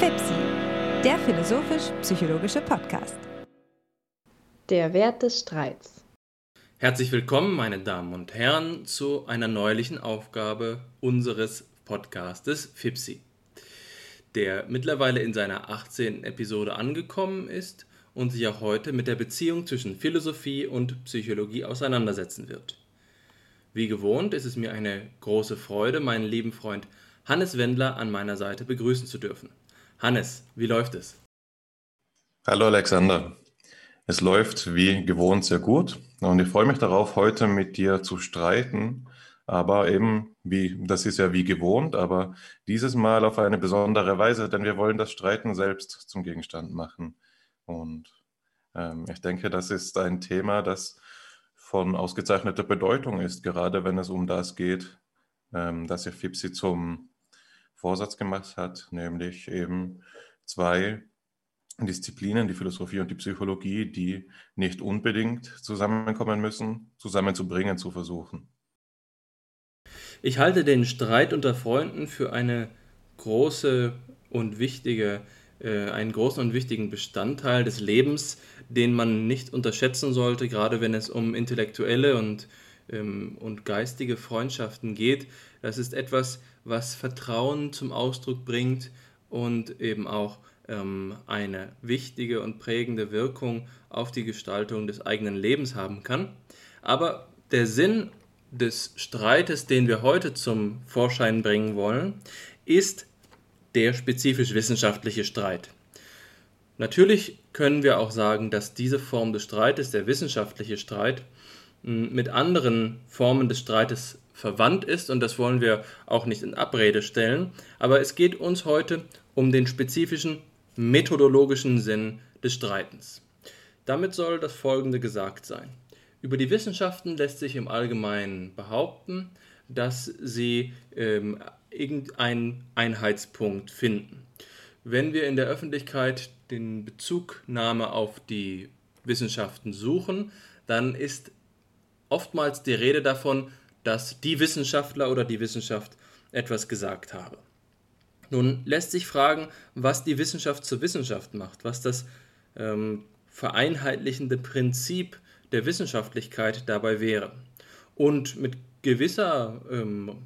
FIPSI, der philosophisch-psychologische Podcast. Der Wert des Streits. Herzlich willkommen, meine Damen und Herren, zu einer neulichen Aufgabe unseres Podcastes FIPSI, der mittlerweile in seiner 18. Episode angekommen ist und sich auch heute mit der Beziehung zwischen Philosophie und Psychologie auseinandersetzen wird. Wie gewohnt ist es mir eine große Freude, meinen lieben Freund Hannes Wendler an meiner Seite begrüßen zu dürfen. Hannes, wie läuft es? Hallo Alexander. Es läuft wie gewohnt sehr gut und ich freue mich darauf, heute mit dir zu streiten, aber eben wie, das ist ja wie gewohnt, aber dieses Mal auf eine besondere Weise, denn wir wollen das Streiten selbst zum Gegenstand machen. Und ähm, ich denke, das ist ein Thema, das von ausgezeichneter Bedeutung ist, gerade wenn es um das geht, ähm, dass sich Fipsi zum Vorsatz gemacht hat, nämlich eben zwei Disziplinen, die Philosophie und die Psychologie, die nicht unbedingt zusammenkommen müssen, zusammenzubringen, zu versuchen. Ich halte den Streit unter Freunden für eine große und wichtige, einen großen und wichtigen Bestandteil des Lebens, den man nicht unterschätzen sollte, gerade wenn es um intellektuelle und, ähm, und geistige Freundschaften geht. Das ist etwas, was Vertrauen zum Ausdruck bringt und eben auch ähm, eine wichtige und prägende Wirkung auf die Gestaltung des eigenen Lebens haben kann. Aber der Sinn des Streites, den wir heute zum Vorschein bringen wollen, ist der spezifisch wissenschaftliche Streit. Natürlich können wir auch sagen, dass diese Form des Streites, der wissenschaftliche Streit, mit anderen Formen des Streites verwandt ist und das wollen wir auch nicht in Abrede stellen, aber es geht uns heute um den spezifischen methodologischen Sinn des Streitens. Damit soll das Folgende gesagt sein. Über die Wissenschaften lässt sich im Allgemeinen behaupten, dass sie ähm, irgendeinen Einheitspunkt finden. Wenn wir in der Öffentlichkeit den Bezugnahme auf die Wissenschaften suchen, dann ist oftmals die Rede davon, dass die Wissenschaftler oder die Wissenschaft etwas gesagt habe. Nun lässt sich fragen, was die Wissenschaft zur Wissenschaft macht, was das ähm, vereinheitlichende Prinzip der Wissenschaftlichkeit dabei wäre. Und mit gewisser ähm,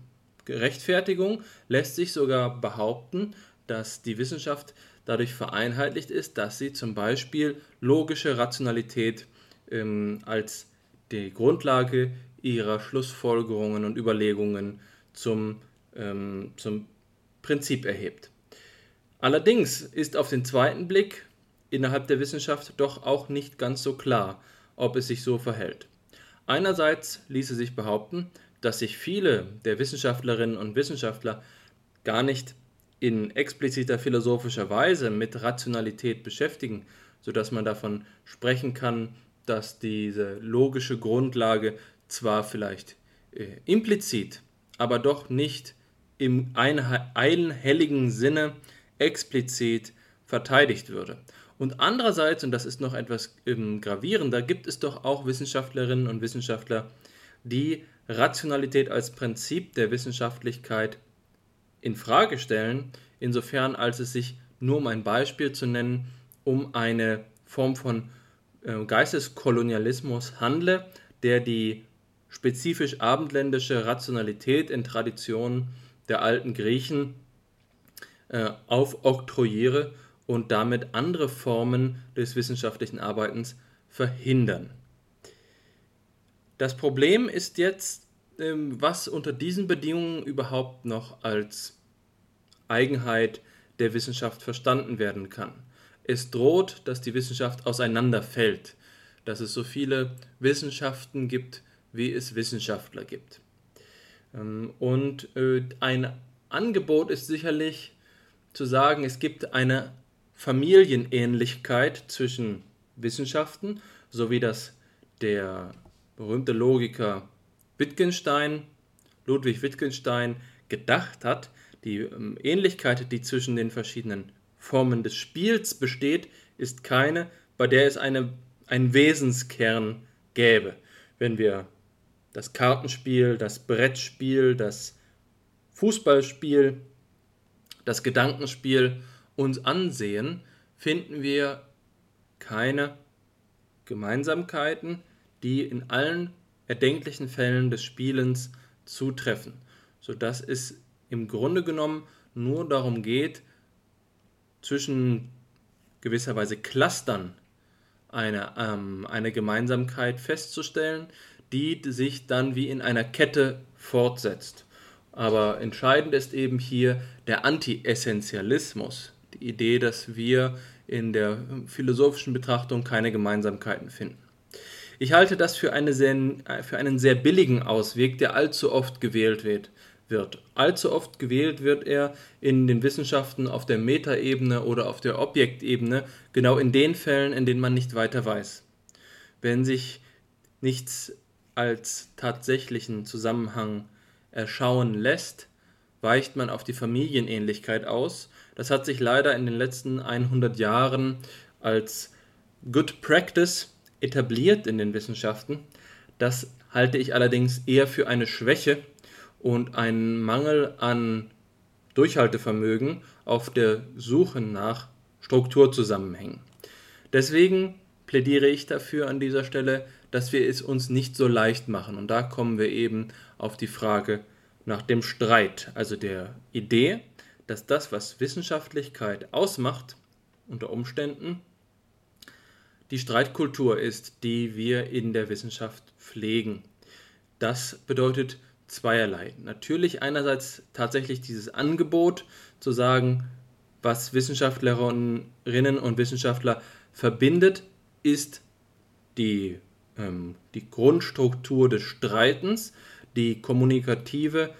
Rechtfertigung lässt sich sogar behaupten, dass die Wissenschaft dadurch vereinheitlicht ist, dass sie zum Beispiel logische Rationalität ähm, als die Grundlage ihrer Schlussfolgerungen und Überlegungen zum, ähm, zum Prinzip erhebt. Allerdings ist auf den zweiten Blick innerhalb der Wissenschaft doch auch nicht ganz so klar, ob es sich so verhält. Einerseits ließe sich behaupten, dass sich viele der Wissenschaftlerinnen und Wissenschaftler gar nicht in expliziter philosophischer Weise mit Rationalität beschäftigen, sodass man davon sprechen kann, dass diese logische Grundlage zwar vielleicht äh, implizit, aber doch nicht im einhelligen Sinne explizit verteidigt würde. Und andererseits, und das ist noch etwas ähm, gravierender, gibt es doch auch Wissenschaftlerinnen und Wissenschaftler, die Rationalität als Prinzip der Wissenschaftlichkeit in Frage stellen, insofern als es sich nur um ein Beispiel zu nennen, um eine Form von äh, Geisteskolonialismus handle, der die spezifisch abendländische Rationalität in Traditionen der alten Griechen äh, aufoktroyiere und damit andere Formen des wissenschaftlichen Arbeitens verhindern. Das Problem ist jetzt, ähm, was unter diesen Bedingungen überhaupt noch als Eigenheit der Wissenschaft verstanden werden kann. Es droht, dass die Wissenschaft auseinanderfällt, dass es so viele Wissenschaften gibt, wie es Wissenschaftler gibt. Ähm, und äh, ein Angebot ist sicherlich zu sagen, es gibt eine Familienähnlichkeit zwischen Wissenschaften, so wie das der berühmte Logiker Wittgenstein, Ludwig Wittgenstein, gedacht hat. Die ähm, Ähnlichkeit, die zwischen den verschiedenen Formen des Spiels besteht, ist keine, bei der es eine, einen Wesenskern gäbe. Wenn wir das Kartenspiel, das Brettspiel, das Fußballspiel, das Gedankenspiel uns ansehen, finden wir keine Gemeinsamkeiten, die in allen erdenklichen Fällen des Spielens zutreffen, sodass es im Grunde genommen nur darum geht, zwischen gewisserweise Clustern eine, ähm, eine Gemeinsamkeit festzustellen, die sich dann wie in einer Kette fortsetzt. Aber entscheidend ist eben hier der Anti-Essentialismus, die Idee, dass wir in der philosophischen Betrachtung keine Gemeinsamkeiten finden. Ich halte das für, eine sehr, für einen sehr billigen Ausweg, der allzu oft gewählt wird wird. Allzu oft gewählt wird er in den Wissenschaften auf der Metaebene oder auf der Objektebene, genau in den Fällen, in denen man nicht weiter weiß. Wenn sich nichts als tatsächlichen Zusammenhang erschauen lässt, weicht man auf die Familienähnlichkeit aus. Das hat sich leider in den letzten 100 Jahren als Good Practice etabliert in den Wissenschaften. Das halte ich allerdings eher für eine Schwäche und einen Mangel an Durchhaltevermögen auf der Suche nach Strukturzusammenhängen. Deswegen plädiere ich dafür an dieser Stelle, dass wir es uns nicht so leicht machen. Und da kommen wir eben auf die Frage nach dem Streit, also der Idee, dass das, was Wissenschaftlichkeit ausmacht, unter Umständen die Streitkultur ist, die wir in der Wissenschaft pflegen. Das bedeutet zweierlei. Natürlich einerseits tatsächlich dieses Angebot zu sagen, was Wissenschaftlerinnen und Wissenschaftler verbindet, ist die, ähm, die Grundstruktur des Streitens, die kommunikative,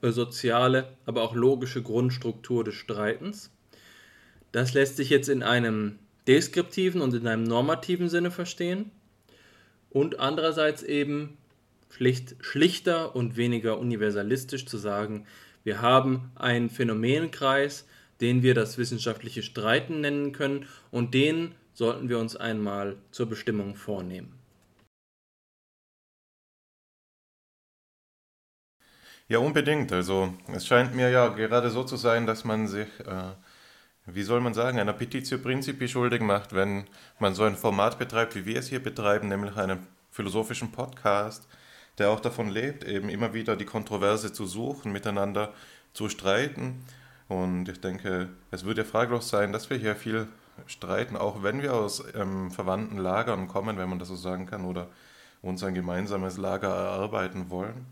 äh, soziale, aber auch logische Grundstruktur des Streitens. Das lässt sich jetzt in einem deskriptiven und in einem normativen Sinne verstehen und andererseits eben schlicht, schlichter und weniger universalistisch zu sagen, wir haben einen Phänomenkreis, den wir das wissenschaftliche Streiten nennen können und den sollten wir uns einmal zur Bestimmung vornehmen. Ja, unbedingt. Also es scheint mir ja gerade so zu sein, dass man sich, äh, wie soll man sagen, einer Petitio Principi schuldig macht, wenn man so ein Format betreibt, wie wir es hier betreiben, nämlich einen philosophischen Podcast, der auch davon lebt, eben immer wieder die Kontroverse zu suchen, miteinander zu streiten. Und ich denke, es würde ja fraglos sein, dass wir hier viel streiten, auch wenn wir aus ähm, verwandten Lagern kommen, wenn man das so sagen kann, oder uns ein gemeinsames Lager erarbeiten wollen.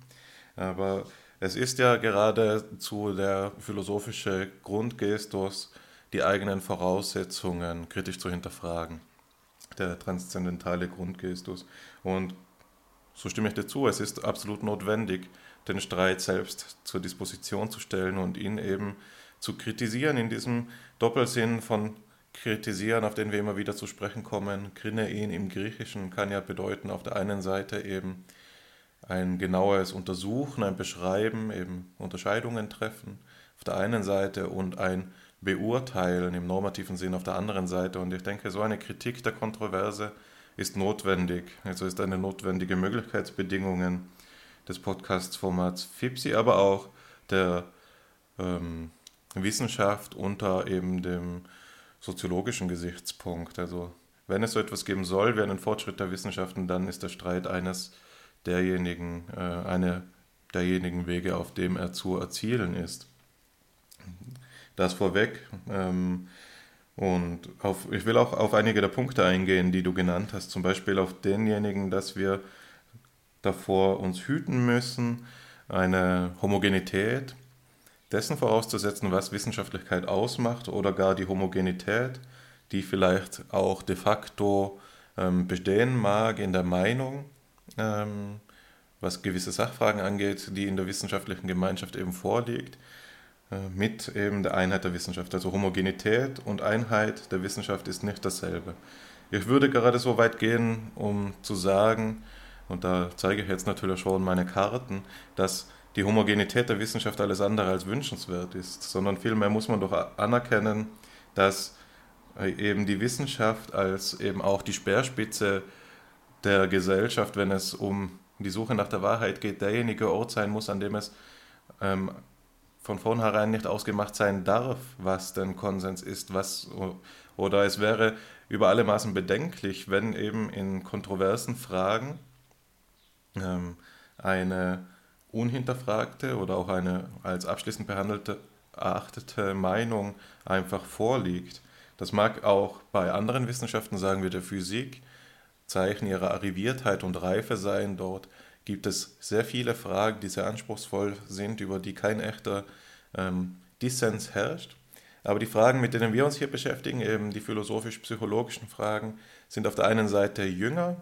Aber es ist ja geradezu der philosophische Grundgestus, die eigenen Voraussetzungen kritisch zu hinterfragen. Der transzendentale Grundgestus. Und so stimme ich dir zu, es ist absolut notwendig, den Streit selbst zur Disposition zu stellen und ihn eben zu kritisieren in diesem Doppelsinn von kritisieren, auf den wir immer wieder zu sprechen kommen. Krinein im Griechischen kann ja bedeuten, auf der einen Seite eben ein genaues Untersuchen, ein Beschreiben, eben Unterscheidungen treffen auf der einen Seite und ein Beurteilen im normativen Sinn auf der anderen Seite. Und ich denke, so eine Kritik der Kontroverse ist notwendig. Also ist eine notwendige Möglichkeitsbedingungen des Podcast-Formats FIPSI, aber auch der ähm, Wissenschaft unter eben dem soziologischen Gesichtspunkt. Also wenn es so etwas geben soll wie einen Fortschritt der Wissenschaften, dann ist der Streit eines derjenigen, äh, eine derjenigen Wege, auf dem er zu erzielen ist. Das vorweg. Ähm, und auf, ich will auch auf einige der Punkte eingehen, die du genannt hast, zum Beispiel auf denjenigen, dass wir davor uns hüten müssen, eine Homogenität dessen vorauszusetzen, was Wissenschaftlichkeit ausmacht oder gar die Homogenität, die vielleicht auch de facto ähm, bestehen mag in der Meinung, ähm, was gewisse Sachfragen angeht, die in der wissenschaftlichen Gemeinschaft eben vorliegt, mit eben der Einheit der Wissenschaft. Also Homogenität und Einheit der Wissenschaft ist nicht dasselbe. Ich würde gerade so weit gehen, um zu sagen, und da zeige ich jetzt natürlich schon meine Karten, dass die Homogenität der Wissenschaft alles andere als wünschenswert ist, sondern vielmehr muss man doch anerkennen, dass äh, eben die Wissenschaft als eben auch die Speerspitze der Gesellschaft, wenn es um die Suche nach der Wahrheit geht, derjenige Ort sein muss, an dem es ähm, von vornherein nicht ausgemacht sein darf, was denn Konsens ist, was oder es wäre über alle Maßen bedenklich, wenn eben in kontroversen Fragen ähm, eine unhinterfragte oder auch eine als abschließend behandelte erachtete Meinung einfach vorliegt. Das mag auch bei anderen Wissenschaften, sagen wir der Physik, Zeichen ihrer Arriviertheit und Reife sein. Dort gibt es sehr viele Fragen, die sehr anspruchsvoll sind, über die kein echter ähm, Dissens herrscht. Aber die Fragen, mit denen wir uns hier beschäftigen, eben die philosophisch-psychologischen Fragen, sind auf der einen Seite jünger,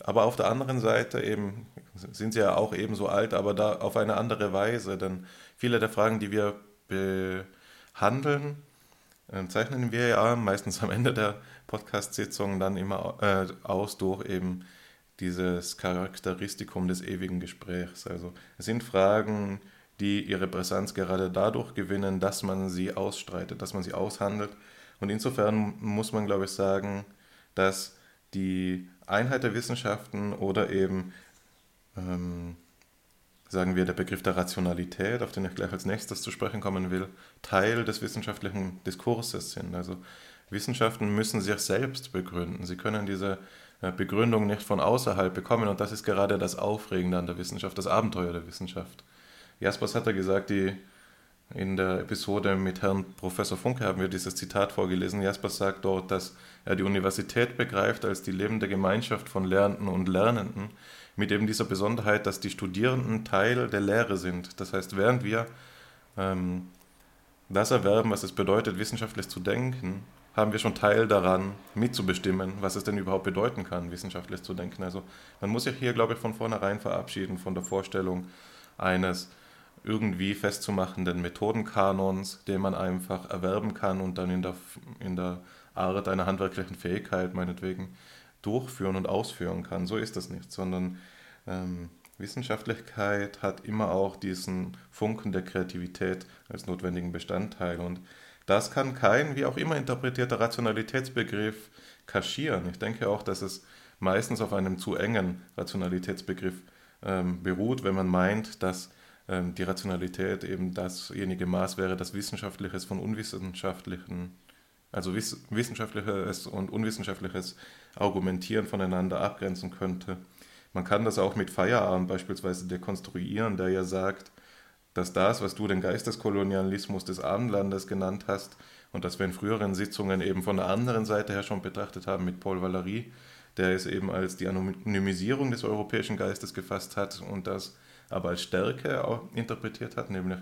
aber auf der anderen Seite eben sind sie ja auch ebenso alt, aber da auf eine andere Weise. Denn viele der Fragen, die wir behandeln, äh, zeichnen wir ja meistens am Ende der Podcast-Sitzung dann immer äh, aus durch eben dieses Charakteristikum des ewigen Gesprächs. Also es sind Fragen, die ihre Brisanz gerade dadurch gewinnen, dass man sie ausstreitet, dass man sie aushandelt. Und insofern muss man, glaube ich, sagen, dass die Einheit der Wissenschaften oder eben, ähm, sagen wir, der Begriff der Rationalität, auf den ich gleich als nächstes zu sprechen kommen will, Teil des wissenschaftlichen Diskurses sind. Also Wissenschaften müssen sich selbst begründen. Sie können diese Begründung nicht von außerhalb bekommen und das ist gerade das Aufregende an der Wissenschaft, das Abenteuer der Wissenschaft. Jaspers hat ja gesagt, die, in der Episode mit Herrn Professor Funke haben wir dieses Zitat vorgelesen. Jaspers sagt dort, dass er die Universität begreift als die lebende Gemeinschaft von Lernenden und Lernenden, mit eben dieser Besonderheit, dass die Studierenden Teil der Lehre sind. Das heißt, während wir ähm, das erwerben, was es bedeutet, wissenschaftlich zu denken, haben wir schon Teil daran, mitzubestimmen, was es denn überhaupt bedeuten kann, wissenschaftlich zu denken. Also man muss sich hier, glaube ich, von vornherein verabschieden von der Vorstellung eines irgendwie festzumachenden Methodenkanons, den man einfach erwerben kann und dann in der, in der Art einer handwerklichen Fähigkeit meinetwegen durchführen und ausführen kann. So ist das nicht, sondern ähm, Wissenschaftlichkeit hat immer auch diesen Funken der Kreativität als notwendigen Bestandteil und das kann kein, wie auch immer interpretierter Rationalitätsbegriff kaschieren. Ich denke auch, dass es meistens auf einem zu engen Rationalitätsbegriff ähm, beruht, wenn man meint, dass ähm, die Rationalität eben dasjenige Maß wäre, das Wissenschaftliches von Unwissenschaftlichen, also wiss, wissenschaftliches und unwissenschaftliches Argumentieren voneinander abgrenzen könnte. Man kann das auch mit Feierabend beispielsweise dekonstruieren, der ja sagt, dass das, was du den Geisteskolonialismus des Abendlandes genannt hast und das wir in früheren Sitzungen eben von der anderen Seite her schon betrachtet haben mit Paul Valéry, der es eben als die Anonymisierung des europäischen Geistes gefasst hat und das aber als Stärke auch interpretiert hat, nämlich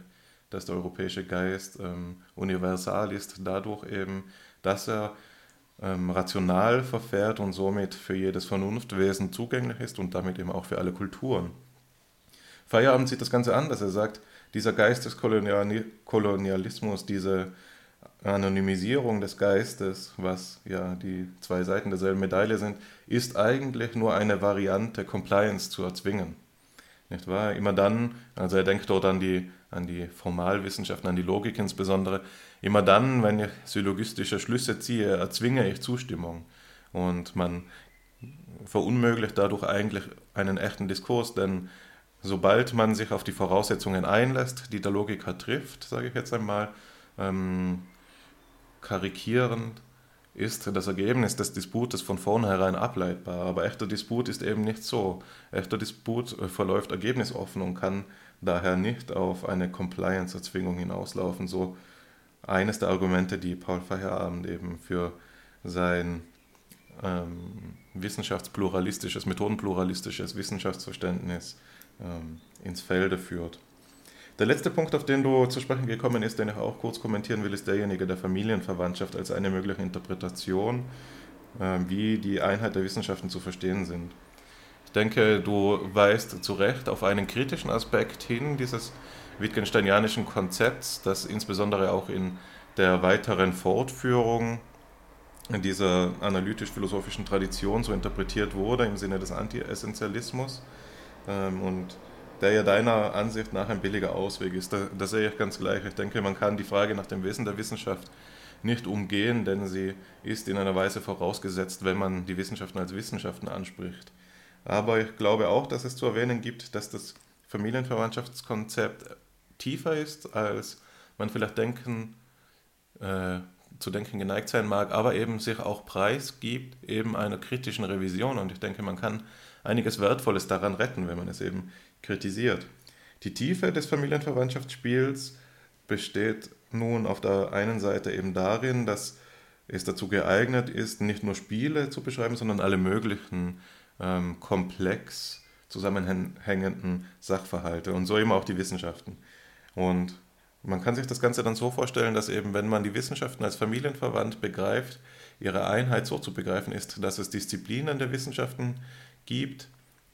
dass der europäische Geist ähm, universal ist, dadurch eben, dass er ähm, rational verfährt und somit für jedes Vernunftwesen zugänglich ist und damit eben auch für alle Kulturen. Feierabend sieht das Ganze anders. Er sagt, dieser Geist des Kolonialismus, diese Anonymisierung des Geistes, was ja die zwei Seiten derselben Medaille sind, ist eigentlich nur eine Variante, Compliance zu erzwingen. Nicht wahr? Immer dann, also er denkt dort an die, an die Formalwissenschaften, an die Logik insbesondere, immer dann, wenn ich syllogistische Schlüsse ziehe, erzwinge ich Zustimmung. Und man verunmöglicht dadurch eigentlich einen echten Diskurs, denn sobald man sich auf die Voraussetzungen einlässt, die der Logiker trifft, sage ich jetzt einmal, ähm, karikierend, ist das Ergebnis des Disputes von vornherein ableitbar. Aber echter Disput ist eben nicht so. Echter Disput äh, verläuft ergebnisoffen und kann daher nicht auf eine Compliance-Erzwingung hinauslaufen. So eines der Argumente, die Paul Feierabend eben für sein ähm, wissenschaftspluralistisches, methodenpluralistisches Wissenschaftsverständnis ähm, ins Felde führt. Der letzte Punkt, auf den du zu sprechen gekommen ist, den ich auch kurz kommentieren will, ist derjenige der Familienverwandtschaft als eine mögliche Interpretation, äh, wie die Einheit der Wissenschaften zu verstehen sind. Ich denke, du weist zu Recht auf einen kritischen Aspekt hin dieses Wittgensteinianischen Konzepts, das insbesondere auch in der weiteren Fortführung dieser analytisch-philosophischen Tradition so interpretiert wurde im Sinne des Anti-Essentialismus. Ähm, und der ja deiner Ansicht nach ein billiger Ausweg ist. Da, das sehe ich ganz gleich. Ich denke, man kann die Frage nach dem Wesen der Wissenschaft nicht umgehen, denn sie ist in einer Weise vorausgesetzt, wenn man die Wissenschaften als Wissenschaften anspricht. Aber ich glaube auch, dass es zu erwähnen gibt, dass das Familienverwandtschaftskonzept tiefer ist, als man vielleicht denken, äh, zu denken geneigt sein mag, aber eben sich auch preisgibt, eben einer kritischen Revision. Und ich denke, man kann einiges Wertvolles daran retten, wenn man es eben kritisiert. Die Tiefe des Familienverwandtschaftsspiels besteht nun auf der einen Seite eben darin, dass es dazu geeignet ist, nicht nur Spiele zu beschreiben, sondern alle möglichen ähm, komplex zusammenhängenden Sachverhalte und so eben auch die Wissenschaften. Und man kann sich das Ganze dann so vorstellen, dass eben, wenn man die Wissenschaften als familienverwandt begreift, ihre Einheit so zu begreifen ist, dass es Disziplinen der Wissenschaften gibt,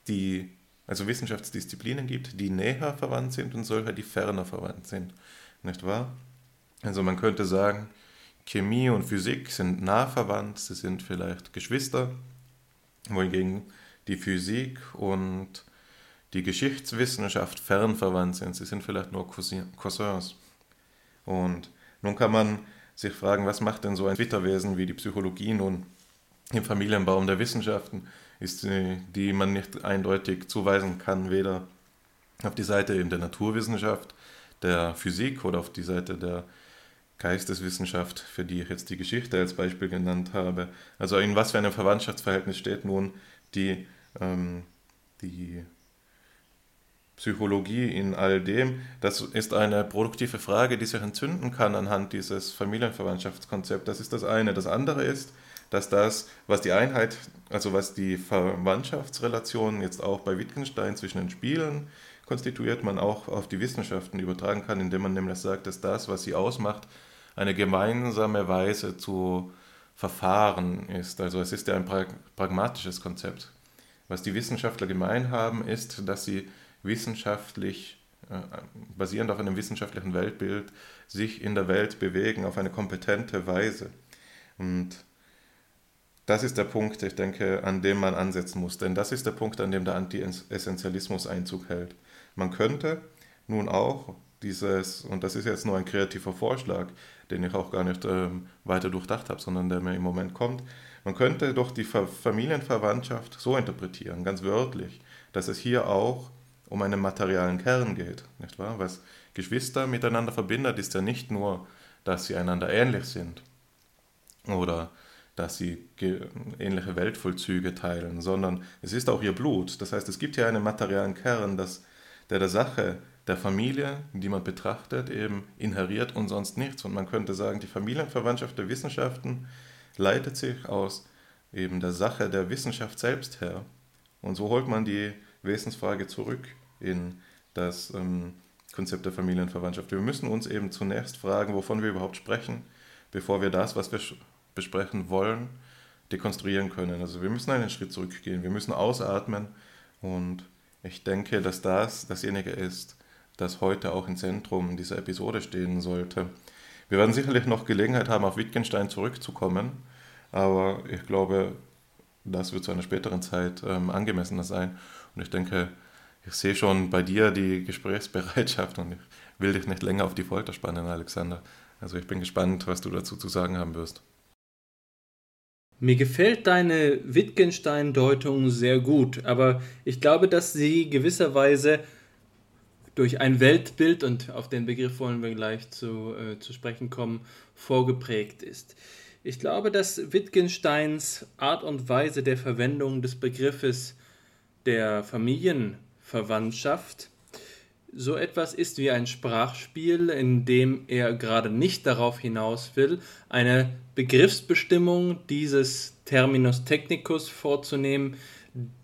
die, also Wissenschaftsdisziplinen gibt, die näher verwandt sind und solche, die ferner verwandt sind. Nicht wahr? Also man könnte sagen, Chemie und Physik sind nah verwandt, sie sind vielleicht Geschwister, wohingegen die Physik und die Geschichtswissenschaft fern verwandt sind. Sie sind vielleicht nur Cousins. Und nun kann man sich fragen, was macht denn so ein Twitterwesen wie die Psychologie nun im Familienbaum der Wissenschaften, ist die, man nicht eindeutig zuweisen kann, weder auf die Seite in der Naturwissenschaft, der Physik oder auf die Seite der Geisteswissenschaft, für die ich jetzt die Geschichte als Beispiel genannt habe. Also in was für einem Verwandtschaftsverhältnis steht nun die, ähm, die Psychologie in all dem? Das ist eine produktive Frage, die sich entzünden kann anhand dieses Familienverwandtschaftskonzepts. Das ist das eine. Das andere ist, dass das, was die Einheit, also was die Verwandtschaftsrelation jetzt auch bei Wittgenstein zwischen den Spielen konstituiert, man auch auf die Wissenschaften übertragen kann, indem man nämlich sagt, dass das, was sie ausmacht, eine gemeinsame Weise zu verfahren ist. Also es ist ja ein pragmatisches Konzept. Was die Wissenschaftler gemein haben, ist, dass sie wissenschaftlich, äh, basierend auf einem wissenschaftlichen Weltbild, sich in der Welt bewegen auf eine kompetente Weise. Und das ist der Punkt, ich denke, an dem man ansetzen muss. Denn das ist der Punkt, an dem der Anti-Essentialismus Einzug hält. Man könnte nun auch dieses, und das ist jetzt nur ein kreativer Vorschlag, den ich auch gar nicht ähm, weiter durchdacht habe, sondern der mir im Moment kommt, man könnte doch die Familienverwandtschaft so interpretieren, ganz wörtlich, dass es hier auch um einen materialen Kern geht, nicht wahr? Was Geschwister miteinander verbindet, ist ja nicht nur, dass sie einander ähnlich sind oder dass sie ähnliche Weltvollzüge teilen, sondern es ist auch ihr Blut. Das heißt, es gibt hier einen materialen Kern, das, der der Sache der Familie, die man betrachtet, eben inheriert und sonst nichts. Und man könnte sagen, die Familienverwandtschaft der Wissenschaften leitet sich aus eben der Sache der Wissenschaft selbst her. Und so holt man die Wesensfrage zurück in das ähm, Konzept der Familienverwandtschaft. Wir müssen uns eben zunächst fragen, wovon wir überhaupt sprechen, bevor wir das, was wir besprechen wollen, dekonstruieren können. Also wir müssen einen Schritt zurückgehen, wir müssen ausatmen und ich denke, dass das dasjenige ist, das heute auch im Zentrum dieser Episode stehen sollte. Wir werden sicherlich noch Gelegenheit haben, auf Wittgenstein zurückzukommen, aber ich glaube, das wird zu einer späteren Zeit ähm, angemessener sein. Und ich denke, ich sehe schon bei dir die Gesprächsbereitschaft und ich will dich nicht länger auf die Folter spannen, Alexander. Also ich bin gespannt, was du dazu zu sagen haben wirst. Mir gefällt deine Wittgenstein-Deutung sehr gut, aber ich glaube, dass sie gewisserweise durch ein Weltbild, und auf den Begriff wollen wir gleich zu, äh, zu sprechen kommen, vorgeprägt ist. Ich glaube, dass Wittgensteins Art und Weise der Verwendung des Begriffes der Familienverwandtschaft so etwas ist wie ein Sprachspiel, in dem er gerade nicht darauf hinaus will, eine Begriffsbestimmung dieses Terminus technicus vorzunehmen,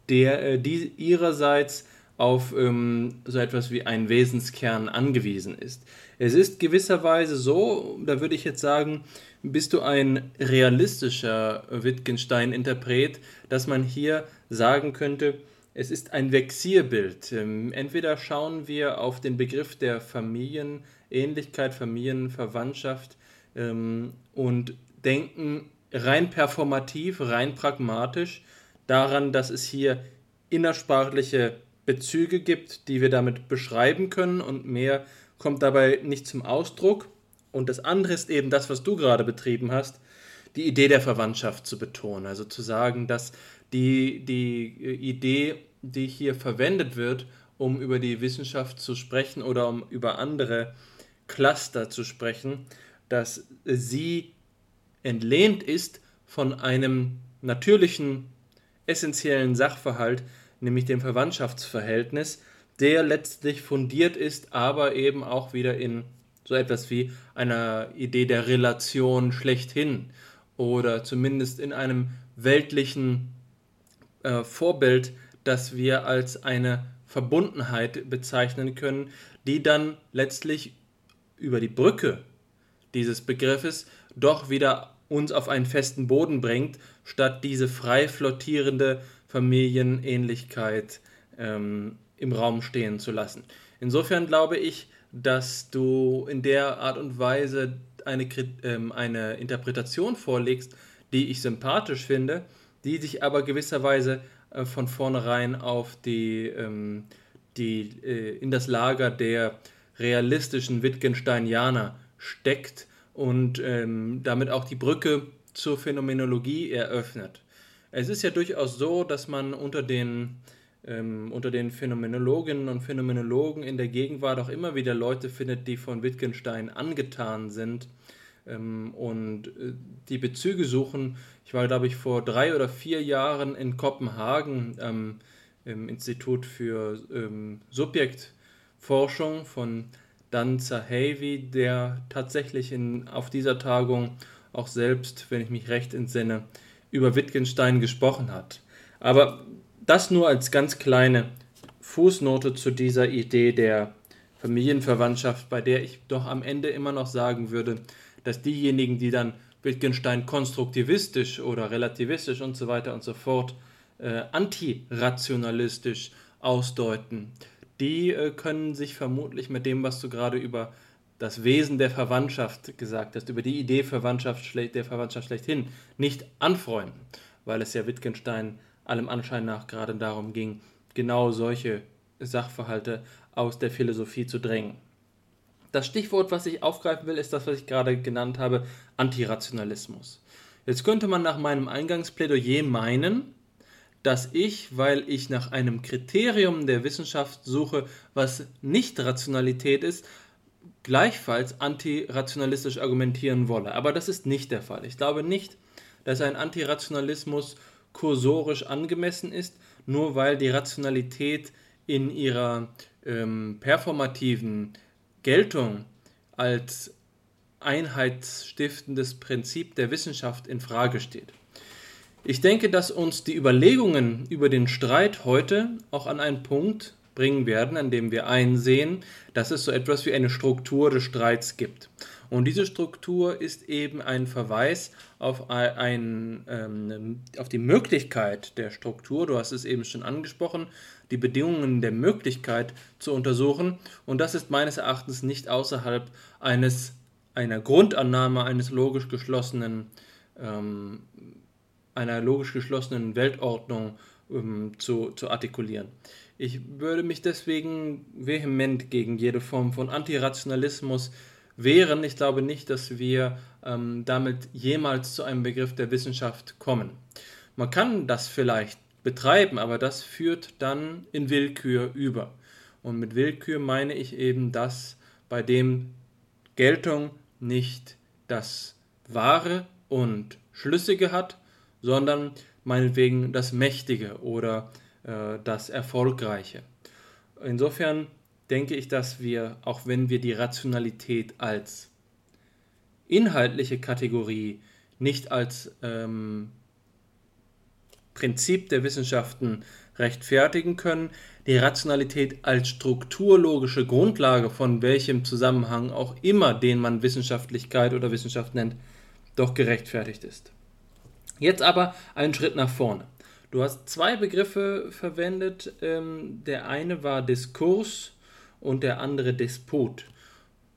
der äh, die ihrerseits auf ähm, so etwas wie einen Wesenskern angewiesen ist. Es ist gewisserweise so, da würde ich jetzt sagen, bist du ein realistischer Wittgenstein-Interpret, dass man hier sagen könnte, es ist ein Vexierbild. Ähm, entweder schauen wir auf den Begriff der Familienähnlichkeit, Familienverwandtschaft ähm, und denken rein performativ, rein pragmatisch daran, dass es hier innersprachliche Bezüge gibt, die wir damit beschreiben können und mehr kommt dabei nicht zum Ausdruck. Und das andere ist eben das, was du gerade betrieben hast, die Idee der Verwandtschaft zu betonen. Also zu sagen, dass die, die Idee, die hier verwendet wird, um über die Wissenschaft zu sprechen oder um über andere Cluster zu sprechen, dass sie entlehnt ist von einem natürlichen, essentiellen Sachverhalt, nämlich dem Verwandtschaftsverhältnis, der letztlich fundiert ist, aber eben auch wieder in so etwas wie einer Idee der Relation schlechthin oder zumindest in einem weltlichen äh, Vorbild, das wir als eine Verbundenheit bezeichnen können, die dann letztlich über die Brücke dieses Begriffes doch wieder uns auf einen festen Boden bringt, statt diese frei flottierende Familienähnlichkeit ähm, im Raum stehen zu lassen. Insofern glaube ich, dass du in der Art und Weise eine, ähm, eine Interpretation vorlegst, die ich sympathisch finde, die sich aber gewisserweise äh, von vornherein auf die, ähm, die äh, in das Lager der realistischen Wittgensteinianer steckt und ähm, damit auch die Brücke zur Phänomenologie eröffnet. Es ist ja durchaus so, dass man unter den, ähm, unter den Phänomenologinnen und Phänomenologen in der Gegenwart auch immer wieder Leute findet, die von Wittgenstein angetan sind ähm, und äh, die Bezüge suchen. Ich war, glaube ich, vor drei oder vier Jahren in Kopenhagen ähm, im Institut für ähm, Subjektforschung von Dan Zahavi, der tatsächlich in, auf dieser Tagung auch selbst, wenn ich mich recht entsinne, über Wittgenstein gesprochen hat. Aber das nur als ganz kleine Fußnote zu dieser Idee der Familienverwandtschaft, bei der ich doch am Ende immer noch sagen würde, dass diejenigen, die dann Wittgenstein konstruktivistisch oder relativistisch und so weiter und so fort äh, antirationalistisch ausdeuten, die äh, können sich vermutlich mit dem, was du gerade über das Wesen der Verwandtschaft gesagt hast, über die Idee Verwandtschaft der Verwandtschaft schlechthin, nicht anfreunden, weil es ja Wittgenstein allem Anschein nach gerade darum ging, genau solche Sachverhalte aus der Philosophie zu drängen. Das Stichwort, was ich aufgreifen will, ist das, was ich gerade genannt habe, Antirationalismus. Jetzt könnte man nach meinem Eingangsplädoyer meinen, dass ich, weil ich nach einem Kriterium der Wissenschaft suche, was nicht Rationalität ist, gleichfalls antirationalistisch argumentieren wolle. Aber das ist nicht der Fall. Ich glaube nicht, dass ein Antirationalismus kursorisch angemessen ist, nur weil die Rationalität in ihrer ähm, performativen Geltung als einheitsstiftendes Prinzip der Wissenschaft in Frage steht. Ich denke, dass uns die Überlegungen über den Streit heute auch an einen Punkt bringen werden, an dem wir einsehen, dass es so etwas wie eine Struktur des Streits gibt. Und diese Struktur ist eben ein Verweis auf, ein, ähm, auf die Möglichkeit der Struktur, du hast es eben schon angesprochen, die Bedingungen der Möglichkeit zu untersuchen. Und das ist meines Erachtens nicht außerhalb eines, einer Grundannahme eines logisch geschlossenen ähm, einer logisch geschlossenen Weltordnung ähm, zu, zu artikulieren. Ich würde mich deswegen vehement gegen jede Form von Antirationalismus wehren. Ich glaube nicht, dass wir ähm, damit jemals zu einem Begriff der Wissenschaft kommen. Man kann das vielleicht betreiben, aber das führt dann in Willkür über. Und mit Willkür meine ich eben das, bei dem Geltung nicht das Wahre und Schlüssige hat, sondern meinetwegen das Mächtige oder äh, das Erfolgreiche. Insofern denke ich, dass wir, auch wenn wir die Rationalität als inhaltliche Kategorie nicht als ähm, Prinzip der Wissenschaften rechtfertigen können, die Rationalität als strukturlogische Grundlage von welchem Zusammenhang auch immer, den man Wissenschaftlichkeit oder Wissenschaft nennt, doch gerechtfertigt ist. Jetzt aber einen Schritt nach vorne. Du hast zwei Begriffe verwendet. Ähm, der eine war Diskurs und der andere Disput.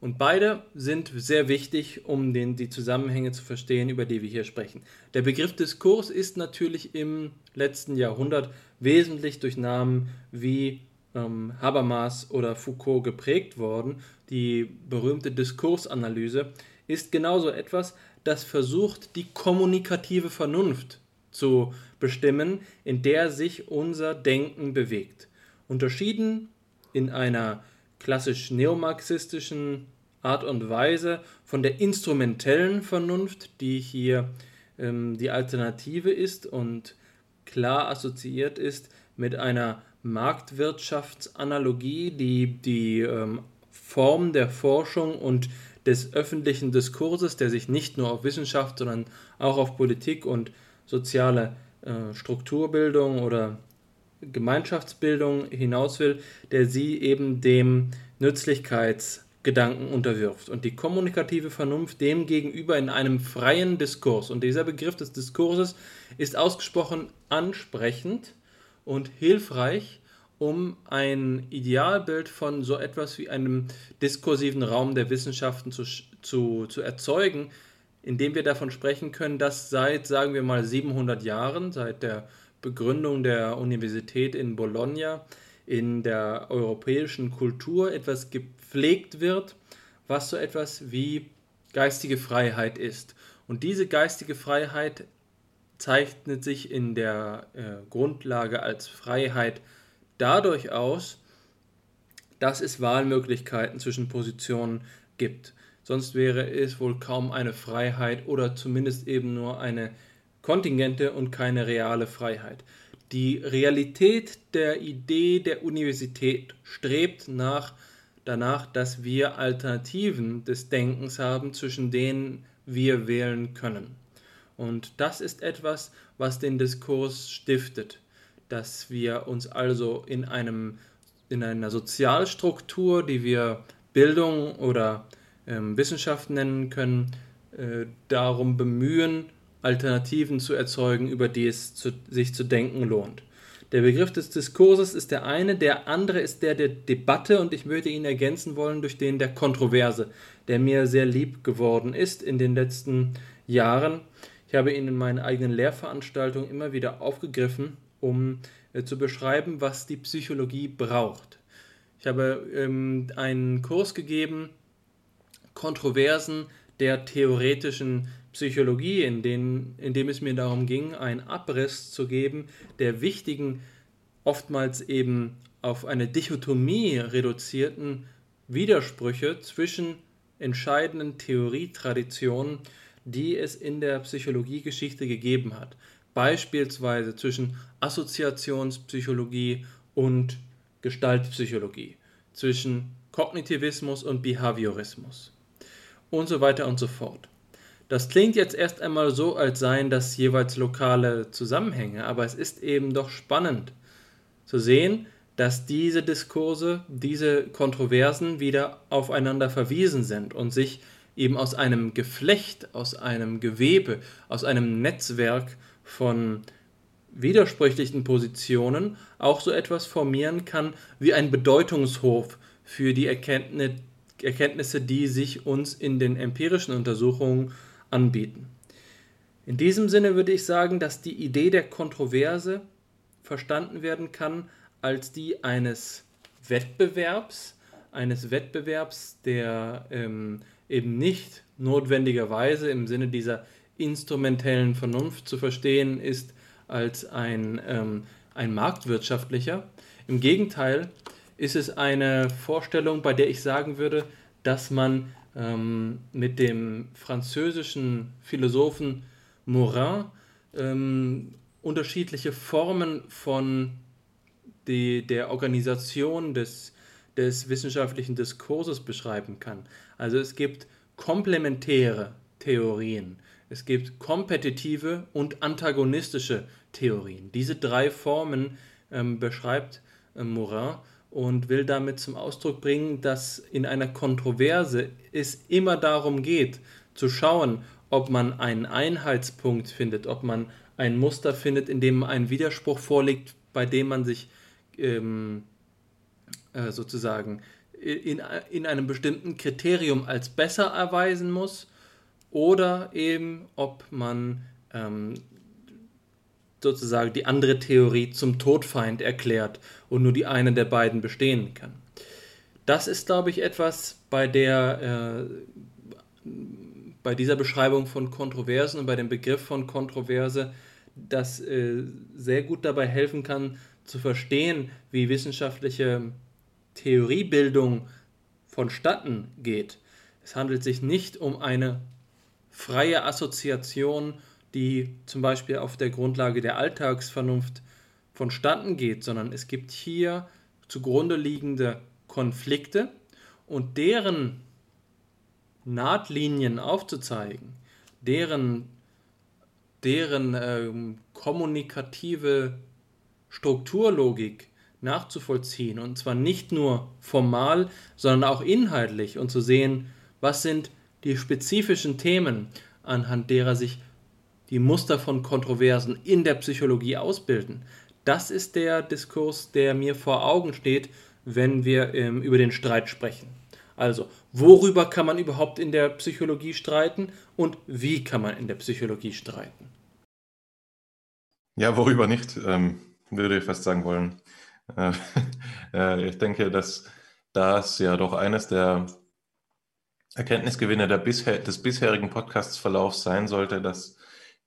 Und beide sind sehr wichtig, um den, die Zusammenhänge zu verstehen, über die wir hier sprechen. Der Begriff Diskurs ist natürlich im letzten Jahrhundert wesentlich durch Namen wie ähm, Habermas oder Foucault geprägt worden. Die berühmte Diskursanalyse ist genauso etwas, das versucht, die kommunikative Vernunft zu bestimmen, in der sich unser Denken bewegt. Unterschieden in einer klassisch neomarxistischen Art und Weise von der instrumentellen Vernunft, die hier ähm, die Alternative ist und klar assoziiert ist mit einer Marktwirtschaftsanalogie, die die ähm, Form der Forschung und des öffentlichen Diskurses, der sich nicht nur auf Wissenschaft, sondern auch auf Politik und soziale äh, Strukturbildung oder Gemeinschaftsbildung hinaus will, der sie eben dem Nützlichkeitsgedanken unterwirft und die kommunikative Vernunft dem gegenüber in einem freien Diskurs. Und dieser Begriff des Diskurses ist ausgesprochen ansprechend und hilfreich, um ein Idealbild von so etwas wie einem diskursiven Raum der Wissenschaften zu, zu, zu erzeugen, indem wir davon sprechen können, dass seit, sagen wir mal, 700 Jahren, seit der Begründung der Universität in Bologna, in der europäischen Kultur etwas gepflegt wird, was so etwas wie geistige Freiheit ist. Und diese geistige Freiheit zeichnet sich in der äh, Grundlage als Freiheit dadurch aus, dass es Wahlmöglichkeiten zwischen Positionen gibt. Sonst wäre es wohl kaum eine Freiheit oder zumindest eben nur eine kontingente und keine reale Freiheit. Die Realität der Idee der Universität strebt nach, danach, dass wir Alternativen des Denkens haben, zwischen denen wir wählen können. Und das ist etwas, was den Diskurs stiftet, dass wir uns also in, einem, in einer Sozialstruktur, die wir Bildung oder ähm, Wissenschaft nennen können, äh, darum bemühen, Alternativen zu erzeugen, über die es zu, sich zu denken lohnt. Der Begriff des Diskurses ist der eine, der andere ist der der Debatte und ich würde ihn ergänzen wollen durch den der Kontroverse, der mir sehr lieb geworden ist in den letzten Jahren. Ich habe ihn in meinen eigenen Lehrveranstaltungen immer wieder aufgegriffen, um äh, zu beschreiben, was die Psychologie braucht. Ich habe ähm, einen Kurs gegeben, Kontroversen der theoretischen Psychologie, in, den, in dem es mir darum ging, einen Abriss zu geben der wichtigen, oftmals eben auf eine Dichotomie reduzierten Widersprüche zwischen entscheidenden Theorietraditionen, die es in der Psychologiegeschichte gegeben hat. Beispielsweise zwischen Assoziationspsychologie und Gestaltpsychologie, zwischen Kognitivismus und Behaviorismus und so weiter und so fort. Das klingt jetzt erst einmal so, als seien das jeweils lokale Zusammenhänge, aber es ist eben doch spannend zu sehen, dass diese Diskurse, diese Kontroversen wieder aufeinander verwiesen sind und sich eben aus einem Geflecht, aus einem Gewebe, aus einem Netzwerk von widersprüchlichen Positionen auch so etwas formieren kann wie ein Bedeutungshof für die Erkenntnis, Erkenntnisse, die sich uns in den empirischen Untersuchungen anbieten. In diesem Sinne würde ich sagen, dass die Idee der Kontroverse verstanden werden kann als die eines Wettbewerbs, eines Wettbewerbs, der ähm, eben nicht notwendigerweise im Sinne dieser instrumentellen Vernunft zu verstehen ist als ein, ähm, ein marktwirtschaftlicher. Im Gegenteil, ist es eine Vorstellung, bei der ich sagen würde, dass man ähm, mit dem französischen Philosophen Morin ähm, unterschiedliche Formen von die, der Organisation des, des wissenschaftlichen Diskurses beschreiben kann. Also es gibt komplementäre Theorien, es gibt kompetitive und antagonistische Theorien. Diese drei Formen ähm, beschreibt äh, Morin und will damit zum Ausdruck bringen, dass in einer Kontroverse es immer darum geht, zu schauen, ob man einen Einheitspunkt findet, ob man ein Muster findet, in dem ein Widerspruch vorliegt, bei dem man sich ähm, äh, sozusagen in, in einem bestimmten Kriterium als besser erweisen muss oder eben ob man ähm, sozusagen die andere Theorie zum Todfeind erklärt und nur die eine der beiden bestehen kann. Das ist, glaube ich, etwas bei der äh, bei dieser Beschreibung von Kontroversen und bei dem Begriff von Kontroverse, das äh, sehr gut dabei helfen kann, zu verstehen, wie wissenschaftliche Theoriebildung vonstatten geht. Es handelt sich nicht um eine freie Assoziation, die zum Beispiel auf der Grundlage der Alltagsvernunft vonstatten geht, sondern es gibt hier zugrunde liegende Konflikte und deren Nahtlinien aufzuzeigen, deren, deren ähm, kommunikative Strukturlogik nachzuvollziehen. Und zwar nicht nur formal, sondern auch inhaltlich. Und zu sehen, was sind die spezifischen Themen, anhand derer sich die Muster von Kontroversen in der Psychologie ausbilden. Das ist der Diskurs, der mir vor Augen steht, wenn wir ähm, über den Streit sprechen. Also, worüber kann man überhaupt in der Psychologie streiten und wie kann man in der Psychologie streiten? Ja, worüber nicht, ähm, würde ich fast sagen wollen. Äh, äh, ich denke, dass das ja doch eines der Erkenntnisgewinne der bisher, des bisherigen Podcastsverlaufs sein sollte, dass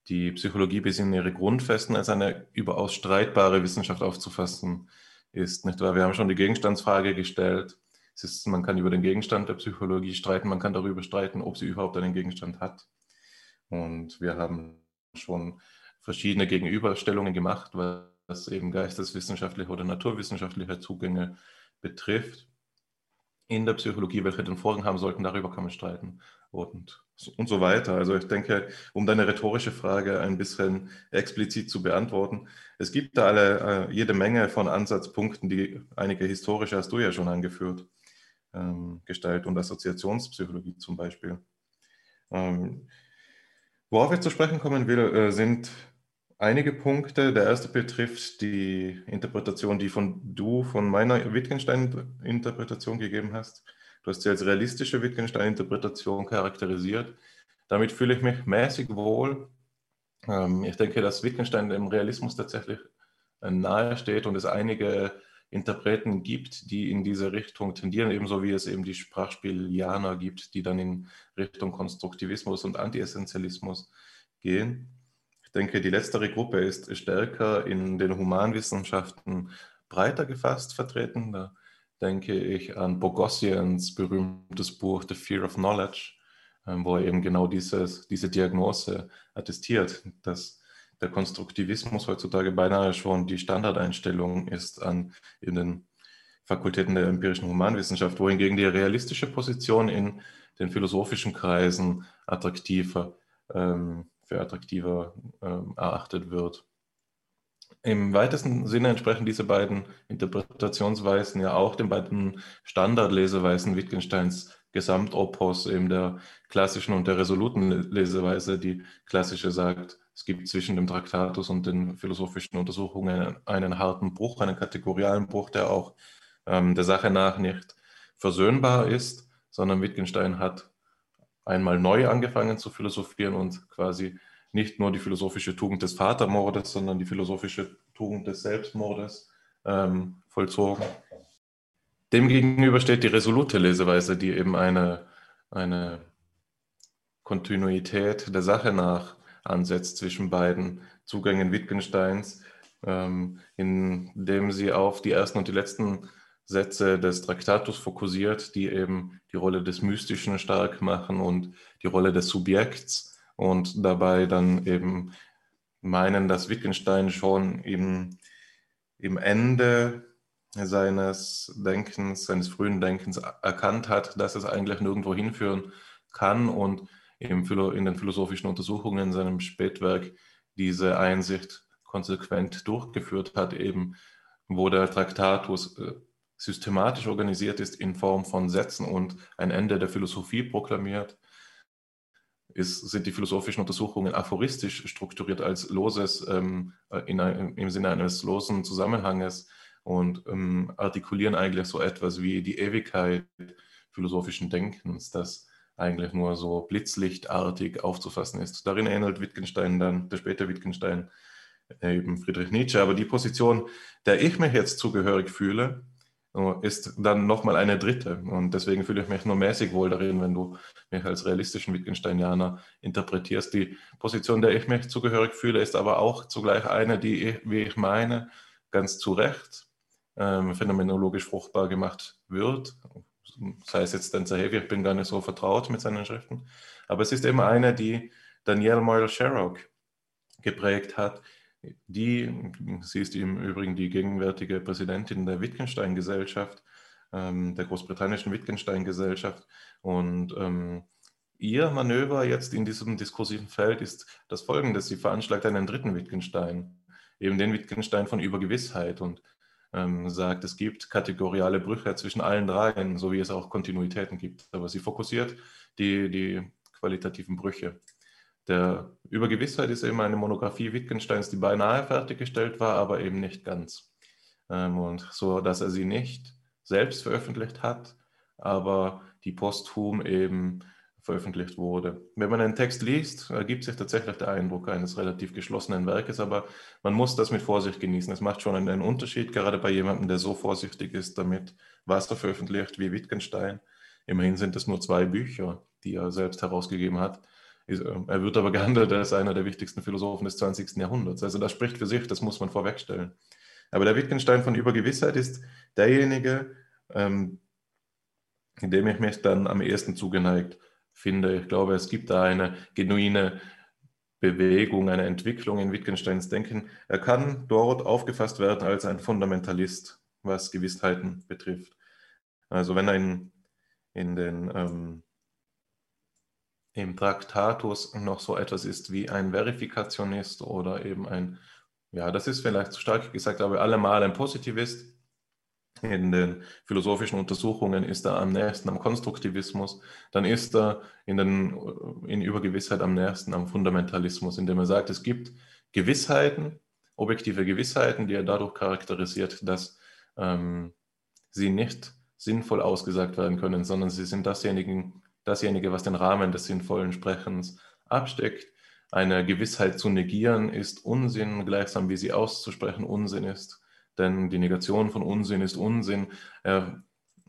die Psychologie bis in ihre Grundfesten als eine überaus streitbare Wissenschaft aufzufassen ist. Nicht wahr? Wir haben schon die Gegenstandsfrage gestellt. Es ist, man kann über den Gegenstand der Psychologie streiten, man kann darüber streiten, ob sie überhaupt einen Gegenstand hat. Und wir haben schon verschiedene Gegenüberstellungen gemacht, was eben geisteswissenschaftliche oder naturwissenschaftliche Zugänge betrifft in der Psychologie, welche den Vorrang haben sollten, darüber kann man streiten und, und so weiter. Also ich denke, um deine rhetorische Frage ein bisschen explizit zu beantworten, es gibt da alle, äh, jede Menge von Ansatzpunkten, die einige historische hast du ja schon angeführt, ähm, Gestalt- und Assoziationspsychologie zum Beispiel. Ähm, worauf ich zu sprechen kommen will, äh, sind einige Punkte. Der erste betrifft die Interpretation, die von du von meiner Wittgenstein-Interpretation gegeben hast. Du hast sie als realistische Wittgenstein-Interpretation charakterisiert. Damit fühle ich mich mäßig wohl. Ähm, ich denke, dass Wittgenstein dem Realismus tatsächlich äh, nahe steht und es einige Interpreten gibt, die in diese Richtung tendieren, ebenso wie es eben die Sprachspielianer gibt, die dann in Richtung Konstruktivismus und Antiessentialismus gehen. Ich denke, die letztere Gruppe ist stärker in den Humanwissenschaften breiter gefasst vertreten. Da denke ich an Bogossians berühmtes Buch The Fear of Knowledge, ähm, wo er eben genau dieses, diese Diagnose attestiert, dass der Konstruktivismus heutzutage beinahe schon die Standardeinstellung ist an in den Fakultäten der empirischen Humanwissenschaft, wohingegen die realistische Position in den philosophischen Kreisen attraktiver ähm, für attraktiver äh, erachtet wird. Im weitesten Sinne entsprechen diese beiden Interpretationsweisen ja auch den beiden Standardleseweisen Wittgensteins Gesamtopos, eben der klassischen und der resoluten Leseweise. Die klassische sagt, es gibt zwischen dem Traktatus und den philosophischen Untersuchungen einen harten Bruch, einen kategorialen Bruch, der auch ähm, der Sache nach nicht versöhnbar ist, sondern Wittgenstein hat einmal neu angefangen zu philosophieren und quasi nicht nur die philosophische Tugend des Vatermordes, sondern die philosophische Tugend des Selbstmordes ähm, vollzogen. Demgegenüber steht die resolute Leseweise, die eben eine, eine Kontinuität der Sache nach ansetzt zwischen beiden Zugängen Wittgensteins, ähm, indem sie auf die ersten und die letzten Sätze des Traktatus fokussiert, die eben die Rolle des Mystischen stark machen und die Rolle des Subjekts und dabei dann eben meinen, dass Wittgenstein schon im, im Ende seines Denkens, seines frühen Denkens erkannt hat, dass es eigentlich nirgendwo hinführen kann und in den philosophischen Untersuchungen in seinem Spätwerk diese Einsicht konsequent durchgeführt hat, eben wo der Traktatus äh, systematisch organisiert ist in Form von Sätzen und ein Ende der Philosophie proklamiert, ist, sind die philosophischen Untersuchungen aphoristisch strukturiert als loses, ähm, in, im Sinne eines losen Zusammenhanges und ähm, artikulieren eigentlich so etwas wie die Ewigkeit philosophischen Denkens, das eigentlich nur so blitzlichtartig aufzufassen ist. Darin ähnelt Wittgenstein dann, der späte Wittgenstein, eben Friedrich Nietzsche. Aber die Position, der ich mich jetzt zugehörig fühle, ist dann nochmal eine dritte. Und deswegen fühle ich mich nur mäßig wohl darin, wenn du mich als realistischen Wittgensteinianer interpretierst. Die Position, der ich mich zugehörig fühle, ist aber auch zugleich eine, die, ich, wie ich meine, ganz zu Recht ähm, phänomenologisch fruchtbar gemacht wird. Sei es jetzt Spencer Heavy, ich bin gar nicht so vertraut mit seinen Schriften. Aber es ist eben eine, die Danielle Moyle Sherrock geprägt hat. Die, sie ist im Übrigen die gegenwärtige Präsidentin der Wittgenstein-Gesellschaft, ähm, der großbritannischen Wittgenstein-Gesellschaft. Und ähm, ihr Manöver jetzt in diesem diskursiven Feld ist das folgende. Sie veranschlagt einen dritten Wittgenstein, eben den Wittgenstein von Übergewissheit und ähm, sagt, es gibt kategoriale Brüche zwischen allen dreien, so wie es auch Kontinuitäten gibt. Aber sie fokussiert die, die qualitativen Brüche. Der Übergewissheit ist eben eine Monographie Wittgensteins, die beinahe fertiggestellt war, aber eben nicht ganz. Ähm, und so, dass er sie nicht selbst veröffentlicht hat, aber die posthum eben veröffentlicht wurde. Wenn man einen Text liest, ergibt sich tatsächlich der Eindruck eines relativ geschlossenen Werkes, aber man muss das mit Vorsicht genießen. Es macht schon einen Unterschied, gerade bei jemandem, der so vorsichtig ist damit, was er veröffentlicht wie Wittgenstein. Immerhin sind es nur zwei Bücher, die er selbst herausgegeben hat. Er wird aber gehandelt als einer der wichtigsten Philosophen des 20. Jahrhunderts. Also das spricht für sich, das muss man vorwegstellen. Aber der Wittgenstein von Übergewissheit ist derjenige, ähm, in dem ich mich dann am ehesten zugeneigt finde. Ich glaube, es gibt da eine genuine Bewegung, eine Entwicklung in Wittgensteins Denken. Er kann dort aufgefasst werden als ein Fundamentalist, was Gewissheiten betrifft. Also wenn ein in den ähm, im Traktatus noch so etwas ist wie ein Verifikationist oder eben ein, ja, das ist vielleicht zu stark gesagt, aber allemal ein Positivist, in den philosophischen Untersuchungen ist er am nächsten am Konstruktivismus, dann ist er in, den, in Übergewissheit am nächsten am Fundamentalismus, indem er sagt, es gibt Gewissheiten, objektive Gewissheiten, die er dadurch charakterisiert, dass ähm, sie nicht sinnvoll ausgesagt werden können, sondern sie sind dasjenige, dasjenige, was den Rahmen des sinnvollen Sprechens absteckt. Eine Gewissheit zu negieren ist Unsinn, gleichsam wie sie auszusprechen Unsinn ist denn die Negation von Unsinn ist Unsinn. Er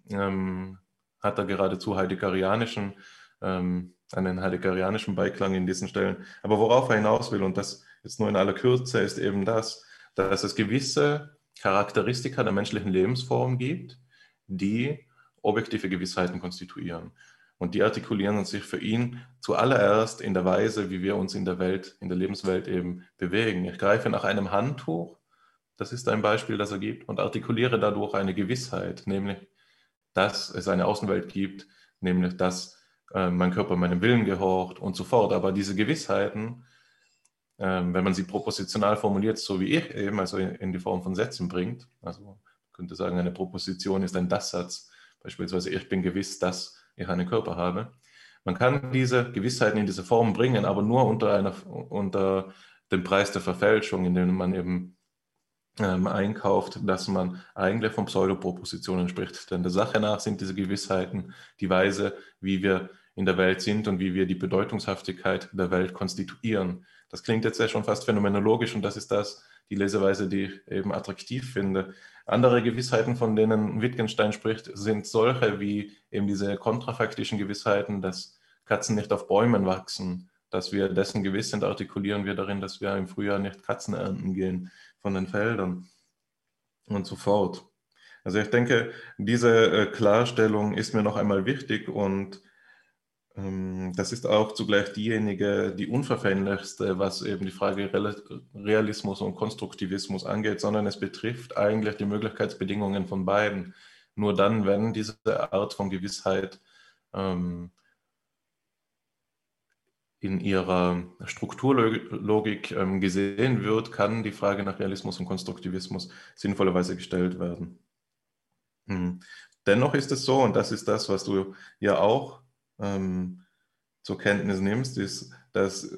ähm, hat da geradezu heideggerianischen, ähm, einen heideggerianischen Beiklang in diesen Stellen. Aber worauf er hinaus will, und das jetzt nur in aller Kürze, ist eben das, dass es gewisse Charakteristika der menschlichen Lebensform gibt, die objektive Gewissheiten konstituieren. Und die artikulieren sich für ihn zuallererst in der Weise, wie wir uns in der Welt, in der Lebenswelt eben bewegen. Ich greife nach einem Handtuch das ist ein Beispiel, das er gibt und artikuliere dadurch eine Gewissheit, nämlich, dass es eine Außenwelt gibt, nämlich, dass äh, mein Körper meinem Willen gehorcht und so fort. Aber diese Gewissheiten, äh, wenn man sie propositional formuliert, so wie ich eben, also in, in die Form von Sätzen bringt, also man könnte sagen, eine Proposition ist ein Das-Satz, beispielsweise ich bin gewiss, dass ich einen Körper habe. Man kann diese Gewissheiten in diese Form bringen, aber nur unter, einer, unter dem Preis der Verfälschung, indem man eben ähm, einkauft, dass man eigentlich von Pseudopropositionen spricht. Denn der Sache nach sind diese Gewissheiten die Weise, wie wir in der Welt sind und wie wir die Bedeutungshaftigkeit der Welt konstituieren. Das klingt jetzt ja schon fast phänomenologisch und das ist das, die Leseweise, die ich eben attraktiv finde. Andere Gewissheiten, von denen Wittgenstein spricht, sind solche wie eben diese kontrafaktischen Gewissheiten, dass Katzen nicht auf Bäumen wachsen, dass wir dessen gewiss sind, artikulieren wir darin, dass wir im Frühjahr nicht Katzen ernten gehen von den Feldern und so fort. Also ich denke, diese äh, Klarstellung ist mir noch einmal wichtig und das ist auch zugleich diejenige, die unverfänglichste, was eben die Frage Realismus und Konstruktivismus angeht, sondern es betrifft eigentlich die Möglichkeitsbedingungen von beiden. Nur dann, wenn diese Art von Gewissheit ähm, in ihrer Strukturlogik ähm, gesehen wird, kann die Frage nach Realismus und Konstruktivismus sinnvollerweise gestellt werden. Hm. Dennoch ist es so, und das ist das, was du ja auch ähm, zur Kenntnis nimmst, ist, dass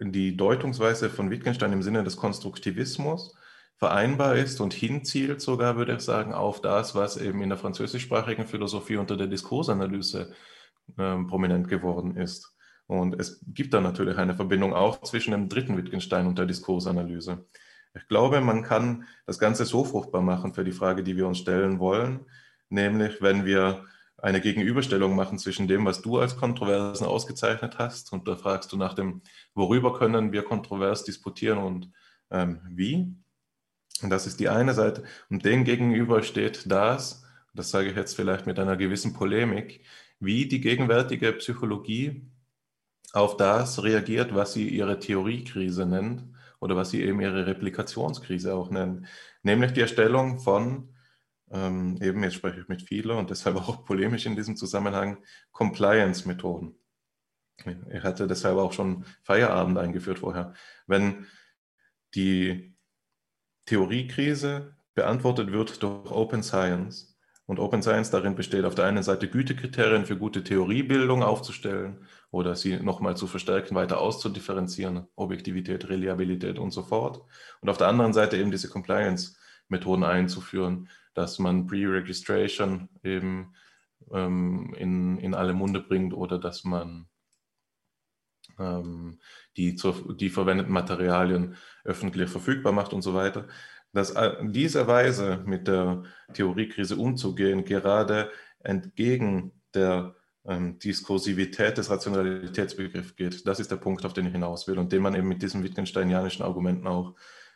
die Deutungsweise von Wittgenstein im Sinne des Konstruktivismus vereinbar ist und hinzielt sogar, würde ich sagen, auf das, was eben in der französischsprachigen Philosophie unter der Diskursanalyse ähm, prominent geworden ist. Und es gibt da natürlich eine Verbindung auch zwischen dem dritten Wittgenstein und der Diskursanalyse. Ich glaube, man kann das Ganze so fruchtbar machen für die Frage, die wir uns stellen wollen, nämlich wenn wir eine Gegenüberstellung machen zwischen dem, was du als Kontroversen ausgezeichnet hast, und da fragst du nach dem, worüber können wir kontrovers disputieren und ähm, wie. Und das ist die eine Seite. Und dem gegenüber steht das, das sage ich jetzt vielleicht mit einer gewissen Polemik, wie die gegenwärtige Psychologie auf das reagiert, was sie ihre Theoriekrise nennt oder was sie eben ihre Replikationskrise auch nennen, nämlich die Erstellung von, ähm, eben jetzt spreche ich mit vielen und deshalb auch polemisch in diesem Zusammenhang, Compliance-Methoden. Ich hatte deshalb auch schon Feierabend eingeführt vorher. Wenn die Theoriekrise beantwortet wird durch Open Science, und Open Science darin besteht, auf der einen Seite Gütekriterien für gute Theoriebildung aufzustellen oder sie nochmal zu verstärken, weiter auszudifferenzieren, Objektivität, Reliabilität und so fort. Und auf der anderen Seite eben diese Compliance-Methoden einzuführen, dass man Pre-Registration eben ähm, in, in alle Munde bringt oder dass man ähm, die, zur, die verwendeten Materialien öffentlich verfügbar macht und so weiter dass äh, diese Weise mit der Theoriekrise umzugehen gerade entgegen der ähm, Diskursivität des Rationalitätsbegriffs geht. Das ist der Punkt, auf den ich hinaus will und den man eben mit diesen Wittgensteinianischen Argumenten auch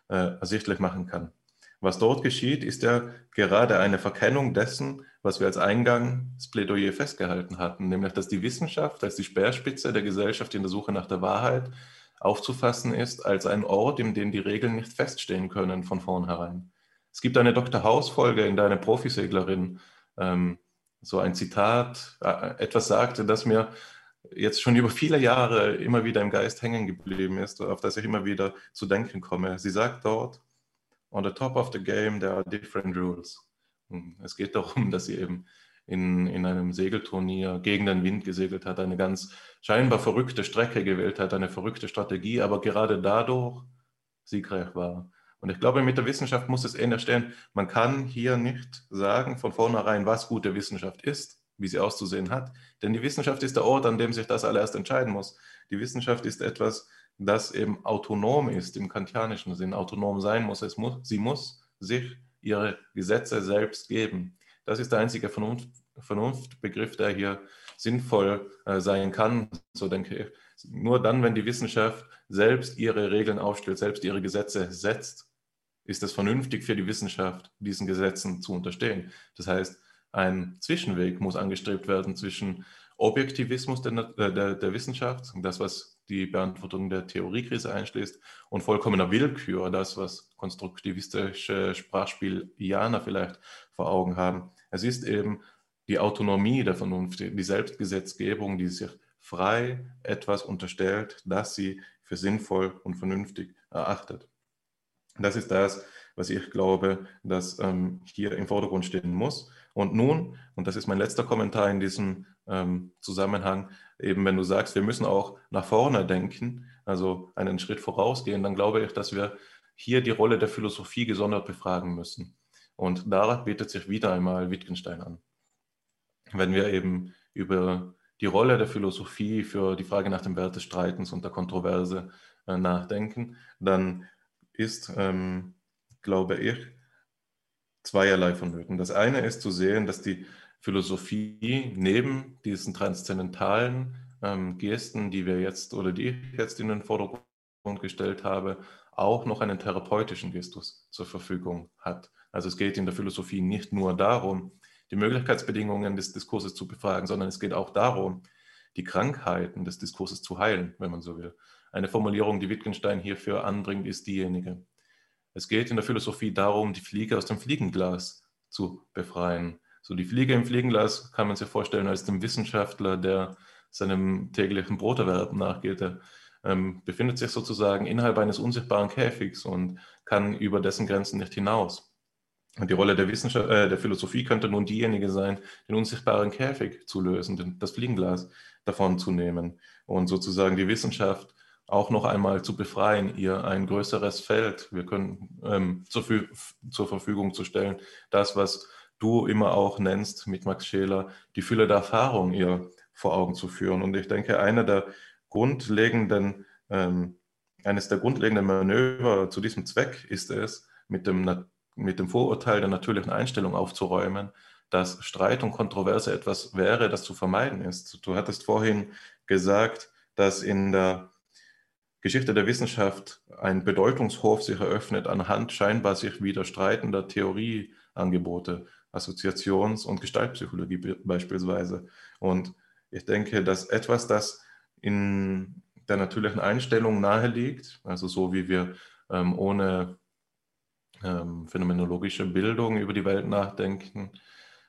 äh, ersichtlich machen kann. Was dort geschieht, ist ja gerade eine Verkennung dessen, was wir als Eingangsplädoyer festgehalten hatten, nämlich dass die Wissenschaft als die Speerspitze der Gesellschaft in der Suche nach der Wahrheit aufzufassen ist als ein Ort, in dem die Regeln nicht feststehen können von vornherein. Es gibt eine Dr. House-Folge, in der eine Profiseglerin ähm, so ein Zitat, äh, etwas sagte, das mir jetzt schon über viele Jahre immer wieder im Geist hängen geblieben ist, auf das ich immer wieder zu denken komme. Sie sagt dort, on the top of the game there are different rules. Es geht darum, dass sie eben in, in einem Segelturnier gegen den Wind gesegelt hat, eine ganz scheinbar verrückte Strecke gewählt hat, eine verrückte Strategie, aber gerade dadurch siegreich war. Und ich glaube, mit der Wissenschaft muss es ähnlich stehen. Man kann hier nicht sagen von vornherein, was gute Wissenschaft ist, wie sie auszusehen hat. Denn die Wissenschaft ist der Ort, an dem sich das allererst entscheiden muss. Die Wissenschaft ist etwas, das eben autonom ist, im kantianischen Sinn autonom sein muss. Es muss sie muss sich ihre Gesetze selbst geben. Das ist der einzige Vernunft, Vernunftbegriff, der hier sinnvoll äh, sein kann, so denke ich. Nur dann, wenn die Wissenschaft selbst ihre Regeln aufstellt, selbst ihre Gesetze setzt, ist es vernünftig für die Wissenschaft, diesen Gesetzen zu unterstehen. Das heißt, ein Zwischenweg muss angestrebt werden zwischen Objektivismus der, äh, der, der Wissenschaft, das, was die Beantwortung der Theoriekrise einschließt, und vollkommener Willkür, das, was konstruktivistische Sprachspielianer vielleicht vor Augen haben. Es ist eben die Autonomie der Vernunft, die Selbstgesetzgebung, die sich frei etwas unterstellt, das sie für sinnvoll und vernünftig erachtet. Das ist das, was ich glaube, dass ähm, hier im Vordergrund stehen muss. Und nun, und das ist mein letzter Kommentar in diesem ähm, Zusammenhang, eben wenn du sagst, wir müssen auch nach vorne denken, also einen Schritt vorausgehen, dann glaube ich, dass wir hier die Rolle der Philosophie gesondert befragen müssen. Und da bietet sich wieder einmal Wittgenstein an. Wenn wir eben über die Rolle der Philosophie für die Frage nach dem Wert des Streitens und der Kontroverse äh, nachdenken, dann ist, ähm, glaube ich, zweierlei vonnöten. Das eine ist zu sehen, dass die Philosophie neben diesen transzendentalen ähm, Gesten, die wir jetzt oder die ich jetzt in den Vordergrund gestellt habe, auch noch einen therapeutischen Gestus zur Verfügung hat. Also es geht in der Philosophie nicht nur darum, die Möglichkeitsbedingungen des Diskurses zu befragen, sondern es geht auch darum, die Krankheiten des Diskurses zu heilen, wenn man so will. Eine Formulierung, die Wittgenstein hierfür anbringt, ist diejenige. Es geht in der Philosophie darum, die Fliege aus dem Fliegenglas zu befreien. So die Fliege im Fliegenglas kann man sich vorstellen als dem Wissenschaftler, der seinem täglichen Broterwerb nachgeht. Der ähm, befindet sich sozusagen innerhalb eines unsichtbaren Käfigs und kann über dessen Grenzen nicht hinaus. Und die Rolle der, Wissenschaft, äh, der Philosophie könnte nun diejenige sein, den unsichtbaren Käfig zu lösen, das Fliegenglas davon zu nehmen und sozusagen die Wissenschaft auch noch einmal zu befreien, ihr ein größeres Feld, wir können ähm, zur, zur, Verfügung zu stellen, das, was du immer auch nennst mit Max Scheler, die Fülle der Erfahrung ihr vor Augen zu führen. Und ich denke, einer der grundlegenden, ähm, eines der grundlegenden Manöver zu diesem Zweck ist es, mit dem mit dem Vorurteil der natürlichen Einstellung aufzuräumen, dass Streit und Kontroverse etwas wäre, das zu vermeiden ist. Du hattest vorhin gesagt, dass in der Geschichte der Wissenschaft ein Bedeutungshof sich eröffnet anhand scheinbar sich widerstreitender Theorieangebote, Assoziations- und Gestaltpsychologie beispielsweise. Und ich denke, dass etwas, das in der natürlichen Einstellung nahe liegt, also so wie wir ähm, ohne ähm, phänomenologische Bildung über die Welt nachdenken,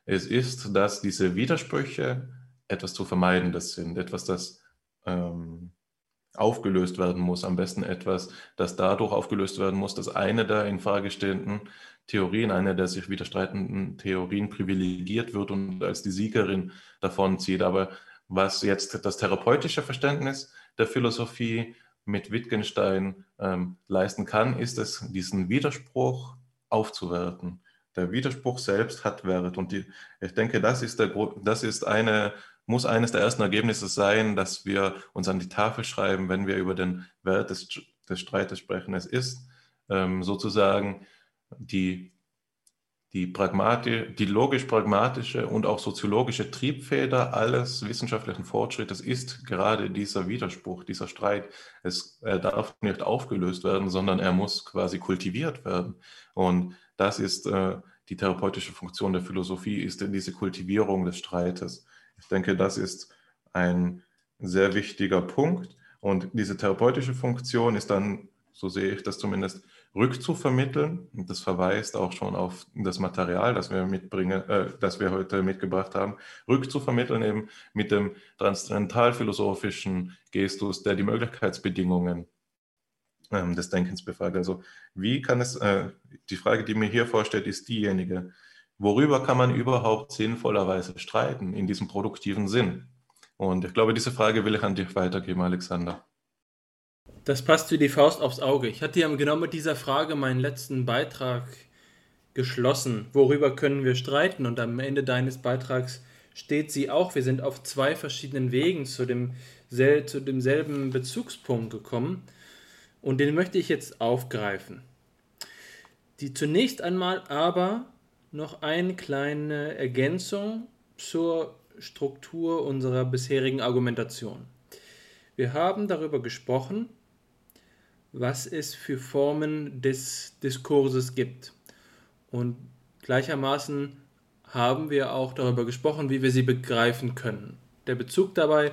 es ist, dass diese Widersprüche etwas zu vermeidendes sind, etwas, das ähm, aufgelöst werden muss, am besten etwas, das dadurch aufgelöst werden muss, dass eine der in stehenden Theorien, eine der sich widerstreitenden Theorien privilegiert wird und als die Siegerin davonzieht. Aber was jetzt das therapeutische Verständnis der Philosophie mit Wittgenstein ähm, leisten kann, ist es, diesen Widerspruch aufzuwerten. Der Widerspruch selbst hat Wert. Und die, ich denke, das ist, der, das ist eine, muss eines der ersten Ergebnisse sein, dass wir uns an die Tafel schreiben, wenn wir über den Wert des, des Streites sprechen. Es ist ähm, sozusagen die die, die logisch-pragmatische und auch soziologische Triebfeder alles wissenschaftlichen Fortschrittes ist gerade dieser Widerspruch, dieser Streit. Es, er darf nicht aufgelöst werden, sondern er muss quasi kultiviert werden. Und das ist äh, die therapeutische Funktion der Philosophie, ist diese Kultivierung des Streites. Ich denke, das ist ein sehr wichtiger Punkt. Und diese therapeutische Funktion ist dann, so sehe ich das zumindest, rückzuvermitteln. Und das verweist auch schon auf das Material, das wir mitbringen, äh, das wir heute mitgebracht haben, rückzuvermitteln eben mit dem transzendentalphilosophischen Gestus, der die Möglichkeitsbedingungen ähm, des Denkens befragt. Also wie kann es, äh, die Frage, die mir hier vorstellt, ist diejenige, worüber kann man überhaupt sinnvollerweise streiten in diesem produktiven Sinn? Und ich glaube, diese Frage will ich an dich weitergeben, Alexander. Das passt wie die Faust aufs Auge. Ich hatte ja genau mit dieser Frage meinen letzten Beitrag geschlossen. Worüber können wir streiten? Und am Ende deines Beitrags steht sie auch. Wir sind auf zwei verschiedenen Wegen zu, dem, zu demselben Bezugspunkt gekommen. Und den möchte ich jetzt aufgreifen. Die zunächst einmal aber noch eine kleine Ergänzung zur Struktur unserer bisherigen Argumentation. Wir haben darüber gesprochen, was es für Formen des Diskurses gibt. Und gleichermaßen haben wir auch darüber gesprochen, wie wir sie begreifen können. Der Bezug dabei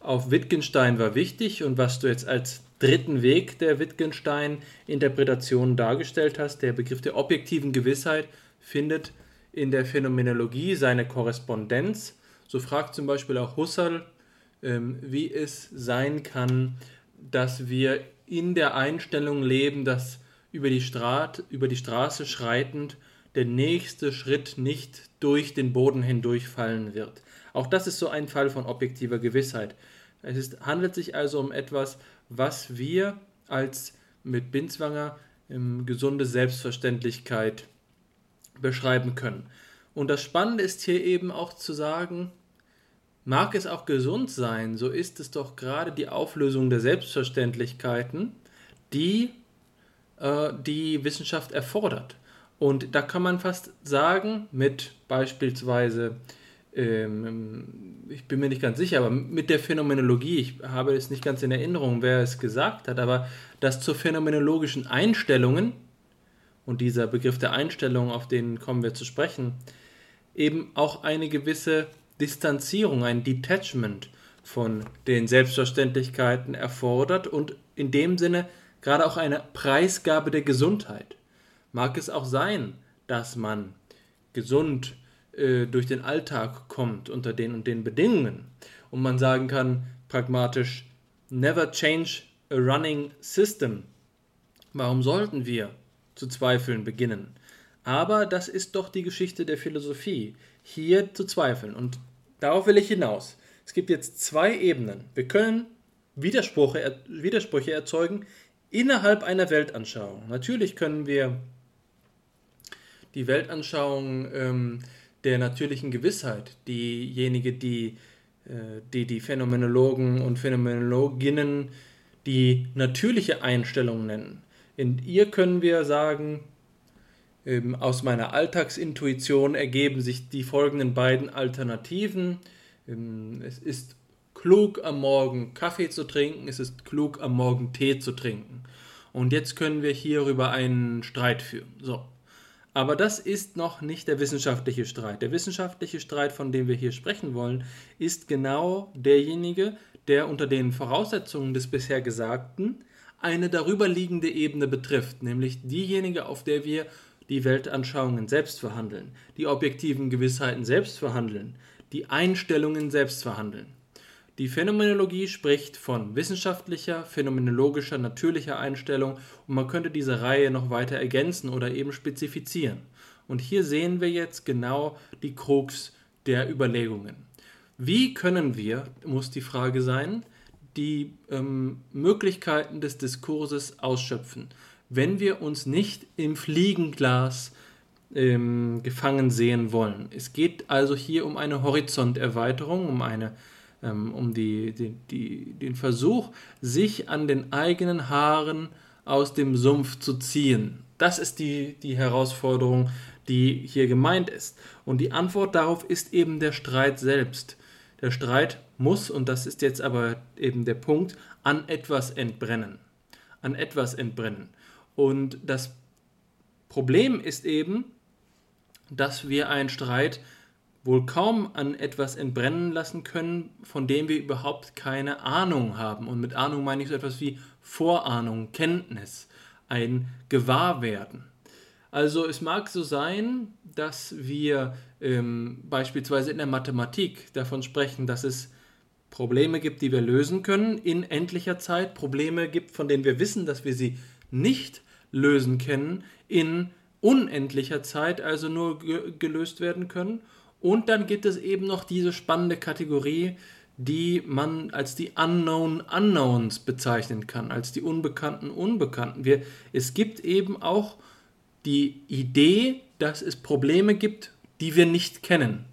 auf Wittgenstein war wichtig und was du jetzt als dritten Weg der Wittgenstein-Interpretation dargestellt hast, der Begriff der objektiven Gewissheit, findet in der Phänomenologie seine Korrespondenz. So fragt zum Beispiel auch Husserl, ähm, wie es sein kann, dass wir in der Einstellung leben, dass über die, Strat, über die Straße schreitend der nächste Schritt nicht durch den Boden hindurchfallen wird. Auch das ist so ein Fall von objektiver Gewissheit. Es ist, handelt sich also um etwas, was wir als mit Binswanger ähm, gesunde Selbstverständlichkeit beschreiben können. Und das Spannende ist hier eben auch zu sagen, Mag es auch gesund sein, so ist es doch gerade die Auflösung der Selbstverständlichkeiten, die äh, die Wissenschaft erfordert. Und da kann man fast sagen, mit beispielsweise, ähm, ich bin mir nicht ganz sicher, aber mit der Phänomenologie, ich habe es nicht ganz in Erinnerung, wer es gesagt hat, aber dass zu phänomenologischen Einstellungen, und dieser Begriff der Einstellung, auf den kommen wir zu sprechen, eben auch eine gewisse Distanzierung, ein Detachment von den Selbstverständlichkeiten erfordert und in dem Sinne gerade auch eine Preisgabe der Gesundheit. Mag es auch sein, dass man gesund äh, durch den Alltag kommt unter den und den Bedingungen und man sagen kann pragmatisch, never change a running system. Warum sollten wir zu zweifeln beginnen? Aber das ist doch die Geschichte der Philosophie, hier zu zweifeln. Und Darauf will ich hinaus. Es gibt jetzt zwei Ebenen. Wir können Widersprüche, Widersprüche erzeugen innerhalb einer Weltanschauung. Natürlich können wir die Weltanschauung ähm, der natürlichen Gewissheit, diejenige, die, äh, die die Phänomenologen und Phänomenologinnen die natürliche Einstellung nennen. In ihr können wir sagen, ähm, aus meiner Alltagsintuition ergeben sich die folgenden beiden Alternativen. Ähm, es ist klug am Morgen Kaffee zu trinken, es ist klug am Morgen Tee zu trinken. Und jetzt können wir hierüber einen Streit führen. So. Aber das ist noch nicht der wissenschaftliche Streit. Der wissenschaftliche Streit, von dem wir hier sprechen wollen, ist genau derjenige, der unter den Voraussetzungen des bisher Gesagten eine darüberliegende Ebene betrifft, nämlich diejenige, auf der wir die Weltanschauungen selbst verhandeln, die objektiven Gewissheiten selbst verhandeln, die Einstellungen selbst verhandeln. Die Phänomenologie spricht von wissenschaftlicher, phänomenologischer, natürlicher Einstellung und man könnte diese Reihe noch weiter ergänzen oder eben spezifizieren. Und hier sehen wir jetzt genau die Krux der Überlegungen. Wie können wir, muss die Frage sein, die ähm, Möglichkeiten des Diskurses ausschöpfen, wenn wir uns nicht im Fliegenglas ähm, gefangen sehen wollen. Es geht also hier um eine Horizonterweiterung, um eine ähm, um die, die, die, den Versuch, sich an den eigenen Haaren aus dem Sumpf zu ziehen. Das ist die, die Herausforderung, die hier gemeint ist. Und die Antwort darauf ist eben der Streit selbst. Der Streit muss, und das ist jetzt aber eben der Punkt, an etwas entbrennen. An etwas entbrennen. Und das Problem ist eben, dass wir einen Streit wohl kaum an etwas entbrennen lassen können, von dem wir überhaupt keine Ahnung haben. Und mit Ahnung meine ich so etwas wie Vorahnung, Kenntnis, ein Gewahrwerden. Also es mag so sein, dass wir ähm, beispielsweise in der Mathematik davon sprechen, dass es Probleme gibt, die wir lösen können in endlicher Zeit, Probleme gibt, von denen wir wissen, dass wir sie nicht lösen können in unendlicher Zeit, also nur ge gelöst werden können. Und dann gibt es eben noch diese spannende Kategorie, die man als die Unknown Unknowns bezeichnen kann, als die unbekannten Unbekannten. Wir, es gibt eben auch die Idee, dass es Probleme gibt, die wir nicht kennen.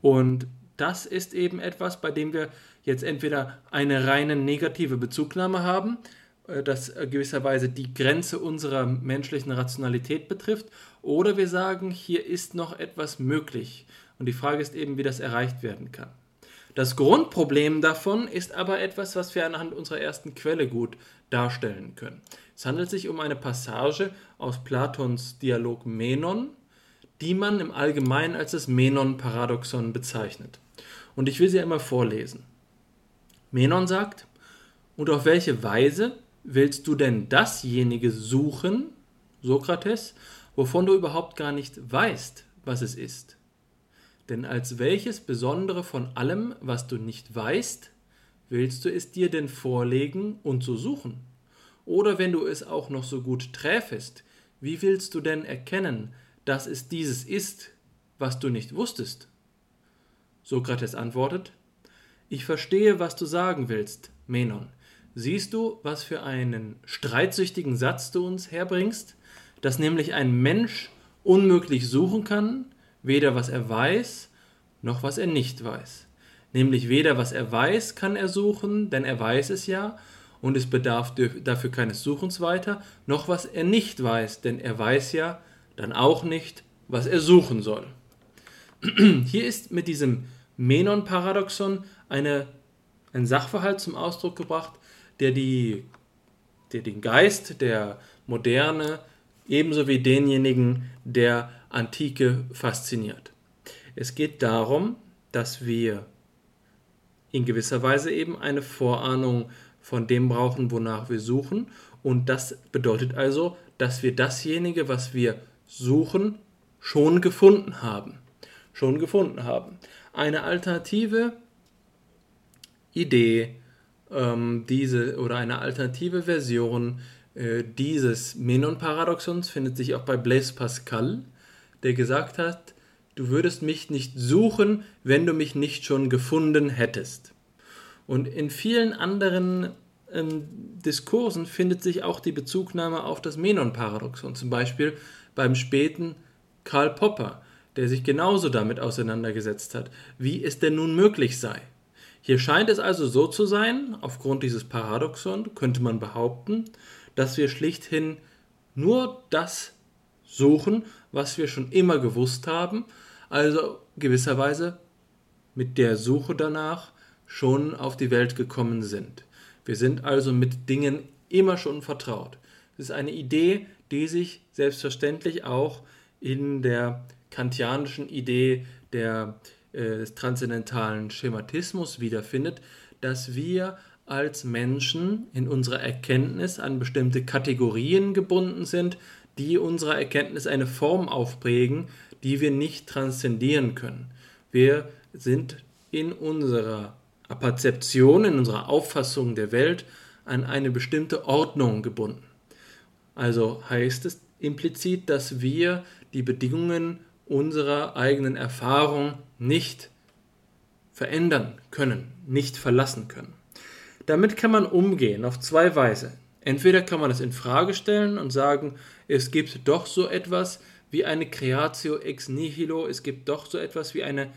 Und das ist eben etwas, bei dem wir jetzt entweder eine reine negative Bezugnahme haben, das gewisserweise die Grenze unserer menschlichen Rationalität betrifft, oder wir sagen, hier ist noch etwas möglich. Und die Frage ist eben, wie das erreicht werden kann. Das Grundproblem davon ist aber etwas, was wir anhand unserer ersten Quelle gut darstellen können. Es handelt sich um eine Passage aus Platons Dialog Menon, die man im Allgemeinen als das Menon-Paradoxon bezeichnet. Und ich will sie einmal vorlesen. Menon sagt, und auf welche Weise willst du denn dasjenige suchen, Sokrates, wovon du überhaupt gar nicht weißt, was es ist. Denn als welches Besondere von allem, was du nicht weißt, willst du es dir denn vorlegen und so suchen? Oder wenn du es auch noch so gut träfest, wie willst du denn erkennen, dass es dieses ist, was du nicht wusstest? Sokrates antwortet, ich verstehe, was du sagen willst, Menon. Siehst du, was für einen streitsüchtigen Satz du uns herbringst? dass nämlich ein Mensch unmöglich suchen kann, weder was er weiß, noch was er nicht weiß. Nämlich weder was er weiß kann er suchen, denn er weiß es ja, und es bedarf dafür keines Suchens weiter, noch was er nicht weiß, denn er weiß ja dann auch nicht, was er suchen soll. Hier ist mit diesem Menon-Paradoxon eine, ein Sachverhalt zum Ausdruck gebracht, der, die, der den Geist der Moderne ebenso wie denjenigen der Antike fasziniert. Es geht darum, dass wir in gewisser Weise eben eine Vorahnung von dem brauchen, wonach wir suchen. Und das bedeutet also, dass wir dasjenige, was wir suchen, schon gefunden haben. Schon gefunden haben. Eine alternative Idee, ähm, diese oder eine alternative Version äh, dieses Menon-Paradoxons findet sich auch bei Blaise Pascal, der gesagt hat, du würdest mich nicht suchen, wenn du mich nicht schon gefunden hättest. Und in vielen anderen ähm, Diskursen findet sich auch die Bezugnahme auf das Menon-Paradoxon, zum Beispiel beim späten Karl Popper, der sich genauso damit auseinandergesetzt hat, wie es denn nun möglich sei. Hier scheint es also so zu sein, aufgrund dieses Paradoxon könnte man behaupten, dass wir schlichthin nur das suchen, was wir schon immer gewusst haben, also gewisserweise mit der Suche danach schon auf die Welt gekommen sind. Wir sind also mit Dingen immer schon vertraut. Es ist eine Idee, die sich selbstverständlich auch in der kantianischen Idee der, äh, des transzendentalen Schematismus wiederfindet, dass wir als Menschen in unserer Erkenntnis an bestimmte Kategorien gebunden sind, die unserer Erkenntnis eine Form aufprägen, die wir nicht transzendieren können. Wir sind in unserer Perzeption, in unserer Auffassung der Welt an eine bestimmte Ordnung gebunden. Also heißt es implizit, dass wir die Bedingungen unserer eigenen Erfahrung nicht verändern können, nicht verlassen können. Damit kann man umgehen auf zwei Weise. Entweder kann man es in Frage stellen und sagen, es gibt doch so etwas wie eine Creatio ex nihilo, es gibt doch so etwas wie eine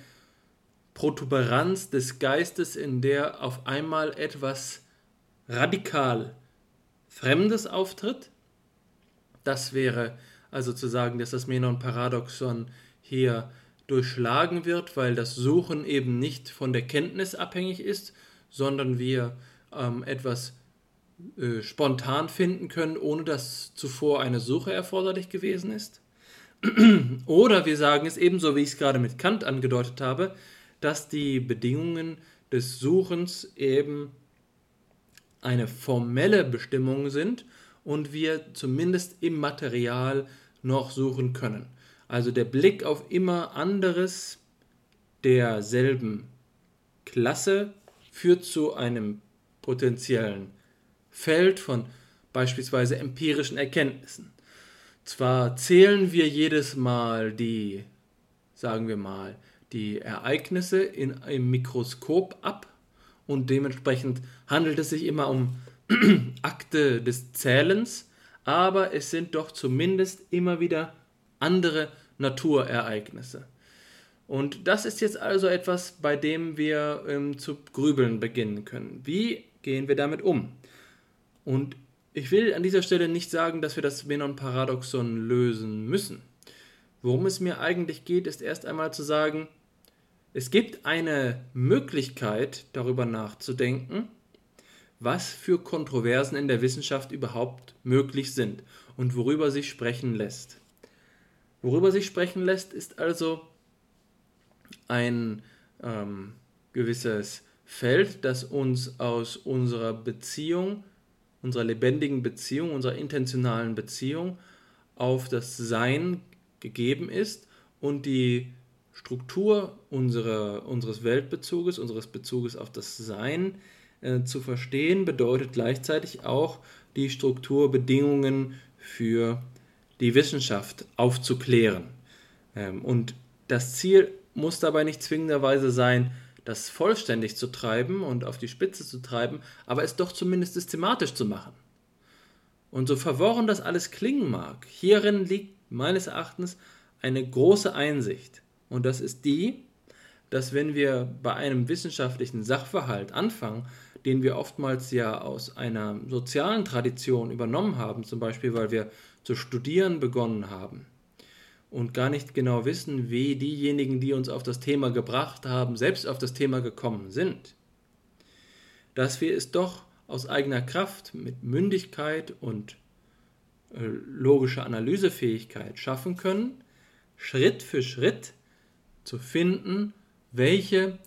Protuberanz des Geistes, in der auf einmal etwas radikal Fremdes auftritt. Das wäre also zu sagen, dass das Menon-Paradoxon hier durchschlagen wird, weil das Suchen eben nicht von der Kenntnis abhängig ist, sondern wir ähm, etwas äh, spontan finden können, ohne dass zuvor eine Suche erforderlich gewesen ist. Oder wir sagen es ebenso, wie ich es gerade mit Kant angedeutet habe, dass die Bedingungen des Suchens eben eine formelle Bestimmung sind und wir zumindest im Material noch suchen können. Also der Blick auf immer anderes derselben Klasse führt zu einem potenziellen Feld von beispielsweise empirischen Erkenntnissen. Zwar zählen wir jedes Mal die, sagen wir mal, die Ereignisse in, im Mikroskop ab und dementsprechend handelt es sich immer um Akte des Zählens, aber es sind doch zumindest immer wieder andere Naturereignisse. Und das ist jetzt also etwas, bei dem wir ähm, zu grübeln beginnen können. Wie gehen wir damit um? Und ich will an dieser Stelle nicht sagen, dass wir das Menon-Paradoxon lösen müssen. Worum es mir eigentlich geht, ist erst einmal zu sagen, es gibt eine Möglichkeit, darüber nachzudenken, was für Kontroversen in der Wissenschaft überhaupt möglich sind und worüber sich sprechen lässt. Worüber sich sprechen lässt, ist also ein ähm, gewisses Feld, das uns aus unserer Beziehung, unserer lebendigen Beziehung, unserer intentionalen Beziehung auf das Sein gegeben ist und die Struktur unserer, unseres Weltbezuges, unseres Bezuges auf das Sein äh, zu verstehen, bedeutet gleichzeitig auch die Strukturbedingungen für die Wissenschaft aufzuklären. Ähm, und das Ziel muss dabei nicht zwingenderweise sein, das vollständig zu treiben und auf die Spitze zu treiben, aber es doch zumindest systematisch zu machen. Und so verworren das alles klingen mag, hierin liegt meines Erachtens eine große Einsicht. Und das ist die, dass wenn wir bei einem wissenschaftlichen Sachverhalt anfangen, den wir oftmals ja aus einer sozialen Tradition übernommen haben, zum Beispiel weil wir zu studieren begonnen haben und gar nicht genau wissen, wie diejenigen, die uns auf das Thema gebracht haben, selbst auf das Thema gekommen sind, dass wir es doch aus eigener Kraft mit Mündigkeit und äh, logischer Analysefähigkeit schaffen können, Schritt für Schritt zu finden, welche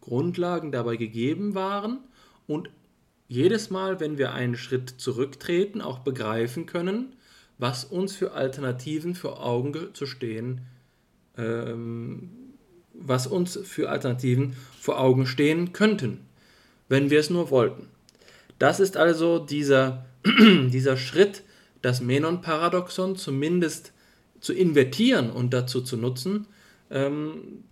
Grundlagen dabei gegeben waren und jedes Mal, wenn wir einen Schritt zurücktreten, auch begreifen können, was uns für Alternativen vor Augen zu stehen, ähm, was uns für Alternativen vor Augen stehen könnten, wenn wir es nur wollten. Das ist also dieser, dieser Schritt, das Menon-Paradoxon zumindest zu invertieren und dazu zu nutzen, ähm,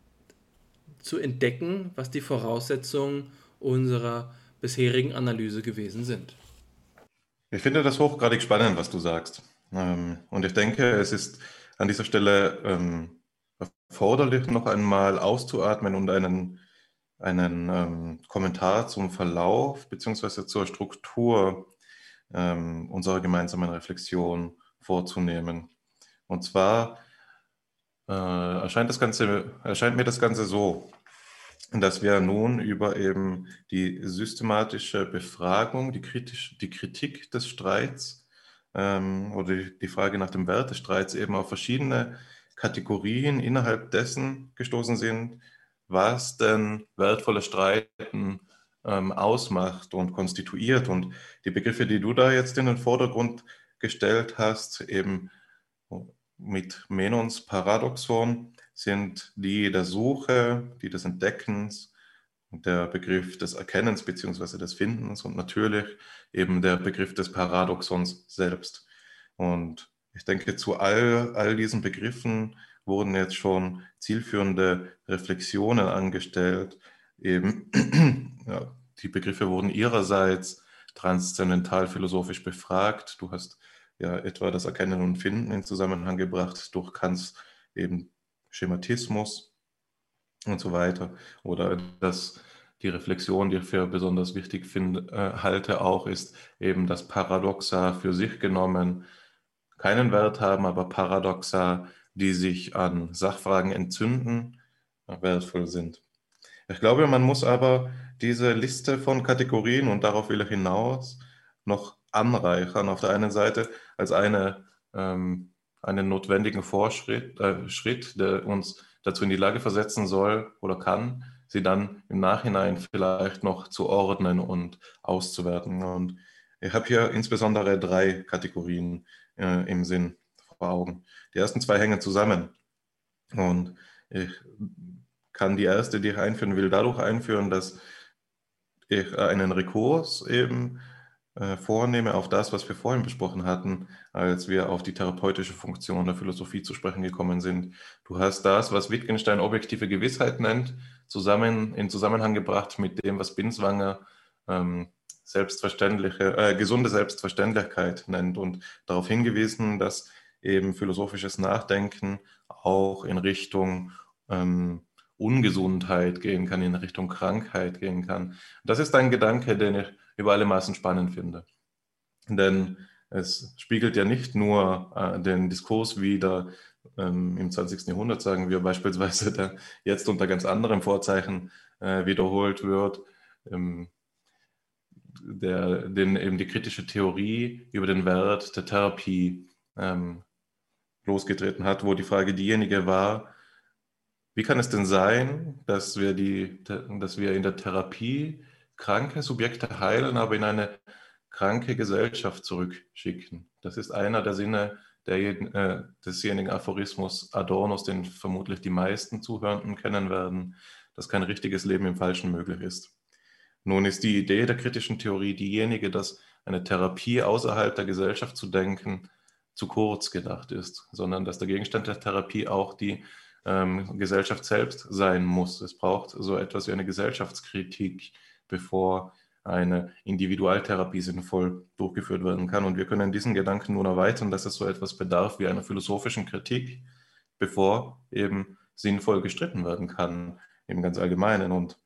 zu entdecken, was die Voraussetzungen unserer bisherigen Analyse gewesen sind. Ich finde das hochgradig spannend, was du sagst. Ähm, und ich denke, es ist an dieser Stelle ähm, erforderlich, noch einmal auszuatmen und einen, einen ähm, Kommentar zum Verlauf bzw. zur Struktur unserer gemeinsamen Reflexion vorzunehmen. Und zwar äh, erscheint, das Ganze, erscheint mir das Ganze so. dass wir nun über eben die systematische Befragung, die, kritisch, die Kritik des Streits ähm, oder die Frage nach dem Wert des Streits eben auf verschiedene Kategorien innerhalb dessen gestoßen sind, was denn wertvolle Streiten ähm, ausmacht und konstituiert. Und die Begriffe, die du da jetzt in den Vordergrund gestellt hast, eben mit Menons Paradoxon, sind die der Suche, die des Entdeckens, der Begriff des Erkennens bzw. des Findens und natürlich eben der Begriff des Paradoxons selbst. Und ich denke, zu all, all diesen Begriffen wurden jetzt schon zielführende Reflexionen angestellt. Eben, ja, die Begriffe wurden ihrerseits transzendental philosophisch befragt. Du hast ja etwa das Erkennen und Finden in Zusammenhang gebracht durch Kants eben Schematismus und so weiter. Oder dass die Reflexion, die ich für besonders wichtig finde, äh, halte, auch ist eben, dass Paradoxa für sich genommen keinen Wert haben, aber Paradoxa, die sich an Sachfragen entzünden, wertvoll sind. Ich glaube, man muss aber diese Liste von Kategorien, und darauf will ich hinaus, noch anreichern. Auf der einen Seite als eine, ähm, einen notwendigen Vorschritt, äh, Schritt, der uns dazu in die Lage versetzen soll oder kann, sie dann im Nachhinein vielleicht noch zu ordnen und auszuwerten. Und ich habe hier insbesondere drei Kategorien äh, im Sinn vor Augen. Die ersten zwei hängen zusammen. Und ich kann die erste, die ich einführen will, dadurch einführen, dass ich einen Rekurs eben vornehme auf das, was wir vorhin besprochen hatten, als wir auf die therapeutische Funktion der Philosophie zu sprechen gekommen sind. Du hast das, was Wittgenstein objektive Gewissheit nennt, zusammen in Zusammenhang gebracht mit dem, was Binswanger ähm, selbstverständliche, äh, gesunde Selbstverständlichkeit nennt und darauf hingewiesen, dass eben philosophisches Nachdenken auch in Richtung ähm, Ungesundheit gehen kann, in Richtung Krankheit gehen kann. Das ist ein Gedanke, den ich über alle Maßen spannend finde. Denn es spiegelt ja nicht nur äh, den Diskurs wider ähm, im 20. Jahrhundert, sagen wir beispielsweise, der jetzt unter ganz anderem Vorzeichen äh, wiederholt wird, ähm, der, den eben die kritische Theorie über den Wert der Therapie ähm, losgetreten hat, wo die Frage diejenige war, wie kann es denn sein, dass wir, die, dass wir in der Therapie kranke Subjekte heilen, aber in eine kranke Gesellschaft zurückschicken. Das ist einer der Sinne der, äh, desjenigen Aphorismus Adornos, den vermutlich die meisten Zuhörenden kennen werden, dass kein richtiges Leben im Falschen möglich ist. Nun ist die Idee der kritischen Theorie diejenige, dass eine Therapie außerhalb der Gesellschaft zu denken zu kurz gedacht ist, sondern dass der Gegenstand der Therapie auch die ähm, Gesellschaft selbst sein muss. Es braucht so etwas wie eine Gesellschaftskritik, bevor eine Individualtherapie sinnvoll durchgeführt werden kann. Und wir können diesen Gedanken nun erweitern, dass es so etwas bedarf wie einer philosophischen Kritik, bevor eben sinnvoll gestritten werden kann, im ganz Allgemeinen. Und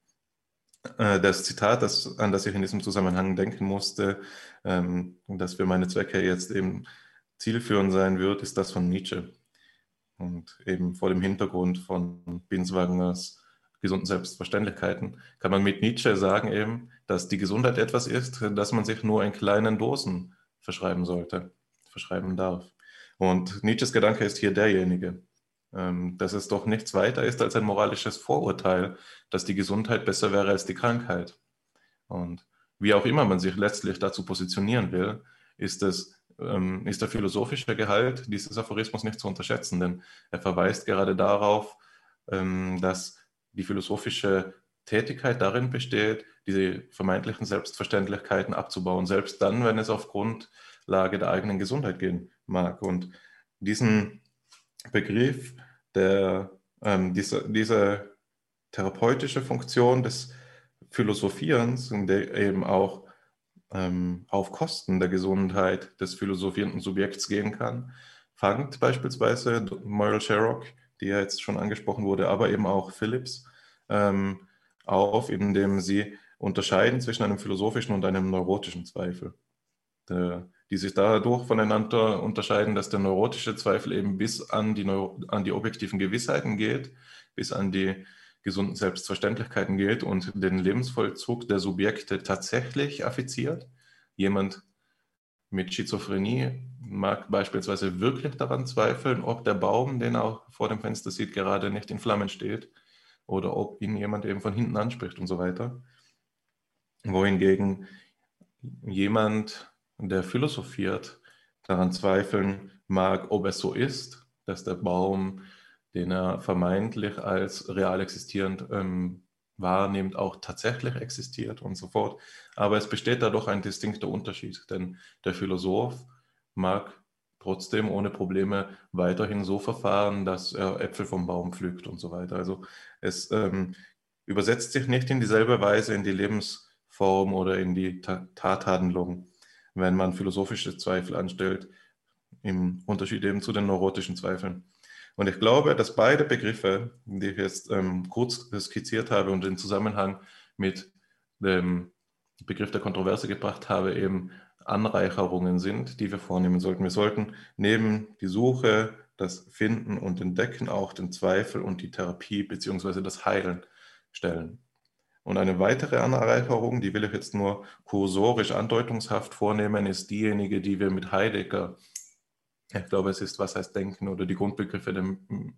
äh, das Zitat, das, an das ich in diesem Zusammenhang denken musste, ähm, das für meine Zwecke jetzt eben zielführend sein wird, ist das von Nietzsche. Und eben vor dem Hintergrund von Binswagers gesunden Selbstverständlichkeiten, kann man mit Nietzsche sagen eben, dass die Gesundheit etwas ist, das man sich nur in kleinen Dosen verschreiben sollte, verschreiben darf. Und Nietzsches Gedanke ist hier derjenige, ähm, dass es doch nichts weiter ist als ein moralisches Vorurteil, dass die Gesundheit besser wäre als die Krankheit. Und wie auch immer man sich letztlich dazu positionieren will, ist es ähm, ist der philosophische Gehalt dieses Aphorismus nicht zu unterschätzen, denn er verweist gerade darauf, ähm, dass die philosophische Tätigkeit darin besteht, diese vermeintlichen Selbstverständlichkeiten abzubauen, selbst dann, wenn es auf Grundlage der eigenen Gesundheit gehen mag. Und diesen Begriff, der, ähm, diese, diese therapeutische Funktion des Philosophierens, der eben auch ähm, auf Kosten der Gesundheit des philosophierenden Subjekts gehen kann, fangt beispielsweise Moral Sherrock die ja jetzt schon angesprochen wurde, aber eben auch Phillips ähm, auf, indem sie unterscheiden zwischen einem philosophischen und einem neurotischen Zweifel, der, die sich dadurch voneinander unterscheiden, dass der neurotische Zweifel eben bis an die, Neuro an die objektiven Gewissheiten geht, bis an die gesunden Selbstverständlichkeiten geht und den Lebensvollzug der Subjekte tatsächlich affiziert. Jemand mit Schizophrenie mag beispielsweise wirklich daran zweifeln, ob der Baum, den er auch vor dem Fenster sieht, gerade nicht in Flammen steht oder ob ihn jemand eben von hinten anspricht und so weiter. Wohingegen jemand, der philosophiert, daran zweifeln mag, ob es so ist, dass der Baum, den er vermeintlich als real existierend ähm, wahrnimmt, auch tatsächlich existiert und so fort. Aber es besteht da doch ein distinkter Unterschied, denn der Philosoph mag trotzdem ohne Probleme weiterhin so verfahren, dass er Äpfel vom Baum pflückt und so weiter. Also es ähm, übersetzt sich nicht in dieselbe Weise in die Lebensform oder in die Tathandlung, wenn man philosophische Zweifel anstellt, im Unterschied eben zu den neurotischen Zweifeln. Und ich glaube, dass beide Begriffe, die ich jetzt ähm, kurz skizziert habe und in Zusammenhang mit dem Begriff der Kontroverse gebracht habe, eben Anreicherungen sind, die wir vornehmen sollten. Wir sollten neben die Suche, das Finden und Entdecken auch den Zweifel und die Therapie bzw. das Heilen stellen. Und eine weitere Anreicherung, die will ich jetzt nur kursorisch andeutungshaft vornehmen, ist diejenige, die wir mit Heidegger ich glaube, es ist, was heißt Denken oder die Grundbegriffe der,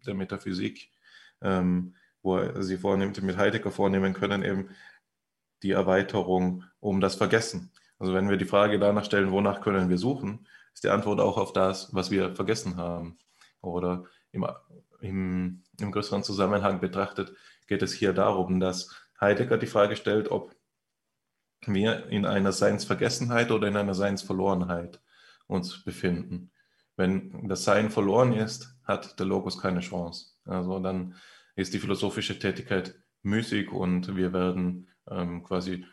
der Metaphysik, ähm, wo er sie vornimmt, mit Heidegger vornehmen können, eben die Erweiterung um das Vergessen. Also wenn wir die Frage danach stellen, wonach können wir suchen, ist die Antwort auch auf das, was wir vergessen haben. Oder im, im, im größeren Zusammenhang betrachtet geht es hier darum, dass Heidegger die Frage stellt, ob wir in einer Seinsvergessenheit oder in einer Seinsverlorenheit uns befinden wenn das Sein verloren ist, hat der Logos keine Chance. Also dann ist die philosophische Tätigkeit müßig und wir werden ähm, quasi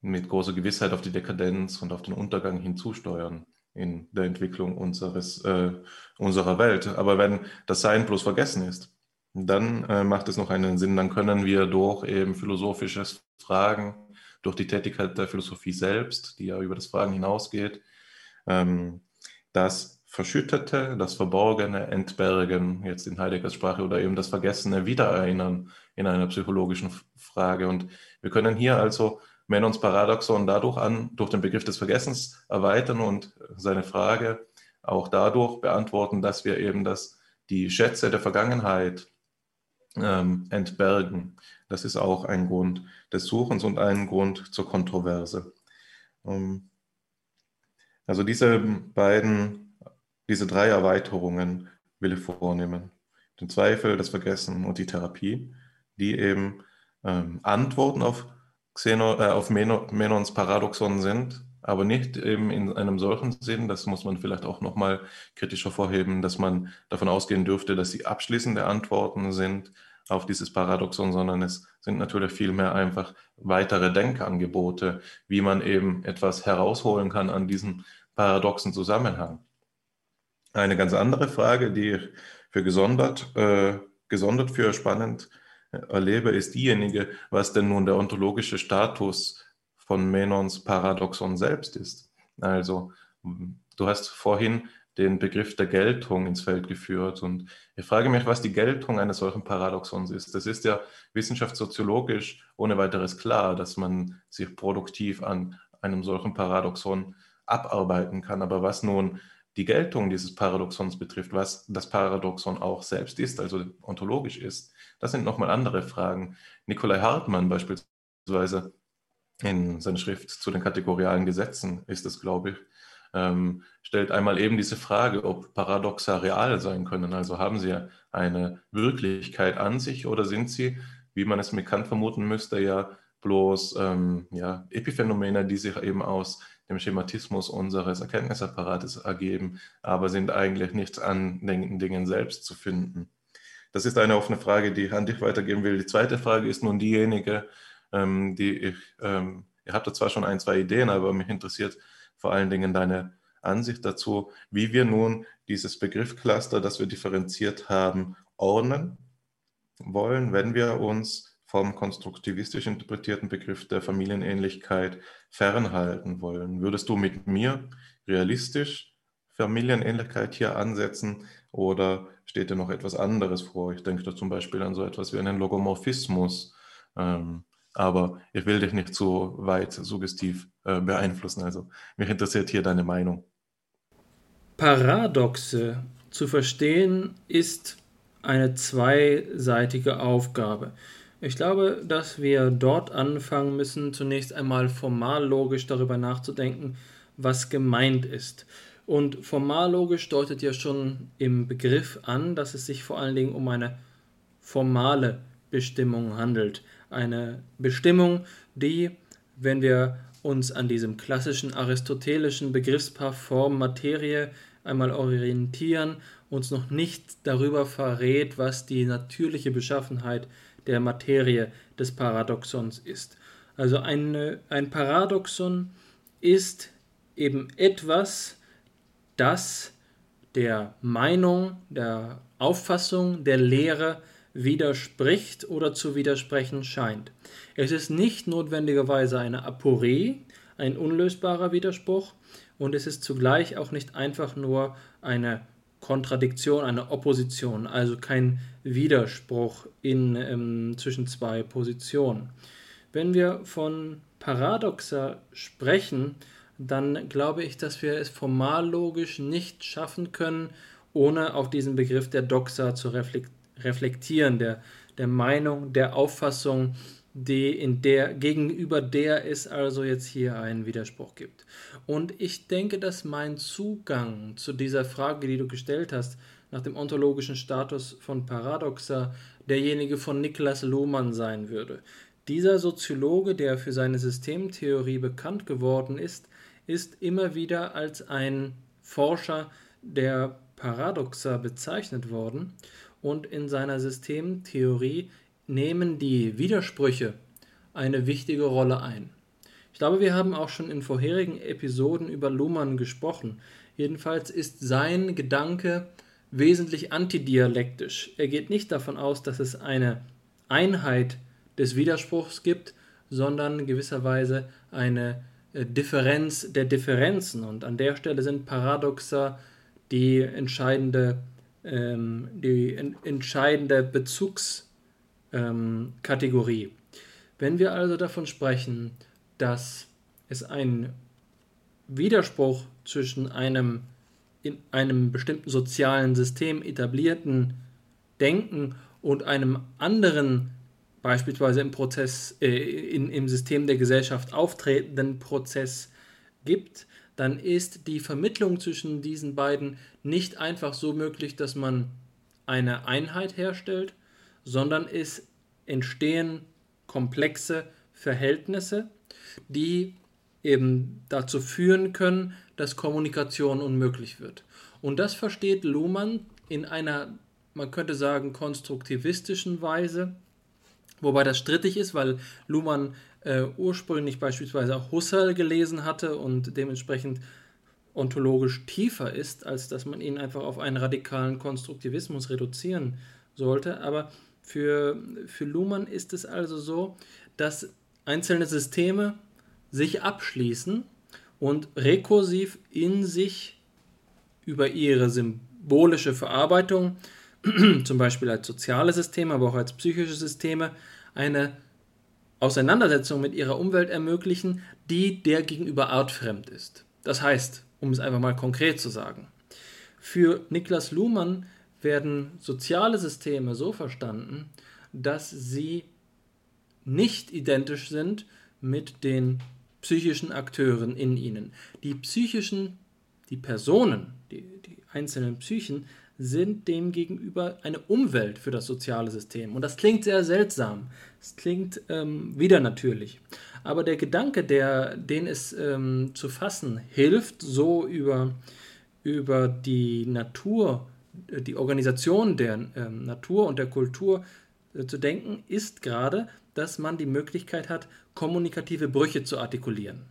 mit großer Gewissheit auf die Dekadenz und auf den Untergang hinzusteuern in der Entwicklung unseres, äh, unserer Welt. Aber wenn das Sein bloß vergessen ist, dann äh, macht es noch einen Sinn. Dann können wir durch eben philosophisches Fragen, durch die Tätigkeit der Philosophie selbst, die ja über das Fragen hinausgeht, ähm, das Verschüttete, das Verborgene entbergen, jetzt in Heideggers Sprache, oder eben das Vergessene wiedererinnern in einer psychologischen Frage. Und wir können hier also Menons Paradoxon dadurch an, durch den Begriff des Vergessens erweitern und seine Frage auch dadurch beantworten, dass wir eben das, die Schätze der Vergangenheit ähm, entbergen. Das ist auch ein Grund des Suchens und ein Grund zur Kontroverse. Ähm, also diese beiden diese drei Erweiterungen will ich vornehmen. Den Zweifel, das Vergessen und die Therapie, die eben ähm, Antworten auf, Xeno, äh, auf Menons Paradoxon sind, aber nicht eben in einem solchen Sinn, das muss man vielleicht auch nochmal kritisch hervorheben, dass man davon ausgehen dürfte, dass sie abschließende Antworten sind auf dieses Paradoxon, sondern es sind natürlich vielmehr einfach weitere Denkangebote, wie man eben etwas herausholen kann an diesem paradoxen Zusammenhang. Eine ganz andere Frage, die ich für gesondert, äh, gesondert für spannend äh, erlebe, ist diejenige, was denn nun der ontologische Status von Menons Paradoxon selbst ist. Also, du hast vorhin den Begriff der Geltung ins Feld geführt. Und ich frage mich, was die Geltung eines solchen Paradoxons ist. Das ist ja wissenschaftssoziologisch ohne weiteres klar, dass man sich produktiv an einem solchen Paradoxon abarbeiten kann. Aber was nun die Geltung dieses Paradoxons betrifft, was das Paradoxon auch selbst ist, also ontologisch ist, das sind nochmal andere Fragen. Nikolai Hartmann beispielsweise in seiner Schrift zu den kategorialen Gesetzen ist es, glaube ich, ähm, stellt einmal eben diese Frage, ob Paradoxa real sein können. Also haben sie eine Wirklichkeit an sich oder sind sie, wie man es mit Kant vermuten müsste, ja bloß ähm, ja, Epiphänomene, die sich eben aus dem Schematismus unseres Erkenntnisapparates ergeben, aber sind eigentlich nicht an den Dingen selbst zu finden. Das ist eine offene Frage, die ich an dich weitergeben will. Die zweite Frage ist nun diejenige, ähm, die ich, ähm, ihr habt da zwar schon ein, zwei Ideen, aber mich interessiert vor allen Dingen deine Ansicht dazu, wie wir nun dieses Begriffcluster, das wir differenziert haben, ordnen wollen, wenn wir uns vom konstruktivistisch interpretierten Begriff der Familienähnlichkeit fernhalten wollen. Würdest du mit mir realistisch Familienähnlichkeit hier ansetzen oder steht dir noch etwas anderes vor? Ich denke da zum Beispiel an so etwas wie einen Logomorphismus. Ähm, aber ich will dich nicht zu weit suggestiv äh, beeinflussen. Also mich interessiert hier deine Meinung. Paradoxe zu verstehen ist eine zweiseitige Aufgabe. Ich glaube, dass wir dort anfangen müssen, zunächst einmal formal logisch darüber nachzudenken, was gemeint ist. Und formal logisch deutet ja schon im Begriff an, dass es sich vor allen Dingen um eine formale Bestimmung handelt. Eine Bestimmung, die, wenn wir uns an diesem klassischen aristotelischen Begriffspaar Form Materie einmal orientieren, uns noch nicht darüber verrät, was die natürliche Beschaffenheit der Materie des Paradoxons ist. Also eine, ein Paradoxon ist eben etwas, das der Meinung, der Auffassung, der Lehre widerspricht oder zu widersprechen scheint. Es ist nicht notwendigerweise eine Aporie, ein unlösbarer Widerspruch, und es ist zugleich auch nicht einfach nur eine Kontradiktion, eine Opposition, also kein Widerspruch in, ähm, zwischen zwei Positionen. Wenn wir von Paradoxa sprechen, dann glaube ich, dass wir es formal logisch nicht schaffen können, ohne auf diesen Begriff der Doxa zu reflektieren, der, der Meinung, der Auffassung, die in der, gegenüber der es also jetzt hier einen Widerspruch gibt. Und ich denke, dass mein Zugang zu dieser Frage, die du gestellt hast, nach dem ontologischen Status von Paradoxa, derjenige von Niklas Luhmann sein würde. Dieser Soziologe, der für seine Systemtheorie bekannt geworden ist, ist immer wieder als ein Forscher der Paradoxa bezeichnet worden und in seiner Systemtheorie nehmen die Widersprüche eine wichtige Rolle ein. Ich glaube, wir haben auch schon in vorherigen Episoden über Luhmann gesprochen. Jedenfalls ist sein Gedanke wesentlich antidialektisch. Er geht nicht davon aus, dass es eine Einheit des Widerspruchs gibt, sondern gewisserweise eine äh, Differenz der Differenzen. Und an der Stelle sind Paradoxa die entscheidende, ähm, die en entscheidende Bezugskategorie. Ähm, Wenn wir also davon sprechen, dass es einen Widerspruch zwischen einem in einem bestimmten sozialen System etablierten Denken und einem anderen beispielsweise im Prozess, äh, in, im System der Gesellschaft auftretenden Prozess gibt, dann ist die Vermittlung zwischen diesen beiden nicht einfach so möglich, dass man eine Einheit herstellt, sondern es entstehen komplexe Verhältnisse, die eben dazu führen können, dass Kommunikation unmöglich wird. Und das versteht Luhmann in einer, man könnte sagen, konstruktivistischen Weise, Wobei das strittig ist, weil Luhmann äh, ursprünglich beispielsweise auch Husserl gelesen hatte und dementsprechend ontologisch tiefer ist, als dass man ihn einfach auf einen radikalen Konstruktivismus reduzieren sollte. Aber für, für Luhmann ist es also so, dass einzelne Systeme sich abschließen und rekursiv in sich über ihre symbolische Verarbeitung zum Beispiel als soziale Systeme, aber auch als psychische Systeme, eine Auseinandersetzung mit ihrer Umwelt ermöglichen, die der gegenüber artfremd ist. Das heißt, um es einfach mal konkret zu sagen, für Niklas Luhmann werden soziale Systeme so verstanden, dass sie nicht identisch sind mit den psychischen Akteuren in ihnen. Die psychischen, die Personen, die, die einzelnen Psychen sind demgegenüber eine Umwelt für das soziale System. Und das klingt sehr seltsam. Es klingt ähm, wieder natürlich. Aber der Gedanke, der, den es ähm, zu fassen hilft, so über, über die Natur, die Organisation der ähm, Natur und der Kultur äh, zu denken, ist gerade, dass man die Möglichkeit hat, kommunikative Brüche zu artikulieren.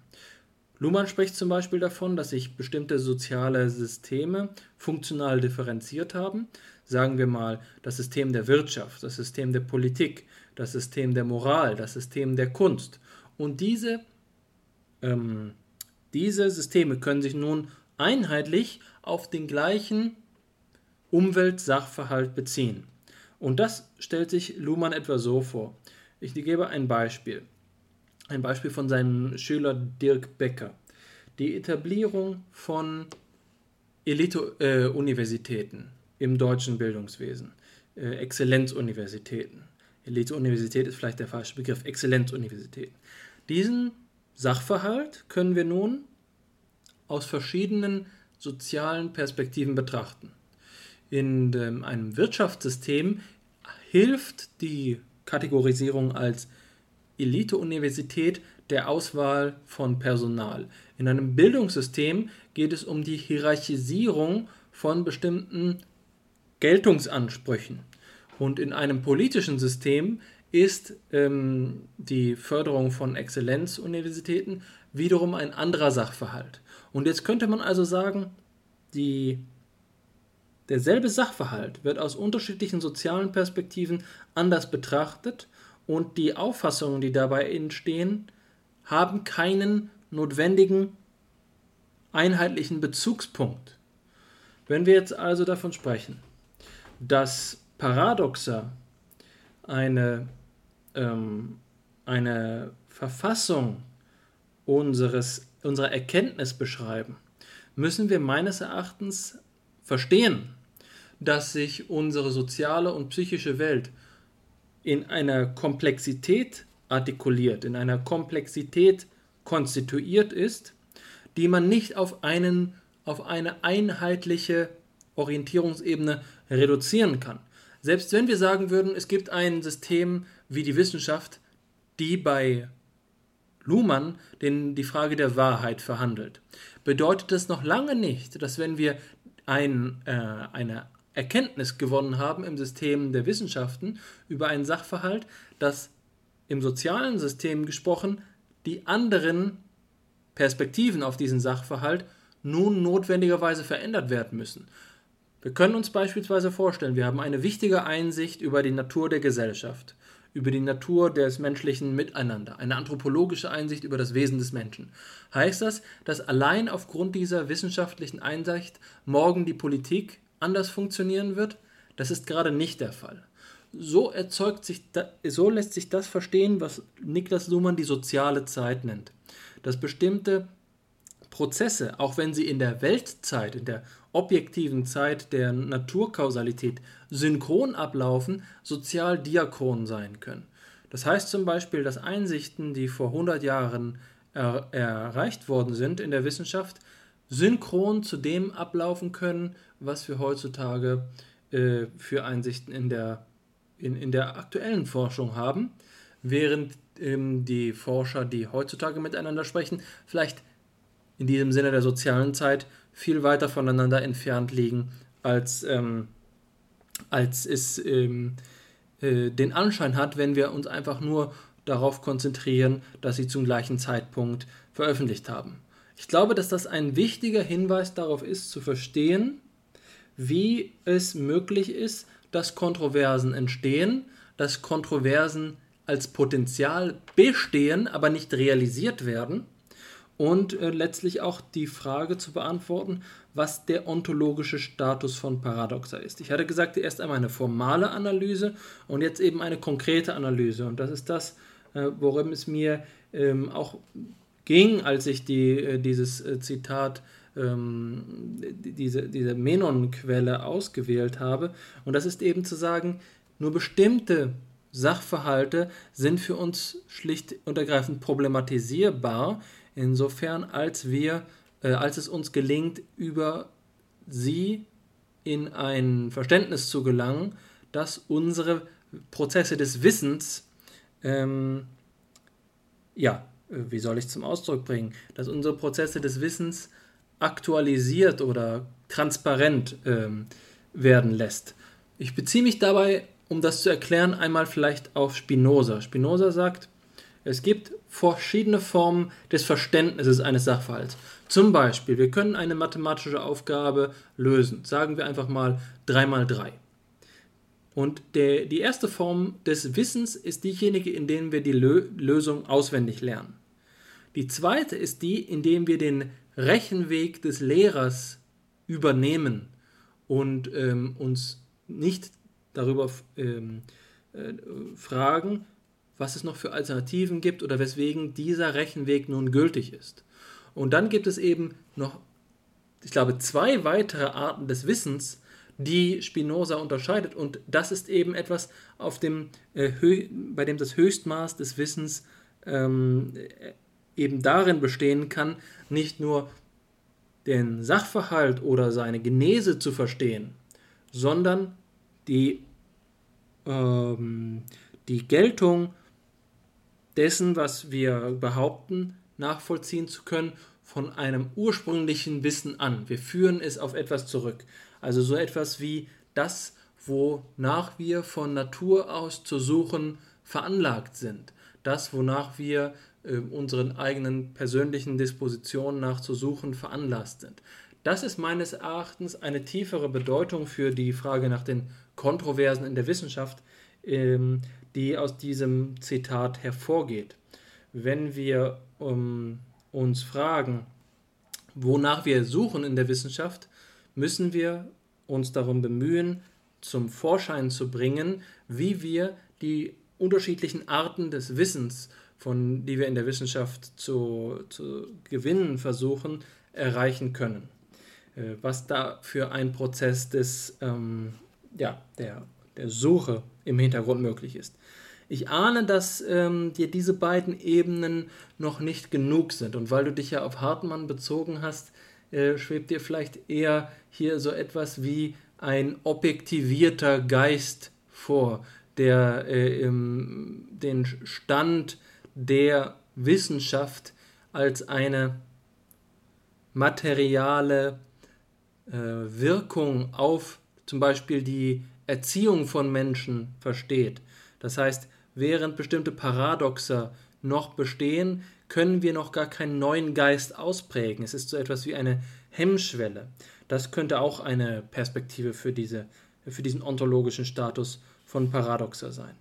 Luhmann spricht zum Beispiel davon, dass sich bestimmte soziale Systeme funktional differenziert haben. Sagen wir mal das System der Wirtschaft, das System der Politik, das System der Moral, das System der Kunst. Und diese, ähm, diese Systeme können sich nun einheitlich auf den gleichen Umweltsachverhalt beziehen. Und das stellt sich Luhmann etwa so vor. Ich gebe ein Beispiel. Ein Beispiel von seinem Schüler Dirk Becker. Die Etablierung von Elite-Universitäten im deutschen Bildungswesen, äh, Exzellenzuniversitäten. Elite-Universität ist vielleicht der falsche Begriff, Exzellenzuniversitäten. Diesen Sachverhalt können wir nun aus verschiedenen sozialen Perspektiven betrachten. In dem, einem Wirtschaftssystem hilft die Kategorisierung als Elite-Universität der Auswahl von Personal. In einem Bildungssystem geht es um die Hierarchisierung von bestimmten Geltungsansprüchen. Und in einem politischen System ist ähm, die Förderung von Exzellenzuniversitäten wiederum ein anderer Sachverhalt. Und jetzt könnte man also sagen, die, derselbe Sachverhalt wird aus unterschiedlichen sozialen Perspektiven anders betrachtet und die Auffassungen, die dabei entstehen, haben keinen notwendigen einheitlichen Bezugspunkt. Wenn wir jetzt also davon sprechen, dass Paradoxa eine, ähm, eine Verfassung unseres, unserer Erkenntnis beschreiben, müssen wir meines Erachtens verstehen, dass sich unsere soziale und psychische Welt in einer Komplexität artikuliert, in einer Komplexität konstituiert ist, die man nicht auf, einen, auf eine einheitliche Orientierungsebene reduzieren kann. Selbst wenn wir sagen würden, es gibt ein System wie die Wissenschaft, die bei Luhmann den, die Frage der Wahrheit verhandelt, bedeutet das noch lange nicht, dass wenn wir ein, äh, eine Erkenntnis gewonnen haben im System der Wissenschaften über einen Sachverhalt, dass im sozialen System gesprochen die anderen Perspektiven auf diesen Sachverhalt nun notwendigerweise verändert werden müssen. Wir können uns beispielsweise vorstellen, wir haben eine wichtige Einsicht über die Natur der Gesellschaft, über die Natur des menschlichen Miteinander, eine anthropologische Einsicht über das Wesen des Menschen. Heißt das, dass allein aufgrund dieser wissenschaftlichen Einsicht morgen die Politik anders funktionieren wird? Das ist gerade nicht der Fall so erzeugt sich, da, so lässt sich das verstehen, was Niklas Luhmann die soziale Zeit nennt. Dass bestimmte Prozesse, auch wenn sie in der Weltzeit, in der objektiven Zeit der Naturkausalität synchron ablaufen, sozial diachron sein können. Das heißt zum Beispiel, dass Einsichten, die vor 100 Jahren er, erreicht worden sind in der Wissenschaft, synchron zu dem ablaufen können, was wir heutzutage äh, für Einsichten in der in, in der aktuellen Forschung haben, während ähm, die Forscher, die heutzutage miteinander sprechen, vielleicht in diesem Sinne der sozialen Zeit viel weiter voneinander entfernt liegen, als, ähm, als es ähm, äh, den Anschein hat, wenn wir uns einfach nur darauf konzentrieren, dass sie zum gleichen Zeitpunkt veröffentlicht haben. Ich glaube, dass das ein wichtiger Hinweis darauf ist, zu verstehen, wie es möglich ist, dass Kontroversen entstehen, dass Kontroversen als Potenzial bestehen, aber nicht realisiert werden und äh, letztlich auch die Frage zu beantworten, was der ontologische Status von Paradoxa ist. Ich hatte gesagt, erst einmal eine formale Analyse und jetzt eben eine konkrete Analyse. Und das ist das, äh, worum es mir ähm, auch ging, als ich die, äh, dieses äh, Zitat ähm, diese, diese Menon-Quelle ausgewählt habe. Und das ist eben zu sagen, nur bestimmte Sachverhalte sind für uns schlicht und ergreifend problematisierbar, insofern als wir, äh, als es uns gelingt, über sie in ein Verständnis zu gelangen, dass unsere Prozesse des Wissens, ähm, ja, wie soll ich zum Ausdruck bringen, dass unsere Prozesse des Wissens aktualisiert oder transparent ähm, werden lässt. Ich beziehe mich dabei, um das zu erklären, einmal vielleicht auf Spinoza. Spinoza sagt, es gibt verschiedene Formen des Verständnisses eines Sachverhalts. Zum Beispiel, wir können eine mathematische Aufgabe lösen. Sagen wir einfach mal 3 mal 3. Und der, die erste Form des Wissens ist diejenige, in der wir die Lö Lösung auswendig lernen. Die zweite ist die, indem wir den Rechenweg des Lehrers übernehmen und ähm, uns nicht darüber ähm, äh, fragen, was es noch für Alternativen gibt oder weswegen dieser Rechenweg nun gültig ist. Und dann gibt es eben noch, ich glaube, zwei weitere Arten des Wissens, die Spinoza unterscheidet. Und das ist eben etwas, auf dem, äh, bei dem das Höchstmaß des Wissens ähm, eben darin bestehen kann, nicht nur den Sachverhalt oder seine Genese zu verstehen, sondern die, ähm, die Geltung dessen, was wir behaupten, nachvollziehen zu können von einem ursprünglichen Wissen an. Wir führen es auf etwas zurück. Also so etwas wie das, wonach wir von Natur aus zu suchen veranlagt sind. Das, wonach wir äh, unseren eigenen persönlichen Dispositionen nach zu suchen veranlasst sind. Das ist meines Erachtens eine tiefere Bedeutung für die Frage nach den Kontroversen in der Wissenschaft, ähm, die aus diesem Zitat hervorgeht. Wenn wir um, uns fragen, wonach wir suchen in der Wissenschaft, müssen wir uns darum bemühen, zum Vorschein zu bringen, wie wir die unterschiedlichen Arten des Wissens, von die wir in der Wissenschaft zu, zu gewinnen versuchen, erreichen können. Äh, was da für ein Prozess des, ähm, ja, der, der Suche im Hintergrund möglich ist. Ich ahne, dass ähm, dir diese beiden Ebenen noch nicht genug sind. Und weil du dich ja auf Hartmann bezogen hast, äh, schwebt dir vielleicht eher hier so etwas wie ein objektivierter Geist vor, der äh, im, den Stand der Wissenschaft als eine materiale äh, Wirkung auf zum Beispiel die Erziehung von Menschen versteht. Das heißt, während bestimmte Paradoxer noch bestehen, können wir noch gar keinen neuen Geist ausprägen. Es ist so etwas wie eine Hemmschwelle. Das könnte auch eine Perspektive für, diese, für diesen ontologischen Status von Paradoxer sein.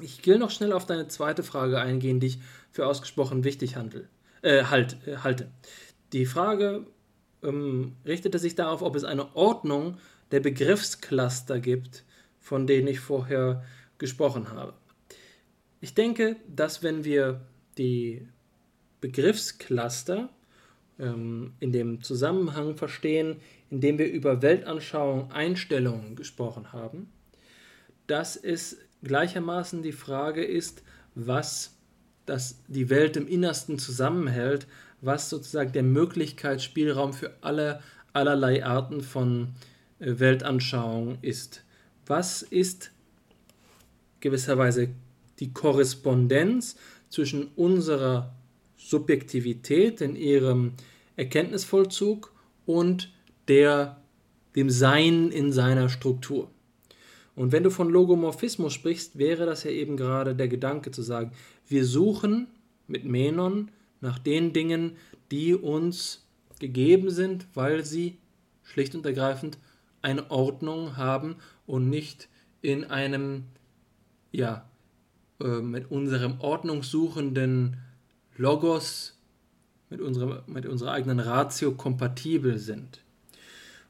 Ich will noch schnell auf deine zweite Frage eingehen, die ich für ausgesprochen wichtig handel, äh, halt, äh, halte. Die Frage ähm, richtete sich darauf, ob es eine Ordnung der Begriffscluster gibt, von denen ich vorher gesprochen habe. Ich denke, dass wenn wir die Begriffscluster ähm, in dem Zusammenhang verstehen, in dem wir über Weltanschauung, Einstellungen gesprochen haben, dass es gleichermaßen die Frage ist, was das die Welt im Innersten zusammenhält, was sozusagen der Möglichkeitsspielraum für alle allerlei Arten von äh, Weltanschauung ist. Was ist gewisserweise die Korrespondenz zwischen unserer Subjektivität in ihrem Erkenntnisvollzug und der, dem Sein in seiner Struktur. Und wenn du von Logomorphismus sprichst, wäre das ja eben gerade der Gedanke zu sagen, wir suchen mit Menon nach den Dingen, die uns gegeben sind, weil sie schlicht und ergreifend eine Ordnung haben und nicht in einem, ja, äh, mit unserem ordnungssuchenden Logos, mit, unserem, mit unserer eigenen Ratio kompatibel sind.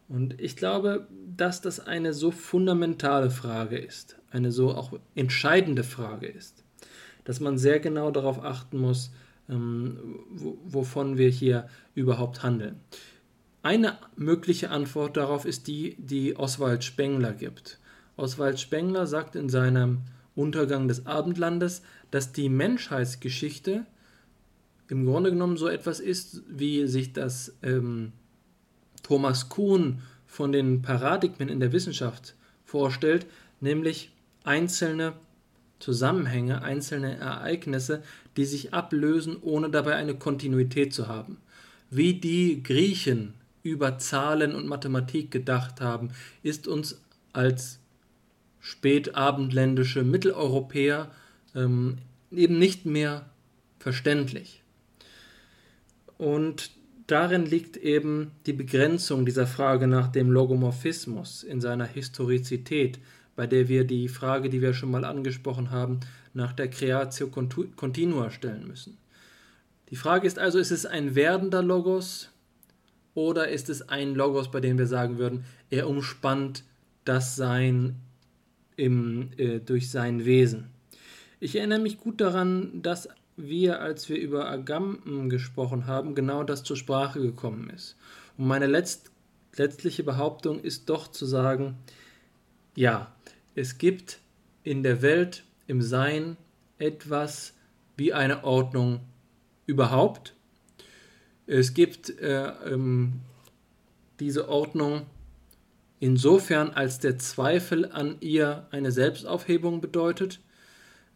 Und ich glaube, dass das eine so fundamentale Frage ist, eine so auch entscheidende Frage ist, dass man sehr genau darauf achten muss, ähm, wovon wir hier überhaupt handeln. Eine mögliche Antwort darauf ist die, die Oswald Spengler gibt. Oswald Spengler sagt in seinem Untergang des Abendlandes, dass die Menschheitsgeschichte im Grunde genommen so etwas ist, wie sich das ähm, Thomas Kuhn von den Paradigmen in der Wissenschaft vorstellt, nämlich einzelne Zusammenhänge, einzelne Ereignisse, die sich ablösen, ohne dabei eine Kontinuität zu haben. Wie die Griechen über Zahlen und Mathematik gedacht haben, ist uns als spätabendländische Mitteleuropäer ähm, eben nicht mehr verständlich. Und darin liegt eben die Begrenzung dieser Frage nach dem Logomorphismus in seiner Historizität, bei der wir die Frage, die wir schon mal angesprochen haben, nach der Creatio Continua stellen müssen. Die Frage ist also, ist es ein werdender Logos oder ist es ein Logos, bei dem wir sagen würden, er umspannt das Sein im, äh, durch sein Wesen? Ich erinnere mich gut daran, dass wir, als wir über Agamben gesprochen haben, genau das zur Sprache gekommen ist. Und meine letzt, letztliche Behauptung ist doch zu sagen, ja, es gibt in der Welt, im Sein etwas wie eine Ordnung überhaupt. Es gibt äh, ähm, diese Ordnung insofern, als der Zweifel an ihr eine Selbstaufhebung bedeutet.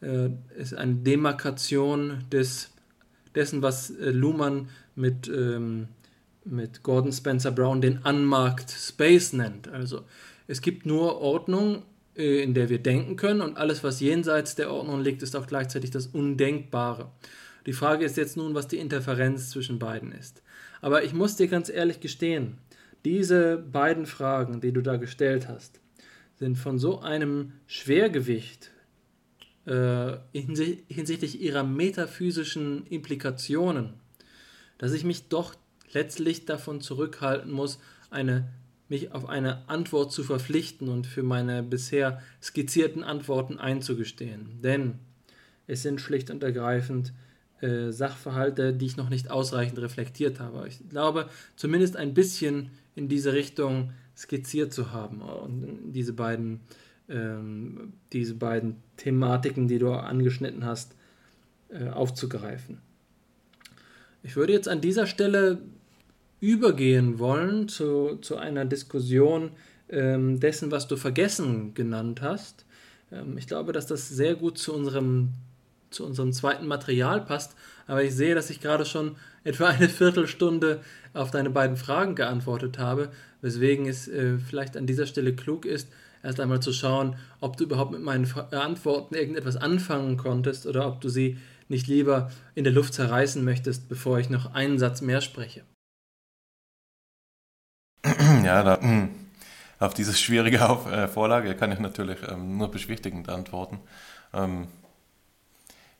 Äh, ist eine Demarkation des, dessen, was äh, Luhmann mit, ähm, mit Gordon Spencer Brown den Unmarked Space nennt. Also es gibt nur Ordnung, äh, in der wir denken können und alles, was jenseits der Ordnung liegt, ist auch gleichzeitig das Undenkbare. Die Frage ist jetzt nun, was die Interferenz zwischen beiden ist. Aber ich muss dir ganz ehrlich gestehen, diese beiden Fragen, die du da gestellt hast, sind von so einem Schwergewicht äh, hinsichtlich ihrer metaphysischen Implikationen, dass ich mich doch letztlich davon zurückhalten muss, eine, mich auf eine Antwort zu verpflichten und für meine bisher skizzierten Antworten einzugestehen. Denn es sind schlicht und ergreifend äh, Sachverhalte, die ich noch nicht ausreichend reflektiert habe. Ich glaube, zumindest ein bisschen in diese Richtung skizziert zu haben und diese beiden ähm, diese beiden Thematiken, die du angeschnitten hast, äh, aufzugreifen. Ich würde jetzt an dieser Stelle übergehen wollen zu, zu einer Diskussion ähm, dessen, was du vergessen genannt hast. Ähm, ich glaube, dass das sehr gut zu unserem, zu unserem zweiten Material passt, aber ich sehe, dass ich gerade schon etwa eine Viertelstunde auf deine beiden Fragen geantwortet habe, weswegen es äh, vielleicht an dieser Stelle klug ist, erst einmal zu schauen, ob du überhaupt mit meinen Antworten irgendetwas anfangen konntest oder ob du sie nicht lieber in der Luft zerreißen möchtest, bevor ich noch einen Satz mehr spreche. Ja, da, auf diese schwierige äh, Vorlage kann ich natürlich ähm, nur beschwichtigend antworten. Ähm,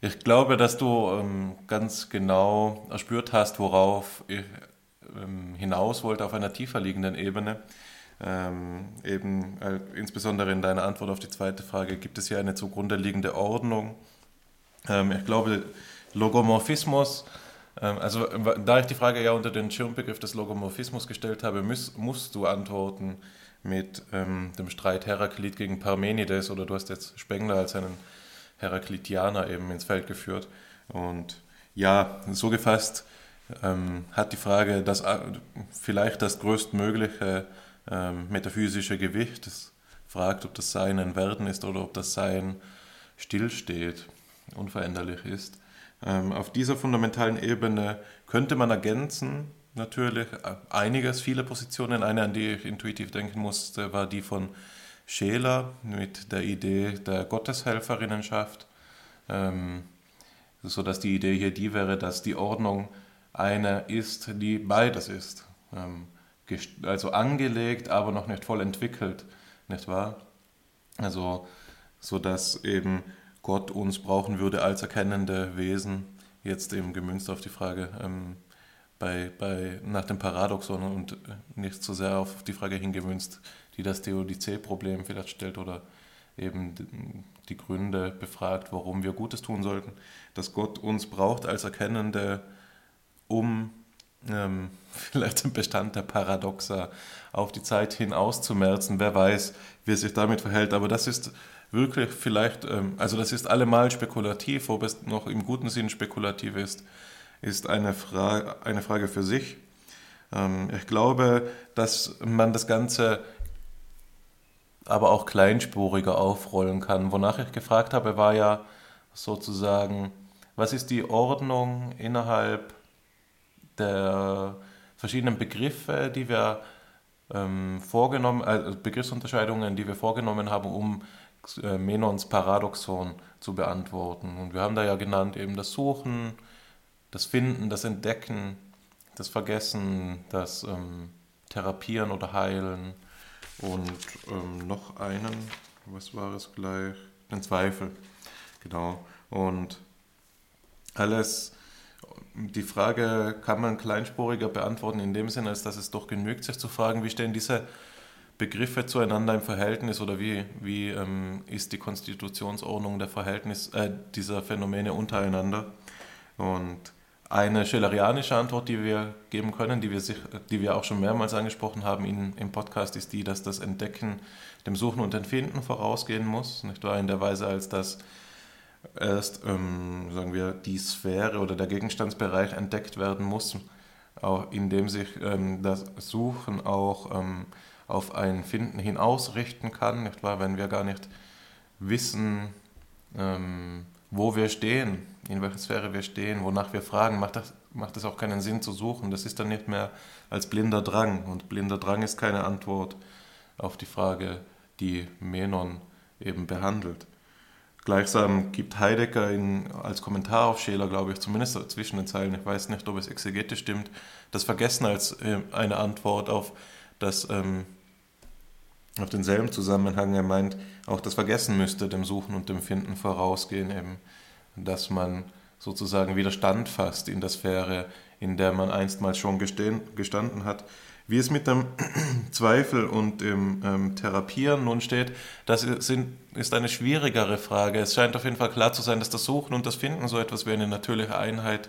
ich glaube, dass du ähm, ganz genau erspürt hast, worauf ich hinaus wollte auf einer tiefer liegenden Ebene. Ähm, eben äh, insbesondere in deiner Antwort auf die zweite Frage, gibt es hier eine zugrunde liegende Ordnung? Ähm, ich glaube, Logomorphismus, ähm, also da ich die Frage ja unter den Schirmbegriff des Logomorphismus gestellt habe, muss, musst du antworten mit ähm, dem Streit Heraklit gegen Parmenides oder du hast jetzt Spengler als einen Heraklitianer eben ins Feld geführt. Und ja, so gefasst ähm, hat die Frage das, äh, vielleicht das größtmögliche ähm, metaphysische Gewicht. Es fragt, ob das Sein ein Werden ist oder ob das Sein stillsteht, unveränderlich ist. Ähm, auf dieser fundamentalen Ebene könnte man ergänzen, natürlich äh, einiges, viele Positionen. Eine, an die ich intuitiv denken musste, war die von Scheler mit der Idee der Gotteshelferinnenschaft, ähm, sodass die Idee hier die wäre, dass die Ordnung eine ist, die beides ist. Ähm, also angelegt, aber noch nicht voll entwickelt, nicht wahr? Also, so dass eben Gott uns brauchen würde als erkennende Wesen, jetzt eben gemünzt auf die Frage ähm, bei, bei, nach dem Paradoxon und nicht so sehr auf die Frage hingemünzt, die das Theodizee-Problem vielleicht stellt oder eben die Gründe befragt, warum wir Gutes tun sollten, dass Gott uns braucht als Erkennende, um ähm, vielleicht den Bestand der Paradoxa auf die Zeit hin auszumerzen. Wer weiß, wie es sich damit verhält. Aber das ist wirklich vielleicht, ähm, also das ist allemal spekulativ, ob es noch im guten Sinn spekulativ ist, ist eine, Fra eine Frage für sich. Ähm, ich glaube, dass man das Ganze aber auch kleinspuriger aufrollen kann. Wonach ich gefragt habe, war ja sozusagen, was ist die Ordnung innerhalb der verschiedenen Begriffe, die wir ähm, vorgenommen, äh, Begriffsunterscheidungen, die wir vorgenommen haben, um äh, Menons Paradoxon zu beantworten. Und wir haben da ja genannt eben das Suchen, das Finden, das Entdecken, das Vergessen, das ähm, Therapieren oder Heilen und ähm, noch einen, was war es gleich? Den Zweifel, genau. Und alles die Frage kann man kleinspuriger beantworten in dem Sinne, als dass es doch genügt, sich zu fragen, wie stehen diese Begriffe zueinander im Verhältnis oder wie, wie ähm, ist die Konstitutionsordnung der Verhältnis äh, dieser Phänomene untereinander. Und eine schillerianische Antwort, die wir geben können, die wir, sich, die wir auch schon mehrmals angesprochen haben in, im Podcast, ist die, dass das Entdecken dem Suchen und Empfinden vorausgehen muss, nicht wahr? In der Weise, als dass erst, ähm, sagen wir, die Sphäre oder der Gegenstandsbereich entdeckt werden muss, auch indem sich ähm, das Suchen auch ähm, auf ein Finden hin ausrichten kann, nicht wahr? Wenn wir gar nicht wissen, ähm, wo wir stehen, in welcher Sphäre wir stehen, wonach wir fragen, macht das, macht es auch keinen Sinn zu suchen. Das ist dann nicht mehr als blinder Drang. Und blinder Drang ist keine Antwort auf die Frage, die Menon eben behandelt. Gleichsam gibt Heidegger in, als Kommentar auf Scheler, glaube ich, zumindest zwischen den Zeilen, ich weiß nicht, ob es exegetisch stimmt, das Vergessen als äh, eine Antwort auf, das, ähm, auf denselben Zusammenhang. Er meint, auch das Vergessen müsste dem Suchen und dem Finden vorausgehen, eben, dass man sozusagen wieder standfasst in der Sphäre, in der man einstmals schon gestanden hat. Wie es mit dem Zweifel und dem ähm, Therapieren nun steht, das sind, ist eine schwierigere Frage. Es scheint auf jeden Fall klar zu sein, dass das Suchen und das Finden so etwas wie eine natürliche Einheit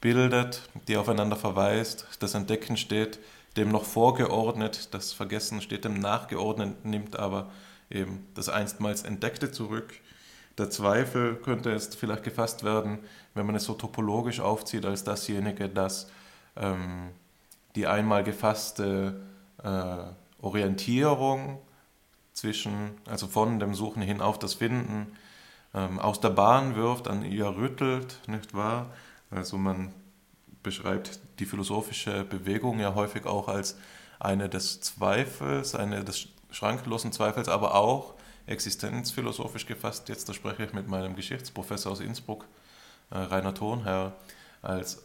bildet, die aufeinander verweist. Das Entdecken steht dem noch vorgeordnet, das Vergessen steht dem nachgeordnet, nimmt aber eben das einstmals Entdeckte zurück. Der Zweifel könnte jetzt vielleicht gefasst werden, wenn man es so topologisch aufzieht, als dasjenige, das ähm, die einmal gefasste äh, Orientierung zwischen, also von dem Suchen hin auf das Finden, ähm, aus der Bahn wirft, an ihr rüttelt, nicht wahr? Also man beschreibt die philosophische Bewegung ja häufig auch als eine des Zweifels, eine des schrankenlosen Zweifels, aber auch existenzphilosophisch gefasst. Jetzt da spreche ich mit meinem Geschichtsprofessor aus Innsbruck, äh, Rainer Thonherr, als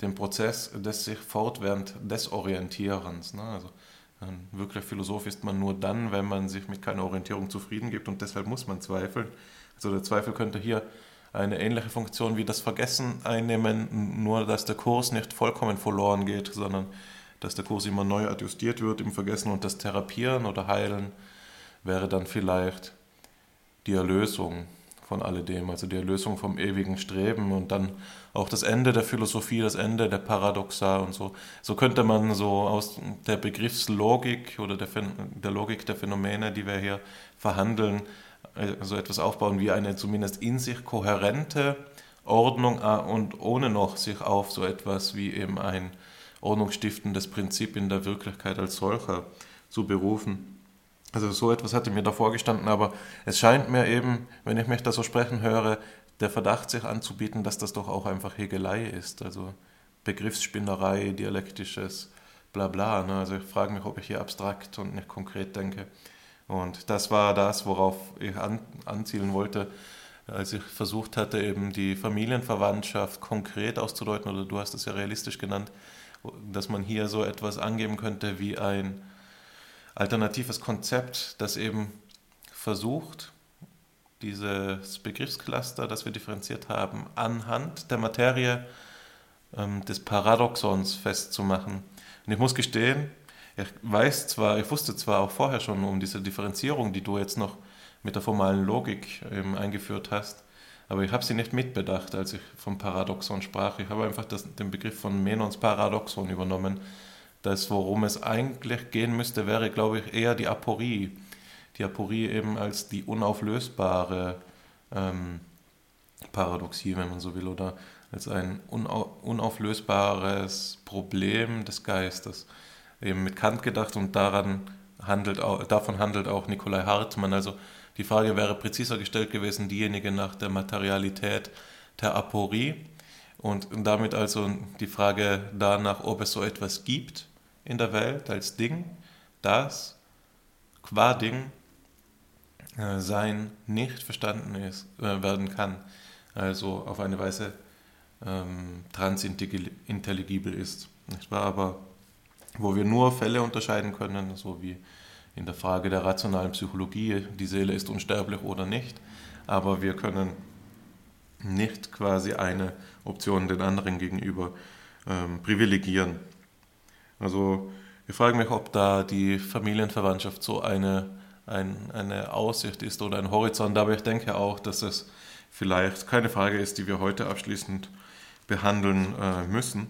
den Prozess des sich fortwährend Desorientierens. Ne? Also ein wirklich Philosoph ist man nur dann, wenn man sich mit keiner Orientierung zufrieden gibt und deshalb muss man zweifeln. Also der Zweifel könnte hier eine ähnliche Funktion wie das Vergessen einnehmen, nur dass der Kurs nicht vollkommen verloren geht, sondern dass der Kurs immer neu adjustiert wird im Vergessen und das Therapieren oder Heilen wäre dann vielleicht die Erlösung von alledem, also die Erlösung vom ewigen Streben und dann auch das Ende der Philosophie, das Ende der Paradoxa und so. So könnte man so aus der Begriffslogik oder der, der Logik der Phänomene, die wir hier verhandeln, äh, so etwas aufbauen wie eine zumindest in sich kohärente Ordnung äh, und ohne noch sich auf so etwas wie eben ein ordnungsstiftendes Prinzip in der Wirklichkeit als solcher zu berufen. Also so etwas hatte mir davor gestanden, aber es scheint mir eben, wenn ich mich da so sprechen höre, der Verdacht sich anzubieten, dass das doch auch einfach Hegelei ist, also Begriffsspinnerei, dialektisches Blabla. Ne? Also ich frage mich, ob ich hier abstrakt und nicht konkret denke. Und das war das, worauf ich an, anzielen wollte, als ich versucht hatte, eben die Familienverwandtschaft konkret auszudeuten, oder du hast es ja realistisch genannt, dass man hier so etwas angeben könnte wie ein alternatives Konzept, das eben versucht, dieses Begriffscluster, das wir differenziert haben, anhand der Materie ähm, des Paradoxons festzumachen. Und ich muss gestehen, ich weiß zwar, ich wusste zwar auch vorher schon um diese Differenzierung, die du jetzt noch mit der formalen Logik eben eingeführt hast, aber ich habe sie nicht mitbedacht, als ich vom Paradoxon sprach. Ich habe einfach das, den Begriff von Menons Paradoxon übernommen das, worum es eigentlich gehen müsste, wäre, glaube ich, eher die Aporie. Die Aporie eben als die unauflösbare ähm, Paradoxie, wenn man so will, oder als ein unauflösbares Problem des Geistes. Eben mit Kant gedacht und daran handelt auch, davon handelt auch Nikolai Hartmann. Also die Frage wäre präziser gestellt gewesen, diejenige nach der Materialität der Aporie und damit also die Frage danach, ob es so etwas gibt in der Welt als Ding, das qua Ding äh, sein nicht verstanden ist, äh, werden kann, also auf eine Weise ähm, transintelligibel ist. Nicht wahr? Aber wo wir nur Fälle unterscheiden können, so wie in der Frage der rationalen Psychologie, die Seele ist unsterblich oder nicht, aber wir können nicht quasi eine Option den anderen gegenüber ähm, privilegieren. Also ich frage mich, ob da die Familienverwandtschaft so eine, ein, eine Aussicht ist oder ein Horizont, aber ich denke auch, dass es vielleicht keine Frage ist, die wir heute abschließend behandeln äh, müssen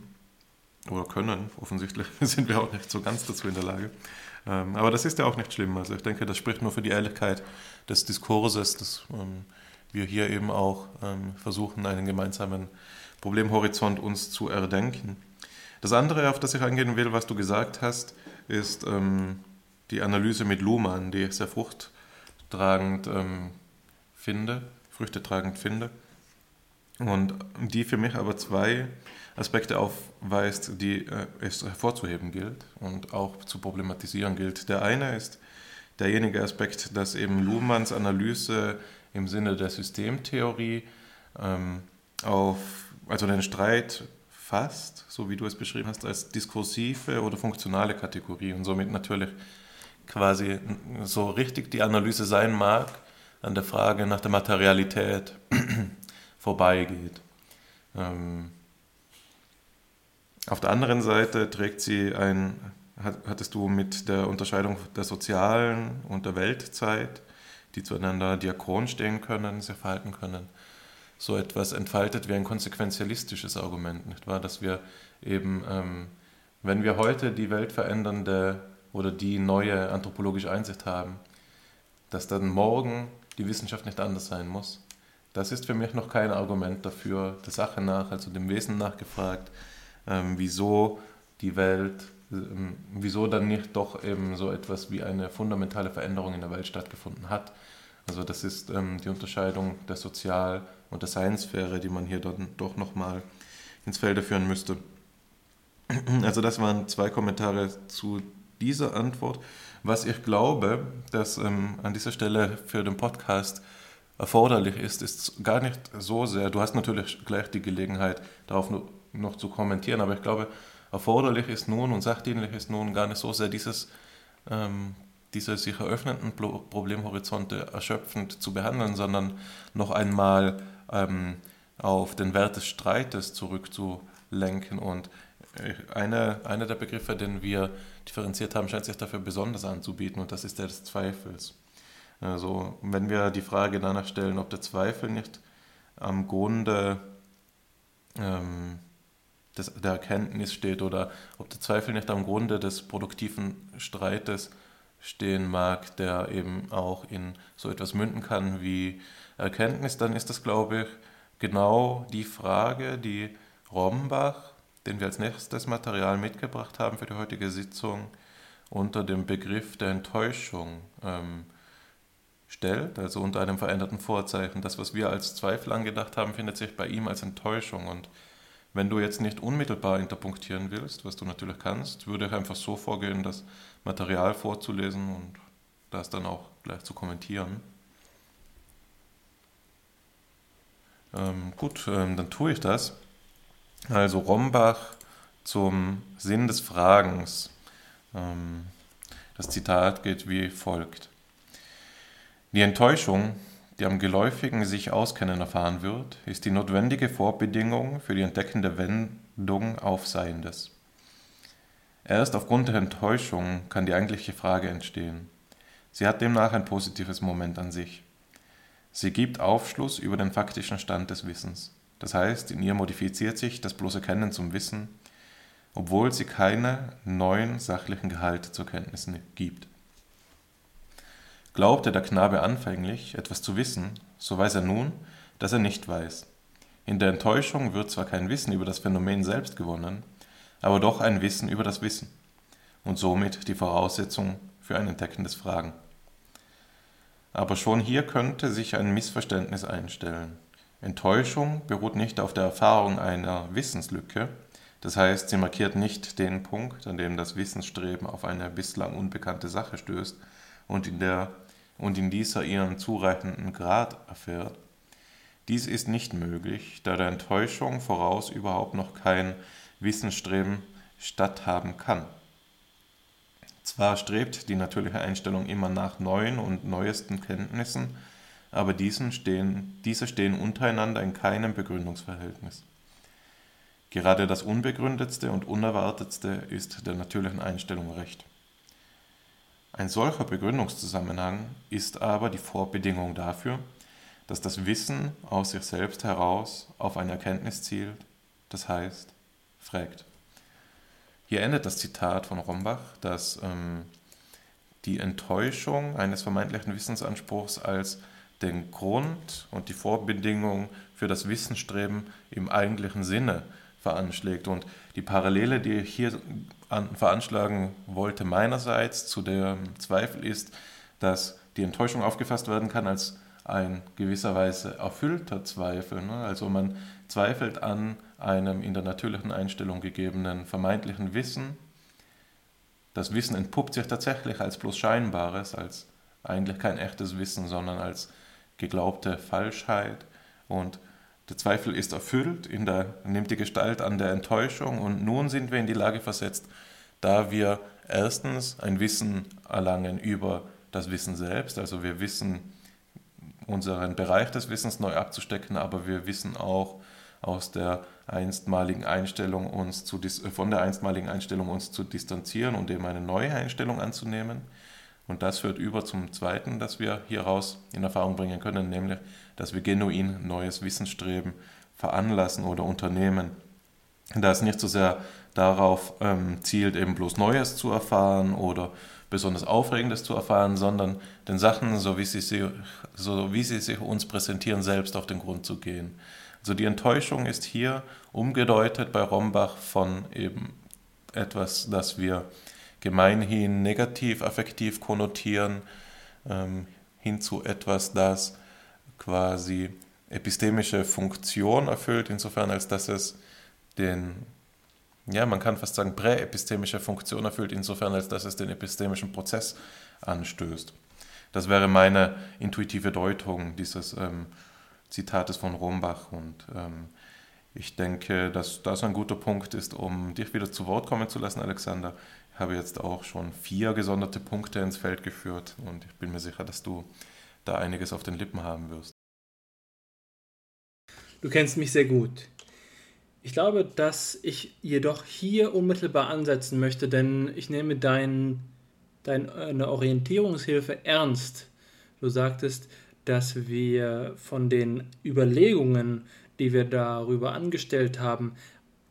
oder können. Offensichtlich sind wir auch nicht so ganz dazu in der Lage. Ähm, aber das ist ja auch nicht schlimm. Also ich denke, das spricht nur für die Ehrlichkeit des Diskurses, dass ähm, wir hier eben auch ähm, versuchen, einen gemeinsamen Problemhorizont uns zu erdenken. Das andere, auf das ich eingehen will, was du gesagt hast, ist ähm, die Analyse mit Luhmann, die ich sehr fruchttragend ähm, finde, früchtetragend finde. Und die für mich aber zwei Aspekte aufweist, die äh, es hervorzuheben gilt und auch zu problematisieren gilt. Der eine ist derjenige Aspekt, dass eben Luhmanns Analyse im Sinne der Systemtheorie ähm, auf, also den Streit fasst, so wie du es beschrieben hast, als diskursive oder funktionale Kategorie und somit natürlich quasi so richtig die Analyse sein mag, an der Frage nach der Materialität vorbeigeht. Ähm, auf der anderen Seite trägt sie ein, hattest du mit der Unterscheidung der sozialen und der Weltzeit, die zueinander diachron stehen können, sich verhalten können, so etwas entfaltet wie ein konsequenzialistisches Argument, nicht wahr? Dass wir eben, ähm, wenn wir heute die Welt verändernde oder die neue anthropologische Einsicht haben, dass dann morgen die Wissenschaft nicht anders sein muss. Das ist für mich noch kein Argument dafür, der Sache nach, also dem Wesen nachgefragt, ähm, wieso die Welt, ähm, wieso dann nicht doch eben so etwas wie eine fundamentale Veränderung in der Welt stattgefunden hat. Also das ist ähm, die Unterscheidung der Sozial- und der Science-Sphäre, die man hier dann doch nochmal ins Felde führen müsste. Also das waren zwei Kommentare zu dieser Antwort. Was ich glaube, dass ähm, an dieser Stelle für den Podcast erforderlich ist, ist gar nicht so sehr, du hast natürlich gleich die Gelegenheit, darauf noch zu kommentieren, aber ich glaube, erforderlich ist nun und sachdienlich ist nun gar nicht so sehr dieses, ähm, diese sich eröffnenden Problemhorizonte erschöpfend zu behandeln, sondern noch einmal ähm, auf den Wert des Streites zurückzulenken. Und einer eine der Begriffe, den wir differenziert haben, scheint sich dafür besonders anzubieten und das ist der des Zweifels. Also wenn wir die Frage danach stellen, ob der Zweifel nicht am Grunde ähm, des, der Erkenntnis steht oder ob der Zweifel nicht am Grunde des produktiven Streites stehen mag, der eben auch in so etwas münden kann wie Erkenntnis, dann ist das, glaube ich, genau die Frage, die Rombach, den wir als nächstes Material mitgebracht haben für die heutige Sitzung, unter dem Begriff der Enttäuschung ähm, stellt, also unter einem veränderten Vorzeichen. Das, was wir als Zweifel angedacht haben, findet sich bei ihm als Enttäuschung. Und wenn du jetzt nicht unmittelbar interpunktieren willst, was du natürlich kannst, würde ich einfach so vorgehen, das Material vorzulesen und das dann auch gleich zu kommentieren. Ähm, gut, ähm, dann tue ich das. Also Rombach zum Sinn des Fragens. Ähm, das Zitat geht wie folgt. Die Enttäuschung, die am geläufigen sich auskennen erfahren wird, ist die notwendige Vorbedingung für die entdeckende Wendung auf Seiendes. Erst aufgrund der Enttäuschung kann die eigentliche Frage entstehen. Sie hat demnach ein positives Moment an sich. Sie gibt Aufschluss über den faktischen Stand des Wissens. Das heißt, in ihr modifiziert sich das bloße Kennen zum Wissen, obwohl sie keine neuen sachlichen Gehalte zur Kenntnis gibt. Glaubte der Knabe anfänglich, etwas zu wissen, so weiß er nun, dass er nicht weiß. In der Enttäuschung wird zwar kein Wissen über das Phänomen selbst gewonnen, aber doch ein Wissen über das Wissen und somit die Voraussetzung für ein entdeckendes Fragen. Aber schon hier könnte sich ein Missverständnis einstellen. Enttäuschung beruht nicht auf der Erfahrung einer Wissenslücke, das heißt, sie markiert nicht den Punkt, an dem das Wissensstreben auf eine bislang unbekannte Sache stößt und in, der, und in dieser ihren zureichenden Grad erfährt. Dies ist nicht möglich, da der Enttäuschung voraus überhaupt noch kein Wissensstreben statthaben kann. Zwar strebt die natürliche Einstellung immer nach neuen und neuesten Kenntnissen, aber diesen stehen, diese stehen untereinander in keinem Begründungsverhältnis. Gerade das Unbegründetste und Unerwartetste ist der natürlichen Einstellung recht. Ein solcher Begründungszusammenhang ist aber die Vorbedingung dafür, dass das Wissen aus sich selbst heraus auf eine Erkenntnis zielt, das heißt, fragt. Hier endet das Zitat von Rombach, dass ähm, die Enttäuschung eines vermeintlichen Wissensanspruchs als den Grund und die Vorbedingung für das Wissensstreben im eigentlichen Sinne veranschlägt. Und die Parallele, die ich hier an, veranschlagen wollte meinerseits zu dem Zweifel ist, dass die Enttäuschung aufgefasst werden kann als ein gewisserweise erfüllter Zweifel. Ne? Also man zweifelt an einem in der natürlichen Einstellung gegebenen vermeintlichen Wissen. Das Wissen entpuppt sich tatsächlich als bloß scheinbares, als eigentlich kein echtes Wissen, sondern als geglaubte Falschheit. Und der Zweifel ist erfüllt, der, nimmt die Gestalt an der Enttäuschung und nun sind wir in die Lage versetzt, da wir erstens ein Wissen erlangen über das Wissen selbst, also wir wissen unseren Bereich des Wissens neu abzustecken, aber wir wissen auch aus der einstmaligen Einstellung uns zu, von der einstmaligen Einstellung uns zu distanzieren und eben eine neue Einstellung anzunehmen. Und das führt über zum Zweiten, das wir hieraus in Erfahrung bringen können, nämlich, dass wir genuin neues Wissensstreben veranlassen oder unternehmen. Da es nicht so sehr darauf ähm, zielt, eben bloß Neues zu erfahren oder besonders Aufregendes zu erfahren, sondern den Sachen, so wie, sie, so wie sie sich uns präsentieren, selbst auf den Grund zu gehen. Also die Enttäuschung ist hier umgedeutet bei Rombach von eben etwas, das wir gemeinhin negativ affektiv konnotieren, ähm, hin zu etwas, das quasi epistemische Funktion erfüllt, insofern als dass es den, ja, man kann fast sagen, präepistemische Funktion erfüllt, insofern als dass es den epistemischen Prozess anstößt. Das wäre meine intuitive Deutung dieses ähm, Zitates von Rombach und ähm, ich denke, dass das ein guter Punkt ist, um dich wieder zu Wort kommen zu lassen, Alexander. Ich habe jetzt auch schon vier gesonderte Punkte ins Feld geführt und ich bin mir sicher, dass du da einiges auf den Lippen haben wirst. Du kennst mich sehr gut. Ich glaube, dass ich jedoch hier unmittelbar ansetzen möchte, denn ich nehme dein, deine Orientierungshilfe ernst. Du sagtest, dass wir von den Überlegungen, die wir darüber angestellt haben,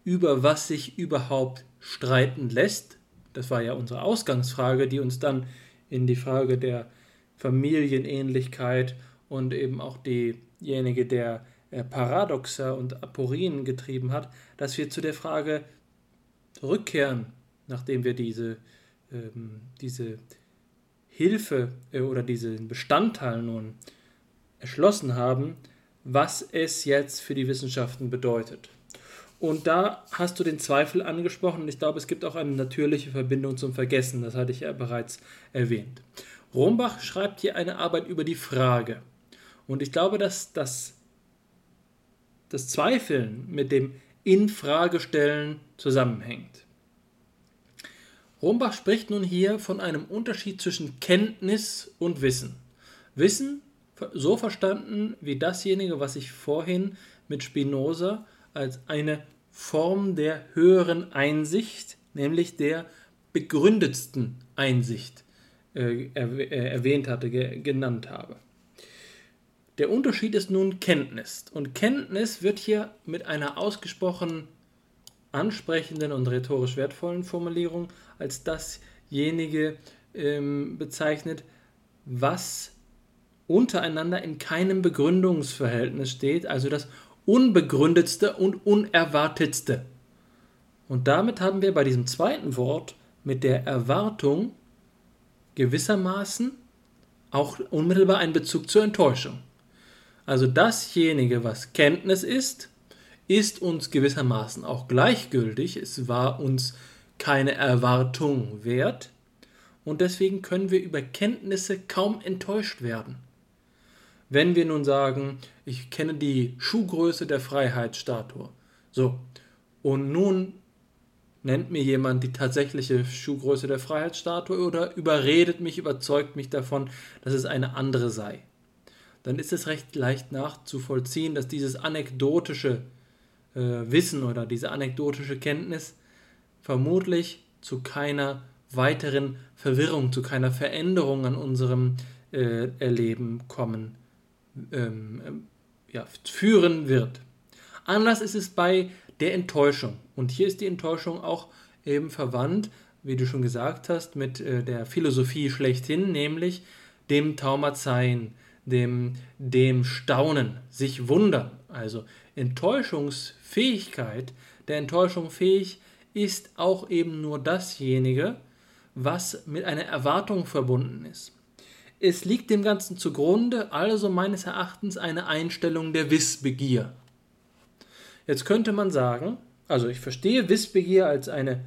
über was sich überhaupt streiten lässt, das war ja unsere Ausgangsfrage, die uns dann in die Frage der Familienähnlichkeit und eben auch diejenige der äh, Paradoxa und Aporien getrieben hat, dass wir zu der Frage zurückkehren, nachdem wir diese, ähm, diese Hilfe äh, oder diesen Bestandteil nun erschlossen haben, was es jetzt für die Wissenschaften bedeutet. Und da hast du den Zweifel angesprochen und ich glaube, es gibt auch eine natürliche Verbindung zum Vergessen, das hatte ich ja bereits erwähnt. Rombach schreibt hier eine Arbeit über die Frage. Und ich glaube, dass das, das Zweifeln mit dem Infragestellen zusammenhängt. Rombach spricht nun hier von einem Unterschied zwischen Kenntnis und Wissen. Wissen, so verstanden wie dasjenige, was ich vorhin mit Spinoza als eine Form der höheren Einsicht, nämlich der begründetsten Einsicht äh, äh, erwähnt hatte, genannt habe. Der Unterschied ist nun Kenntnis. Und Kenntnis wird hier mit einer ausgesprochen ansprechenden und rhetorisch wertvollen Formulierung als dasjenige ähm, bezeichnet, was untereinander in keinem Begründungsverhältnis steht, also das unbegründetste und unerwartetste. Und damit haben wir bei diesem zweiten Wort mit der Erwartung gewissermaßen auch unmittelbar einen Bezug zur Enttäuschung. Also dasjenige, was Kenntnis ist, ist uns gewissermaßen auch gleichgültig. Es war uns keine Erwartung wert. Und deswegen können wir über Kenntnisse kaum enttäuscht werden. Wenn wir nun sagen, ich kenne die Schuhgröße der Freiheitsstatue, so, und nun nennt mir jemand die tatsächliche Schuhgröße der Freiheitsstatue oder überredet mich, überzeugt mich davon, dass es eine andere sei, dann ist es recht leicht nachzuvollziehen, dass dieses anekdotische äh, Wissen oder diese anekdotische Kenntnis vermutlich zu keiner weiteren Verwirrung, zu keiner Veränderung an unserem äh, Erleben kommen, ähm, ja, führen wird. Anders ist es bei der Enttäuschung. Und hier ist die Enttäuschung auch eben verwandt, wie du schon gesagt hast, mit äh, der Philosophie schlechthin, nämlich dem Taumazeien, dem, dem Staunen, sich wundern. Also Enttäuschungsfähigkeit, der Enttäuschung fähig ist auch eben nur dasjenige, was mit einer Erwartung verbunden ist. Es liegt dem Ganzen zugrunde, also meines Erachtens eine Einstellung der Wissbegier. Jetzt könnte man sagen, also ich verstehe Wissbegier als eine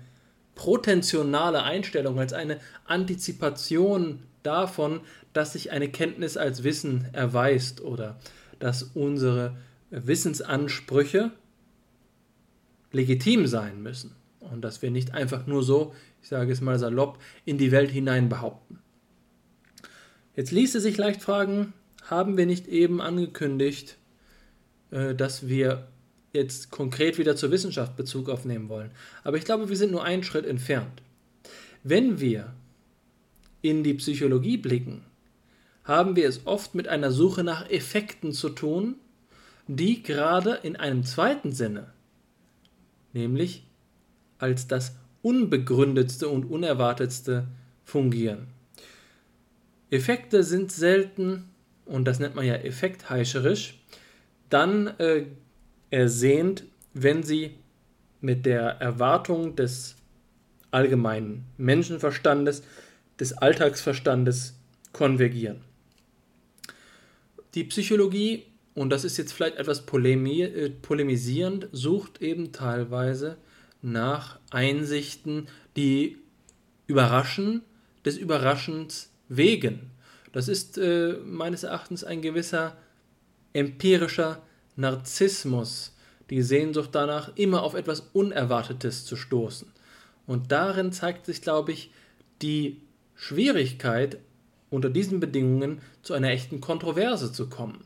protensionale Einstellung, als eine Antizipation davon, dass sich eine Kenntnis als Wissen erweist oder dass unsere Wissensansprüche legitim sein müssen und dass wir nicht einfach nur so, ich sage es mal salopp, in die Welt hinein behaupten. Jetzt ließe sich leicht fragen, haben wir nicht eben angekündigt, äh, dass wir jetzt konkret wieder zur Wissenschaft Bezug aufnehmen wollen? Aber ich glaube, wir sind nur einen Schritt entfernt. Wenn wir in die Psychologie blicken, haben wir es oft mit einer Suche nach Effekten zu tun, die gerade in einem zweiten Sinne, nämlich als das unbegründetste und unerwartetste fungieren. Effekte sind selten, und das nennt man ja effektheischerisch, dann äh, ersehnt, wenn sie mit der Erwartung des allgemeinen Menschenverstandes, des Alltagsverstandes konvergieren. Die Psychologie, und das ist jetzt vielleicht etwas äh, polemisierend, sucht eben teilweise nach Einsichten, die überraschen, des Überraschens wegen. Das ist äh, meines Erachtens ein gewisser empirischer Narzissmus, die Sehnsucht danach, immer auf etwas Unerwartetes zu stoßen. Und darin zeigt sich, glaube ich, die Schwierigkeit, unter diesen Bedingungen zu einer echten Kontroverse zu kommen.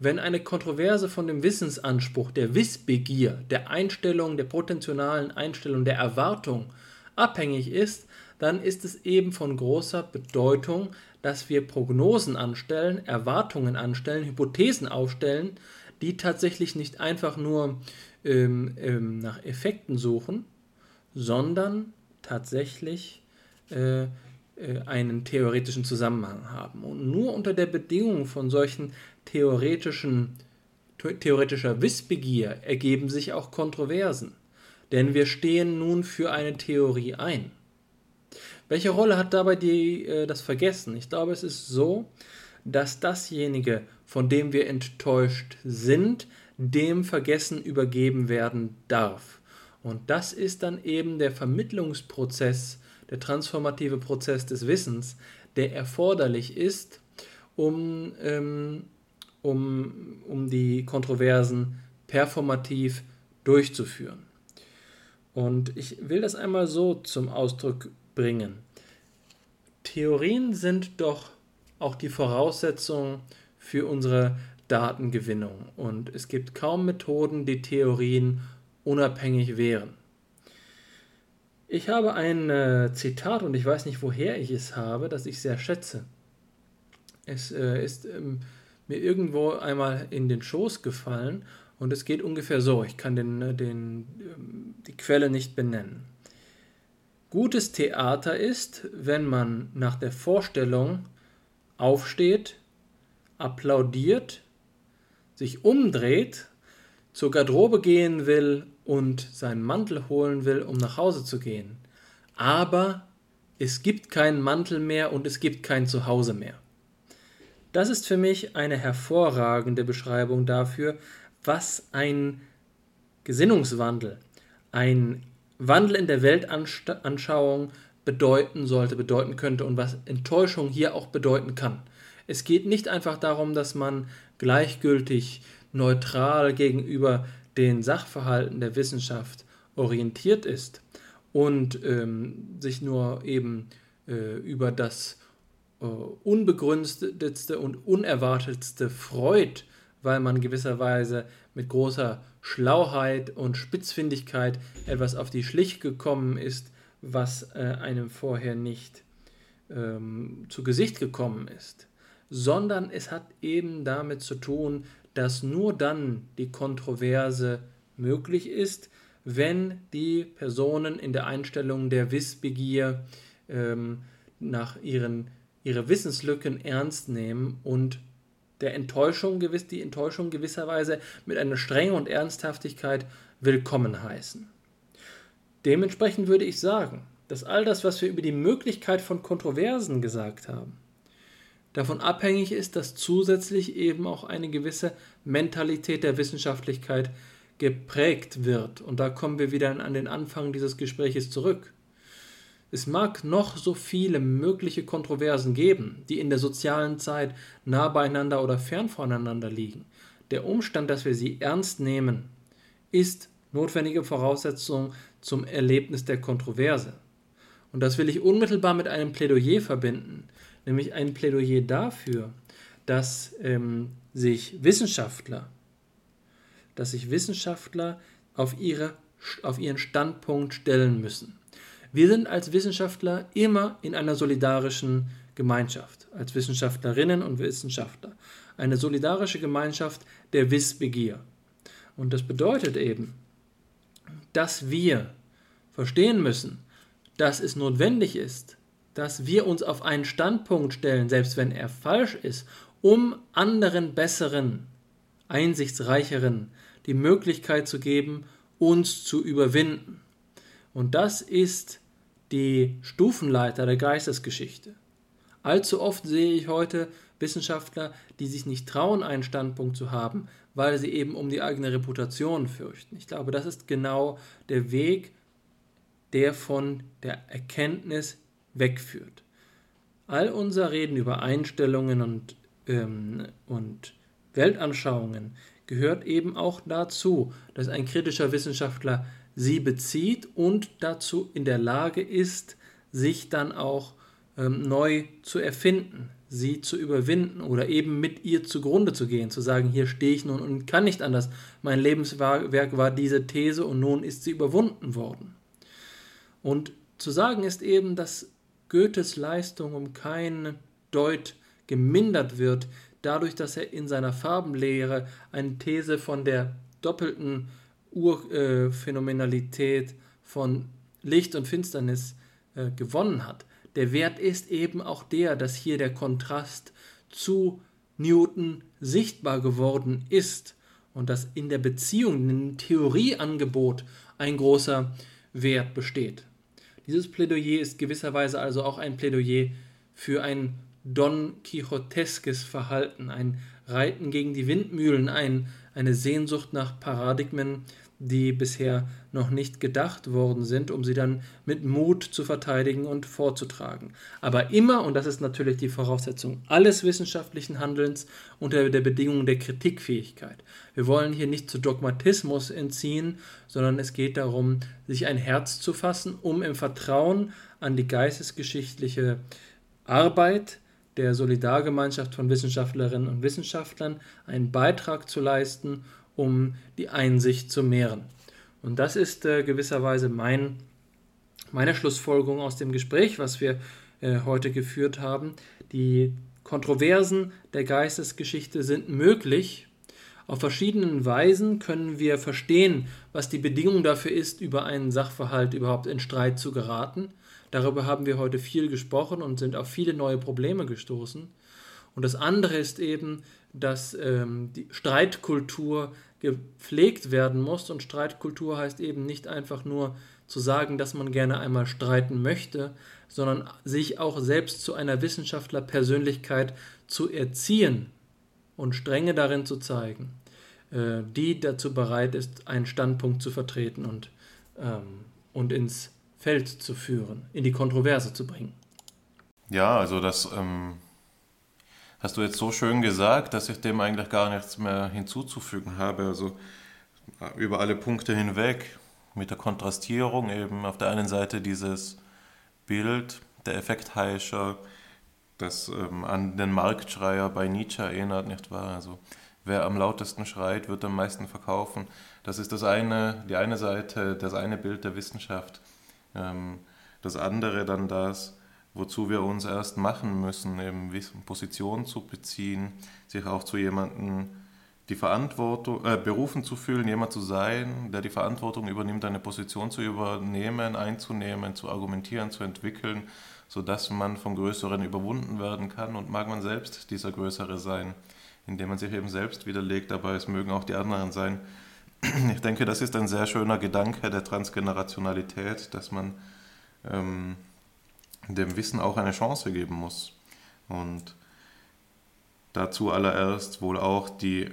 Wenn eine Kontroverse von dem Wissensanspruch, der Wissbegier, der Einstellung, der potenzialen Einstellung, der Erwartung abhängig ist, dann ist es eben von großer Bedeutung, dass wir Prognosen anstellen, Erwartungen anstellen, Hypothesen aufstellen, die tatsächlich nicht einfach nur ähm, ähm, nach Effekten suchen, sondern tatsächlich äh, äh, einen theoretischen Zusammenhang haben. Und nur unter der Bedingung von solchen theoretischen, theoretischer Wissbegier ergeben sich auch Kontroversen. Denn wir stehen nun für eine Theorie ein. Welche Rolle hat dabei die, äh, das Vergessen? Ich glaube, es ist so, dass dasjenige, von dem wir enttäuscht sind, dem Vergessen übergeben werden darf. Und das ist dann eben der Vermittlungsprozess, der transformative Prozess des Wissens, der erforderlich ist, um, ähm, um, um die Kontroversen performativ durchzuführen. Und ich will das einmal so zum Ausdruck bringen. Theorien sind doch auch die Voraussetzung für unsere Datengewinnung und es gibt kaum Methoden, die Theorien unabhängig wären. Ich habe ein äh, Zitat und ich weiß nicht, woher ich es habe, das ich sehr schätze. Es äh, ist ähm, mir irgendwo einmal in den Schoß gefallen und es geht ungefähr so. Ich kann den, äh, den, ähm, die Quelle nicht benennen. Gutes Theater ist, wenn man nach der Vorstellung aufsteht, applaudiert, sich umdreht, zur Garderobe gehen will und seinen Mantel holen will, um nach Hause zu gehen. Aber es gibt keinen Mantel mehr und es gibt kein Zuhause mehr. Das ist für mich eine hervorragende Beschreibung dafür, was ein Gesinnungswandel, ein Wandel in der Weltanschauung bedeuten sollte, bedeuten könnte und was Enttäuschung hier auch bedeuten kann. Es geht nicht einfach darum, dass man gleichgültig, neutral gegenüber den Sachverhalten der Wissenschaft orientiert ist und ähm, sich nur eben äh, über das äh, unbegründetste und unerwartetste Freud, weil man gewisserweise mit großer Schlauheit und Spitzfindigkeit etwas auf die Schliche gekommen ist, was äh, einem vorher nicht ähm, zu Gesicht gekommen ist, sondern es hat eben damit zu tun, dass nur dann die Kontroverse möglich ist, wenn die Personen in der Einstellung der Wissbegier ähm, nach ihren ihre Wissenslücken ernst nehmen und der Enttäuschung gewiss, die Enttäuschung gewisserweise mit einer Strenge und Ernsthaftigkeit willkommen heißen. Dementsprechend würde ich sagen, dass all das, was wir über die Möglichkeit von Kontroversen gesagt haben, davon abhängig ist, dass zusätzlich eben auch eine gewisse Mentalität der Wissenschaftlichkeit geprägt wird. Und da kommen wir wieder an den Anfang dieses Gespräches zurück. Es mag noch so viele mögliche Kontroversen geben, die in der sozialen Zeit nah beieinander oder fern voneinander liegen. Der Umstand, dass wir sie ernst nehmen, ist notwendige Voraussetzung zum Erlebnis der Kontroverse. Und das will ich unmittelbar mit einem Plädoyer verbinden, nämlich ein Plädoyer dafür, dass ähm, sich Wissenschaftler, dass sich Wissenschaftler auf, ihre, auf ihren Standpunkt stellen müssen. Wir sind als Wissenschaftler immer in einer solidarischen Gemeinschaft, als Wissenschaftlerinnen und Wissenschaftler. Eine solidarische Gemeinschaft der Wissbegier. Und das bedeutet eben, dass wir verstehen müssen, dass es notwendig ist, dass wir uns auf einen Standpunkt stellen, selbst wenn er falsch ist, um anderen besseren, einsichtsreicheren die Möglichkeit zu geben, uns zu überwinden. Und das ist die Stufenleiter der Geistesgeschichte. Allzu oft sehe ich heute Wissenschaftler, die sich nicht trauen, einen Standpunkt zu haben, weil sie eben um die eigene Reputation fürchten. Ich glaube, das ist genau der Weg, der von der Erkenntnis wegführt. All unser Reden über Einstellungen und, ähm, und Weltanschauungen gehört eben auch dazu, dass ein kritischer Wissenschaftler sie bezieht und dazu in der Lage ist, sich dann auch ähm, neu zu erfinden, sie zu überwinden oder eben mit ihr zugrunde zu gehen, zu sagen, hier stehe ich nun und kann nicht anders. Mein Lebenswerk war diese These und nun ist sie überwunden worden. Und zu sagen ist eben, dass Goethes Leistung um keinen Deut gemindert wird, dadurch, dass er in seiner Farbenlehre eine These von der doppelten Urphänomenalität von Licht und Finsternis äh, gewonnen hat. Der Wert ist eben auch der, dass hier der Kontrast zu Newton sichtbar geworden ist und dass in der Beziehung, im Theorieangebot ein großer Wert besteht. Dieses Plädoyer ist gewisserweise also auch ein Plädoyer für ein Don Quixoteskes Verhalten, ein Reiten gegen die Windmühlen, ein, eine Sehnsucht nach Paradigmen, die bisher noch nicht gedacht worden sind, um sie dann mit Mut zu verteidigen und vorzutragen. Aber immer, und das ist natürlich die Voraussetzung alles wissenschaftlichen Handelns, unter der Bedingung der Kritikfähigkeit. Wir wollen hier nicht zu Dogmatismus entziehen, sondern es geht darum, sich ein Herz zu fassen, um im Vertrauen an die geistesgeschichtliche Arbeit der Solidargemeinschaft von Wissenschaftlerinnen und Wissenschaftlern einen Beitrag zu leisten um die Einsicht zu mehren. Und das ist äh, gewisserweise mein, meine Schlussfolgerung aus dem Gespräch, was wir äh, heute geführt haben. Die Kontroversen der Geistesgeschichte sind möglich. Auf verschiedenen Weisen können wir verstehen, was die Bedingung dafür ist, über einen Sachverhalt überhaupt in Streit zu geraten. Darüber haben wir heute viel gesprochen und sind auf viele neue Probleme gestoßen. Und das andere ist eben, dass ähm, die Streitkultur gepflegt werden muss. Und Streitkultur heißt eben nicht einfach nur zu sagen, dass man gerne einmal streiten möchte, sondern sich auch selbst zu einer Wissenschaftlerpersönlichkeit zu erziehen und Strenge darin zu zeigen, äh, die dazu bereit ist, einen Standpunkt zu vertreten und, ähm, und ins Feld zu führen, in die Kontroverse zu bringen. Ja, also das ähm, hast du jetzt so schön gesagt, dass ich dem eigentlich gar nichts mehr hinzuzufügen habe. Also äh, über alle Punkte hinweg mit der Kontrastierung eben auf der einen Seite dieses Bild der Effektheischer, das ähm, an den Marktschreier bei Nietzsche erinnert, nicht wahr? Also wer am lautesten schreit, wird am meisten verkaufen. Das ist das eine, die eine Seite, das eine Bild der Wissenschaft. Ähm, das andere dann das, wozu wir uns erst machen müssen, eben Position zu beziehen, sich auch zu jemandem die Verantwortung, äh, berufen zu fühlen, jemand zu sein, der die Verantwortung übernimmt, eine Position zu übernehmen, einzunehmen, zu argumentieren, zu entwickeln, sodass man vom Größeren überwunden werden kann und mag man selbst dieser Größere sein, indem man sich eben selbst widerlegt, aber es mögen auch die anderen sein. Ich denke, das ist ein sehr schöner Gedanke der Transgenerationalität, dass man ähm, dem Wissen auch eine Chance geben muss. Und dazu allererst wohl auch die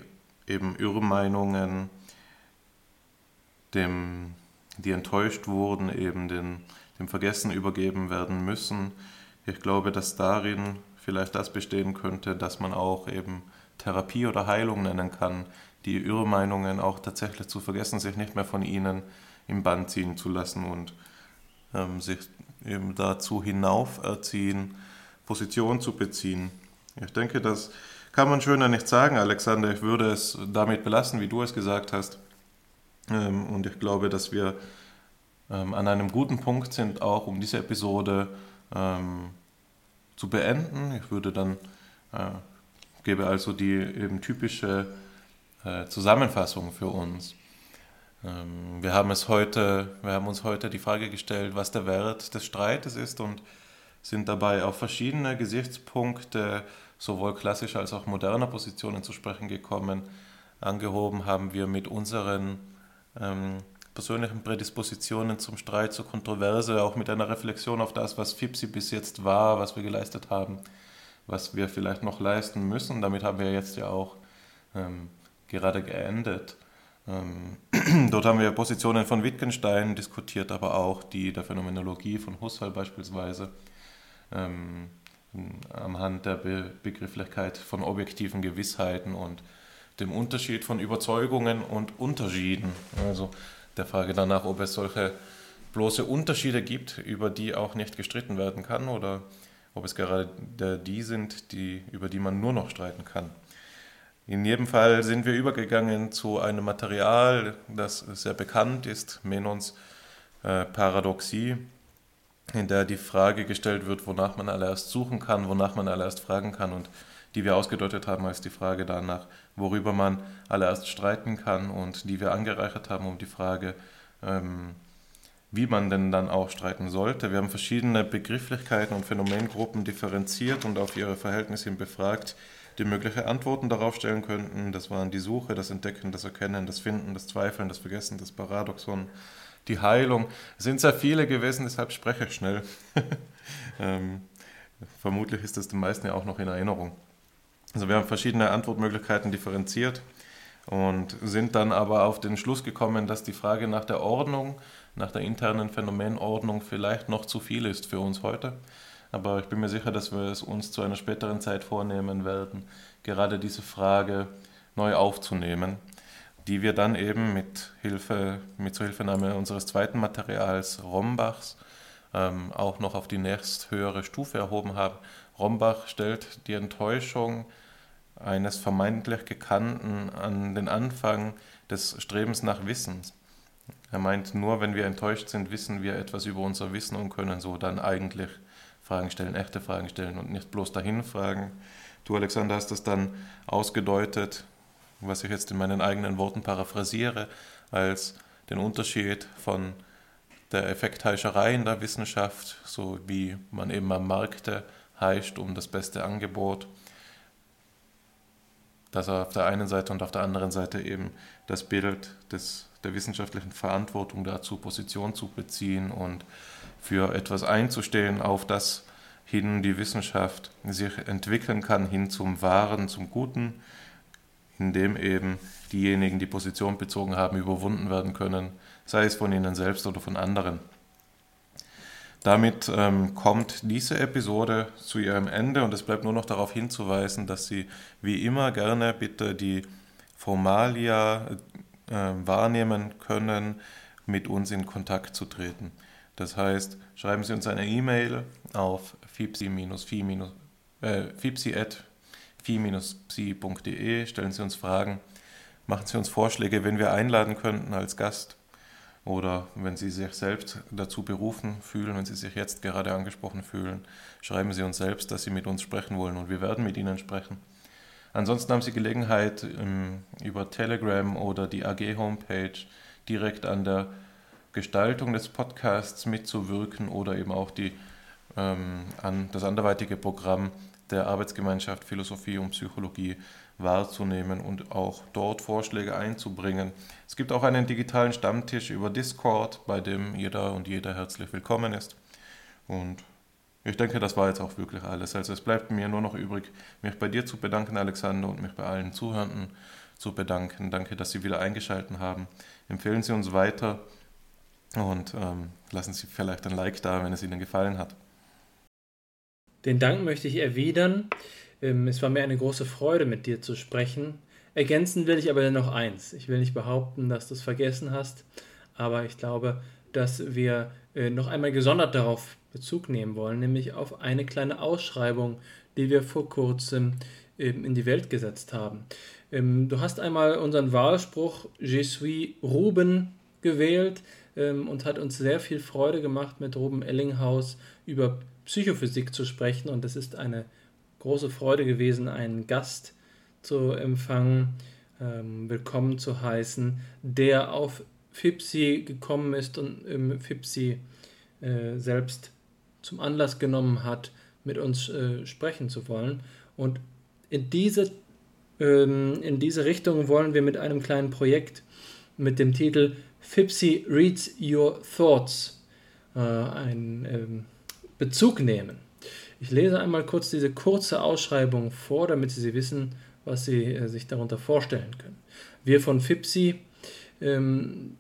eben Irrmeinungen, dem, die enttäuscht wurden, eben den, dem Vergessen übergeben werden müssen. Ich glaube, dass darin vielleicht das bestehen könnte, dass man auch eben Therapie oder Heilung nennen kann, die Irrmeinungen auch tatsächlich zu vergessen, sich nicht mehr von ihnen im Bann ziehen zu lassen und ähm, sich eben dazu hinauferziehen, Position zu beziehen. Ich denke, das kann man schöner nicht sagen, Alexander. Ich würde es damit belassen, wie du es gesagt hast. Ähm, und ich glaube, dass wir ähm, an einem guten Punkt sind, auch um diese Episode ähm, zu beenden. Ich würde dann, äh, gebe also die eben typische äh, Zusammenfassung für uns. Ähm, wir haben es heute, wir haben uns heute die Frage gestellt, was der Wert des Streites ist und sind dabei auf verschiedene Gesichtspunkte sowohl klassischer als auch moderner Positionen zu sprechen gekommen. Angehoben haben wir mit unseren ähm, persönlichen Prädispositionen zum Streit, zur Kontroverse, auch mit einer Reflexion auf das, was FIPSI bis jetzt war, was wir geleistet haben, was wir vielleicht noch leisten müssen. Damit haben wir jetzt ja auch ähm, gerade geendet. Ähm, dort haben wir Positionen von Wittgenstein diskutiert, aber auch die der Phänomenologie von Husserl beispielsweise, ähm, am der Be Begrifflichkeit von objektiven Gewissheiten und dem Unterschied von Überzeugungen und Unterschieden. Also der Frage danach, ob es solche bloße Unterschiede gibt, über die auch nicht gestritten werden kann, oder ob es gerade die sind, die, über die man nur noch streiten kann. In jedem Fall sind wir übergegangen zu einem Material, das sehr bekannt ist, Menons äh, Paradoxie, in der die Frage gestellt wird, wonach man allererst suchen kann, wonach man allererst fragen kann und die wir ausgedeutet haben als die Frage danach, worüber man allererst streiten kann und die wir angereichert haben um die Frage, ähm, wie man denn dann auch streiten sollte. Wir haben verschiedene Begrifflichkeiten und Phänomengruppen differenziert und auf ihre Verhältnisse hin befragt, die mögliche Antworten darauf stellen könnten. Das waren die Suche, das Entdecken, das Erkennen, das Finden, das Zweifeln, das Vergessen, das Paradoxon, die Heilung. Es sind sehr viele gewesen, deshalb spreche ich schnell. ähm, vermutlich ist das den meisten ja auch noch in Erinnerung. Also wir haben verschiedene Antwortmöglichkeiten differenziert und sind dann aber auf den Schluss gekommen, dass die Frage nach der Ordnung, nach der internen Phänomenordnung vielleicht noch zu viel ist für uns heute aber ich bin mir sicher, dass wir es uns zu einer späteren Zeit vornehmen werden, gerade diese Frage neu aufzunehmen, die wir dann eben mit Hilfe, mit Zuhilfenahme unseres zweiten Materials Rombachs ähm, auch noch auf die nächst höhere Stufe erhoben haben. Rombach stellt die Enttäuschung eines vermeintlich Gekannten an den Anfang des Strebens nach Wissens. Er meint, nur wenn wir enttäuscht sind, wissen wir etwas über unser Wissen und können so dann eigentlich Fragen stellen, echte Fragen stellen und nicht bloß dahin fragen. Du, Alexander, hast das dann ausgedeutet, was ich jetzt in meinen eigenen Worten paraphrasiere, als den Unterschied von der Effektheischerei in der Wissenschaft, so wie man eben am Markte heischt um das beste Angebot, dass er auf der einen Seite und auf der anderen Seite eben das Bild des, der wissenschaftlichen Verantwortung dazu, Position zu beziehen und für etwas einzustehen, auf das hin die Wissenschaft sich entwickeln kann, hin zum Wahren, zum Guten, indem eben diejenigen, die Position bezogen haben, überwunden werden können, sei es von ihnen selbst oder von anderen. Damit ähm, kommt diese Episode zu ihrem Ende und es bleibt nur noch darauf hinzuweisen, dass Sie wie immer gerne bitte die Formalia äh, wahrnehmen können, mit uns in Kontakt zu treten. Das heißt, schreiben Sie uns eine E-Mail auf fipsi-fi- äh, stellen Sie uns Fragen, machen Sie uns Vorschläge, wenn wir einladen könnten als Gast oder wenn Sie sich selbst dazu berufen fühlen, wenn Sie sich jetzt gerade angesprochen fühlen, schreiben Sie uns selbst, dass Sie mit uns sprechen wollen und wir werden mit Ihnen sprechen. Ansonsten haben Sie Gelegenheit, über Telegram oder die AG-Homepage direkt an der Gestaltung des Podcasts mitzuwirken oder eben auch die, ähm, an das anderweitige Programm der Arbeitsgemeinschaft Philosophie und Psychologie wahrzunehmen und auch dort Vorschläge einzubringen. Es gibt auch einen digitalen Stammtisch über Discord, bei dem jeder und jeder herzlich willkommen ist. Und ich denke, das war jetzt auch wirklich alles. Also es bleibt mir nur noch übrig, mich bei dir zu bedanken, Alexander, und mich bei allen Zuhörenden zu bedanken. Danke, dass Sie wieder eingeschaltet haben. Empfehlen Sie uns weiter und ähm, lassen Sie vielleicht ein Like da, wenn es Ihnen gefallen hat. Den Dank möchte ich erwidern. Ähm, es war mir eine große Freude, mit dir zu sprechen. Ergänzen will ich aber noch eins. Ich will nicht behaupten, dass du es vergessen hast, aber ich glaube, dass wir äh, noch einmal gesondert darauf Bezug nehmen wollen, nämlich auf eine kleine Ausschreibung, die wir vor kurzem ähm, in die Welt gesetzt haben. Ähm, du hast einmal unseren Wahlspruch Je suis Ruben gewählt und hat uns sehr viel Freude gemacht, mit Ruben Ellinghaus über Psychophysik zu sprechen und es ist eine große Freude gewesen, einen Gast zu empfangen, ähm, willkommen zu heißen, der auf FIPSI gekommen ist und im FIPSI äh, selbst zum Anlass genommen hat, mit uns äh, sprechen zu wollen. Und in diese, ähm, in diese Richtung wollen wir mit einem kleinen Projekt mit dem Titel FIPSI Reads Your Thoughts äh, einen ähm, Bezug nehmen. Ich lese einmal kurz diese kurze Ausschreibung vor, damit Sie wissen, was Sie äh, sich darunter vorstellen können. Wir von FIPSI ähm,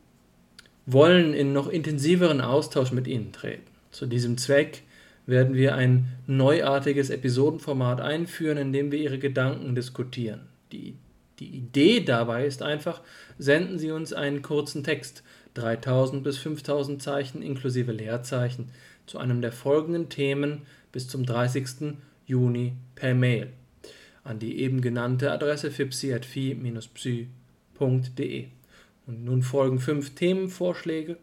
wollen in noch intensiveren Austausch mit Ihnen treten. Zu diesem Zweck werden wir ein neuartiges Episodenformat einführen, in dem wir Ihre Gedanken diskutieren. Die, die Idee dabei ist einfach, senden Sie uns einen kurzen Text, 3000 bis 5000 Zeichen inklusive Leerzeichen, zu einem der folgenden Themen bis zum 30. Juni per Mail an die eben genannte Adresse fipsi.phi-psy.de. Und nun folgen fünf Themenvorschläge.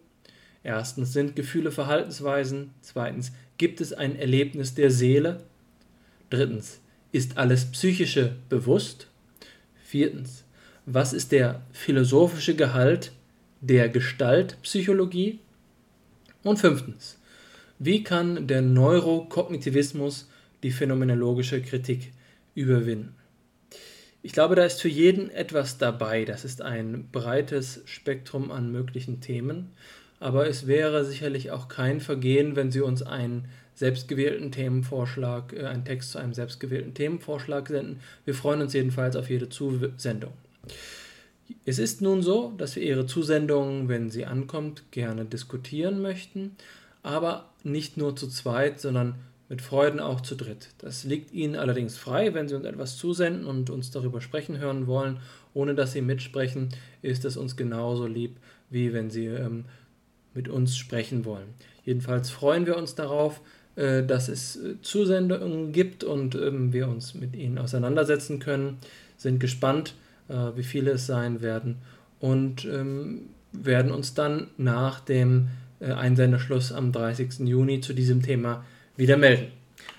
Erstens sind Gefühle Verhaltensweisen. Zweitens gibt es ein Erlebnis der Seele. Drittens ist alles Psychische bewusst. Viertens was ist der philosophische Gehalt der Gestaltpsychologie? Und fünftens wie kann der Neurokognitivismus die phänomenologische Kritik überwinden? Ich glaube, da ist für jeden etwas dabei. Das ist ein breites Spektrum an möglichen Themen. Aber es wäre sicherlich auch kein Vergehen, wenn Sie uns einen selbstgewählten Themenvorschlag, äh, einen Text zu einem selbstgewählten Themenvorschlag senden. Wir freuen uns jedenfalls auf jede Zusendung. Es ist nun so, dass wir Ihre Zusendung, wenn sie ankommt, gerne diskutieren möchten aber nicht nur zu zweit, sondern mit Freuden auch zu dritt. Das liegt Ihnen allerdings frei, wenn Sie uns etwas zusenden und uns darüber sprechen hören wollen, ohne dass Sie mitsprechen, ist es uns genauso lieb, wie wenn Sie ähm, mit uns sprechen wollen. Jedenfalls freuen wir uns darauf, dass es äh, Zusendungen gibt und ähm, wir uns mit Ihnen auseinandersetzen können, sind gespannt, äh, wie viele es sein werden und ähm, werden uns dann nach dem äh, Einsenderschluss am 30. Juni zu diesem Thema wieder melden.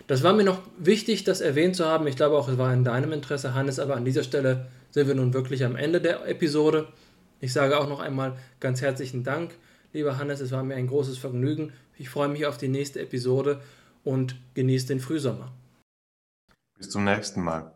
Das war mir noch wichtig, das erwähnt zu haben. Ich glaube auch, es war in deinem Interesse, Hannes, aber an dieser Stelle sind wir nun wirklich am Ende der Episode. Ich sage auch noch einmal ganz herzlichen Dank, lieber Hannes. Es war mir ein großes Vergnügen. Ich freue mich auf die nächste Episode und genieße den Frühsommer. Bis zum nächsten Mal.